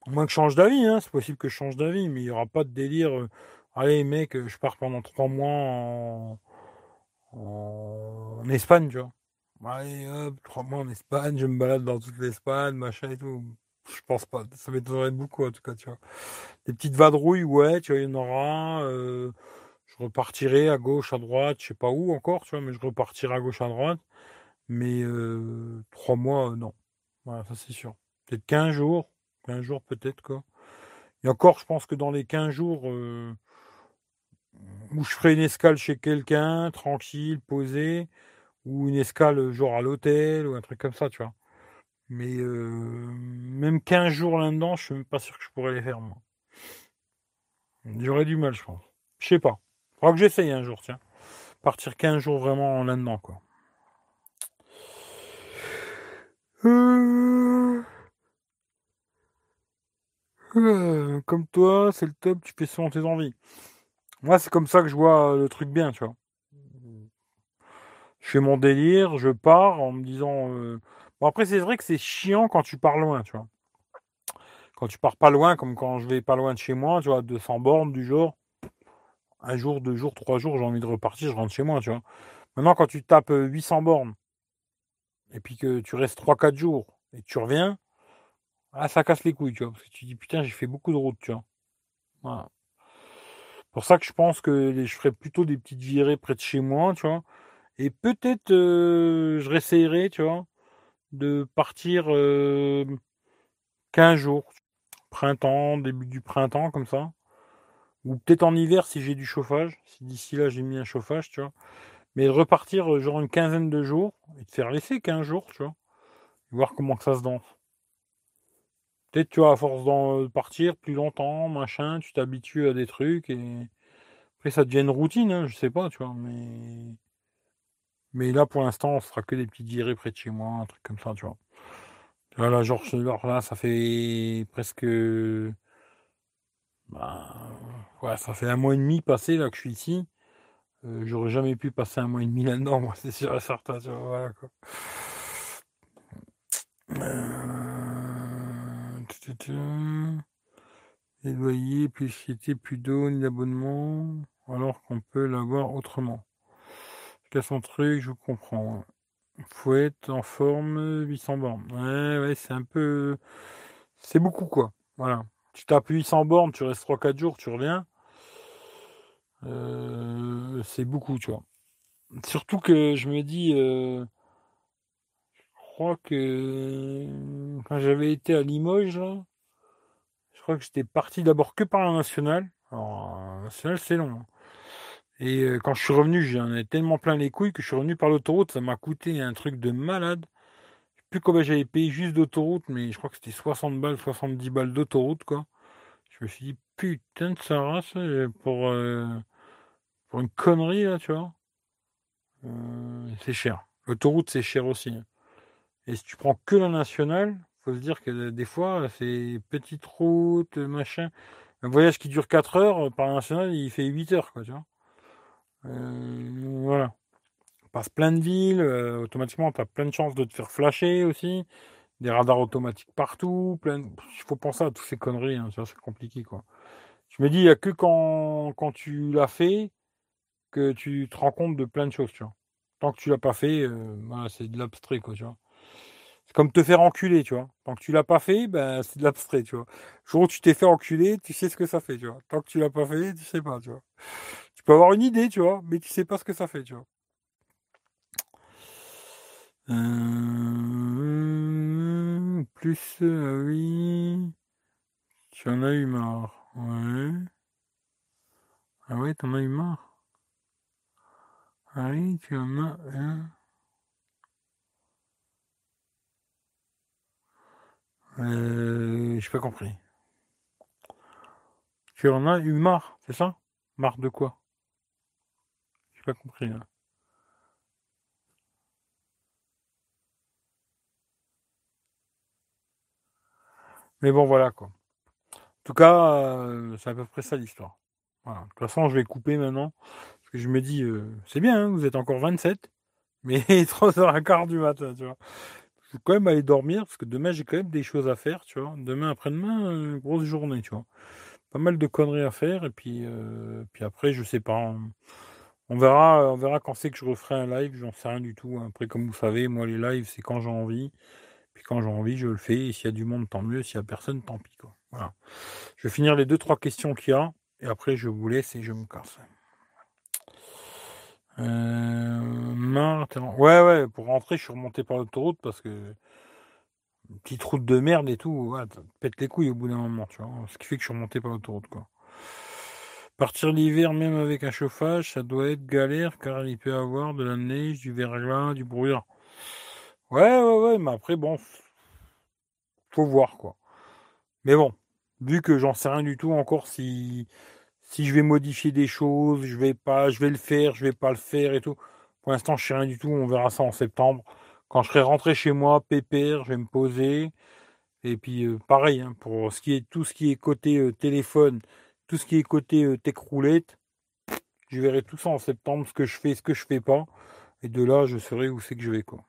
au moins que je change d'avis, hein, c'est possible que je change d'avis, mais il n'y aura pas de délire. Euh, allez, mec, je pars pendant trois mois en, en... Espagne, tu vois. Allez, hop, trois mois en Espagne, je me balade dans toute l'Espagne, machin et tout. Je pense pas, ça m'étonnerait beaucoup en tout cas, tu vois. Des petites vadrouilles, ouais, tu vois, il y en aura. Euh, je repartirai à gauche, à droite, je sais pas où encore, tu vois, mais je repartirai à gauche, à droite. Mais euh, trois mois, non. Voilà, ça c'est sûr. Peut-être 15 jours, 15 jours peut-être, quoi. Et encore, je pense que dans les 15 jours, euh, où je ferai une escale chez quelqu'un, tranquille, posé, ou une escale genre à l'hôtel, ou un truc comme ça, tu vois. Mais euh, même 15 jours là-dedans, je suis pas sûr que je pourrais les faire, moi. J'aurais du mal, je pense. Je sais pas. Faudra que j'essaye un jour, tiens. Partir 15 jours vraiment là-dedans, quoi. Euh, euh, comme toi, c'est le top, tu fais selon tes envies. Moi, c'est comme ça que je vois le truc bien, tu vois. Je fais mon délire, je pars en me disant. Euh, bon, après, c'est vrai que c'est chiant quand tu pars loin, tu vois. Quand tu pars pas loin, comme quand je vais pas loin de chez moi, tu vois, 200 bornes du jour, un jour, deux jours, trois jours, j'ai envie de repartir, je rentre chez moi, tu vois. Maintenant, quand tu tapes 800 bornes, et puis que tu restes 3-4 jours, et tu reviens, ah, ça casse les couilles, tu vois, parce que tu dis, putain, j'ai fait beaucoup de routes, tu vois. Voilà. Pour ça que je pense que je ferai plutôt des petites virées près de chez moi, tu vois. Et peut-être euh, je réessayerai, tu vois, de partir 15 euh, jours. Printemps, début du printemps, comme ça. Ou peut-être en hiver si j'ai du chauffage. Si d'ici là j'ai mis un chauffage, tu vois. Mais repartir euh, genre une quinzaine de jours et te faire laisser 15 jours, tu vois. voir comment ça se danse. Peut-être, tu vois, à force de partir plus longtemps, machin, tu t'habitues à des trucs et après ça devient une routine, hein, je sais pas, tu vois. Mais mais là, pour l'instant, on fera que des petites virées près de chez moi, un truc comme ça, tu vois. Là, là, genre, là, ça fait presque. Bah, ça fait un mois et demi passé là que je suis ici. Euh, j'aurais jamais pu passer un mois et demi là-dedans, [laughs] moi, c'est sûr et certain, tu vois, voilà, quoi. Euh... Les loyers, plus plus d'eau, ni d'abonnement, alors qu'on peut l'avoir autrement son truc, je vous comprends. Faut être en forme 800 bornes. Ouais, ouais, c'est un peu. C'est beaucoup, quoi. Voilà. Tu tapes 800 bornes, tu restes 3-4 jours, tu reviens. Euh, c'est beaucoup, tu vois. Surtout que je me dis. Euh, je crois que. Quand j'avais été à Limoges, je crois que j'étais parti d'abord que par la nationale. Alors, nationale, c'est long. Hein. Et quand je suis revenu, j'en ai tellement plein les couilles que je suis revenu par l'autoroute. Ça m'a coûté un truc de malade. Je sais plus combien j'avais payé juste d'autoroute, mais je crois que c'était 60 balles, 70 balles d'autoroute, quoi. Je me suis dit, putain de sa race, pour, pour une connerie, là, tu vois. c'est cher. L'autoroute, c'est cher aussi. Hein. Et si tu prends que la nationale, faut se dire que des fois, c'est petite route, machin. Un voyage qui dure 4 heures, par la nationale, il fait 8 heures, quoi, tu vois. Euh, voilà. On passe plein de villes, euh, automatiquement, tu as plein de chances de te faire flasher aussi. Des radars automatiques partout. Plein Il faut penser à toutes ces conneries, hein, c'est compliqué. quoi. Je me dis, il n'y a que quand, quand tu l'as fait que tu te rends compte de plein de choses, tu vois. Tant que tu l'as pas fait, euh, c'est de l'abstrait, quoi, tu vois. C'est comme te faire enculer, tu vois. Tant que tu l'as pas fait, ben, c'est de l'abstrait, tu vois. Le jour où tu t'es fait enculer, tu sais ce que ça fait, tu vois. Tant que tu l'as pas fait, tu sais pas, tu vois. Tu peux avoir une idée, tu vois, mais tu sais pas ce que ça fait, tu vois. Euh, plus, euh, oui. Tu en as eu marre. Ouais. Ah ouais, t'en as eu marre? Ah oui, tu en as. Hein. Euh, J'ai pas compris. Tu en as eu marre, c'est ça? Marre de quoi? Pas compris. Mais bon, voilà quoi. En tout cas, euh, c'est à peu près ça l'histoire. Voilà. De toute façon, je vais couper maintenant. Parce que je me dis, euh, c'est bien, hein, vous êtes encore 27, mais [laughs] 3h15 du matin, tu vois. Quand même aller dormir, parce que demain, j'ai quand même des choses à faire, tu vois. Demain, après-demain, euh, grosse journée, tu vois. Pas mal de conneries à faire, et puis, puis après, je sais pas. On verra, on verra quand c'est que je referai un live, j'en sais rien du tout. Après, comme vous savez, moi, les lives, c'est quand j'ai envie. Puis quand j'ai envie, je le fais. Et s'il y a du monde, tant mieux. S'il n'y a personne, tant pis. Quoi. Voilà. Je vais finir les deux, trois questions qu'il y a. Et après, je vous laisse et je me casse. Euh, ouais, ouais, pour rentrer, je suis remonté par l'autoroute parce que. petite route de merde et tout, ouais, pète les couilles au bout d'un moment, tu vois. Ce qui fait que je suis remonté par l'autoroute, quoi. Partir l'hiver, même avec un chauffage, ça doit être galère car il peut avoir de la neige, du verglas, du brouillard. Ouais, ouais, ouais, mais après, bon, faut voir quoi. Mais bon, vu que j'en sais rien du tout encore si, si je vais modifier des choses, je vais pas, je vais le faire, je vais pas le faire et tout. Pour l'instant, je sais rien du tout, on verra ça en septembre Quand je serai rentré chez moi, pépère, je vais me poser. Et puis euh, pareil, hein, pour ce qui est tout ce qui est côté euh, téléphone, tout ce qui est côté euh, je verrai tout ça en septembre, ce que je fais, ce que je fais pas. Et de là, je saurai où c'est que je vais quoi.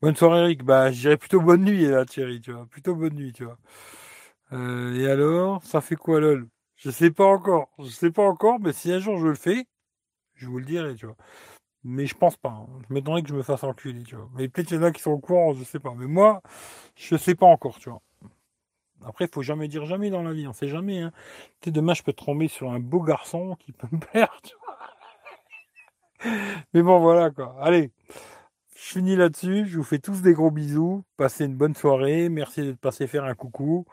Bonne soirée Eric, bah je dirais plutôt bonne nuit là Thierry, tu vois. Plutôt bonne nuit, tu vois. Et alors, ça fait quoi lol? Je sais pas encore. Je sais pas encore, mais si un jour je le fais, je vous le dirai, tu vois. Mais je pense pas. Hein. Je m'étonnerais que je me fasse enculer, tu vois. Mais peut-être qu'il y en a qui sont au courant, je sais pas. Mais moi, je sais pas encore, tu vois. Après, il faut jamais dire jamais dans la vie, on sait jamais. Hein. Tu demain, je peux tomber sur un beau garçon qui peut me perdre, tu vois. Mais bon, voilà, quoi. Allez, je finis là-dessus. Je vous fais tous des gros bisous. Passez une bonne soirée. Merci d'être passé faire un coucou.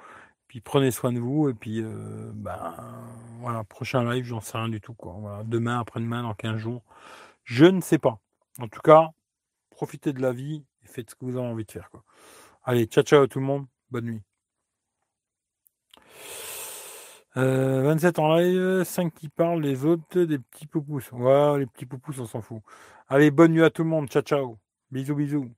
Prenez soin de vous. Et puis, euh, ben, voilà, prochain live, j'en sais rien du tout, quoi. Voilà, demain, après-demain, dans 15 jours. Je ne sais pas. En tout cas, profitez de la vie et faites ce que vous avez envie de faire. Quoi. Allez, ciao ciao tout le monde. Bonne nuit. 27 euh, en live, 5 qui parlent, les autres des petits poupous. Ouais, les petits poupous, on s'en fout. Allez, bonne nuit à tout le monde. Ciao ciao. Bisous bisous.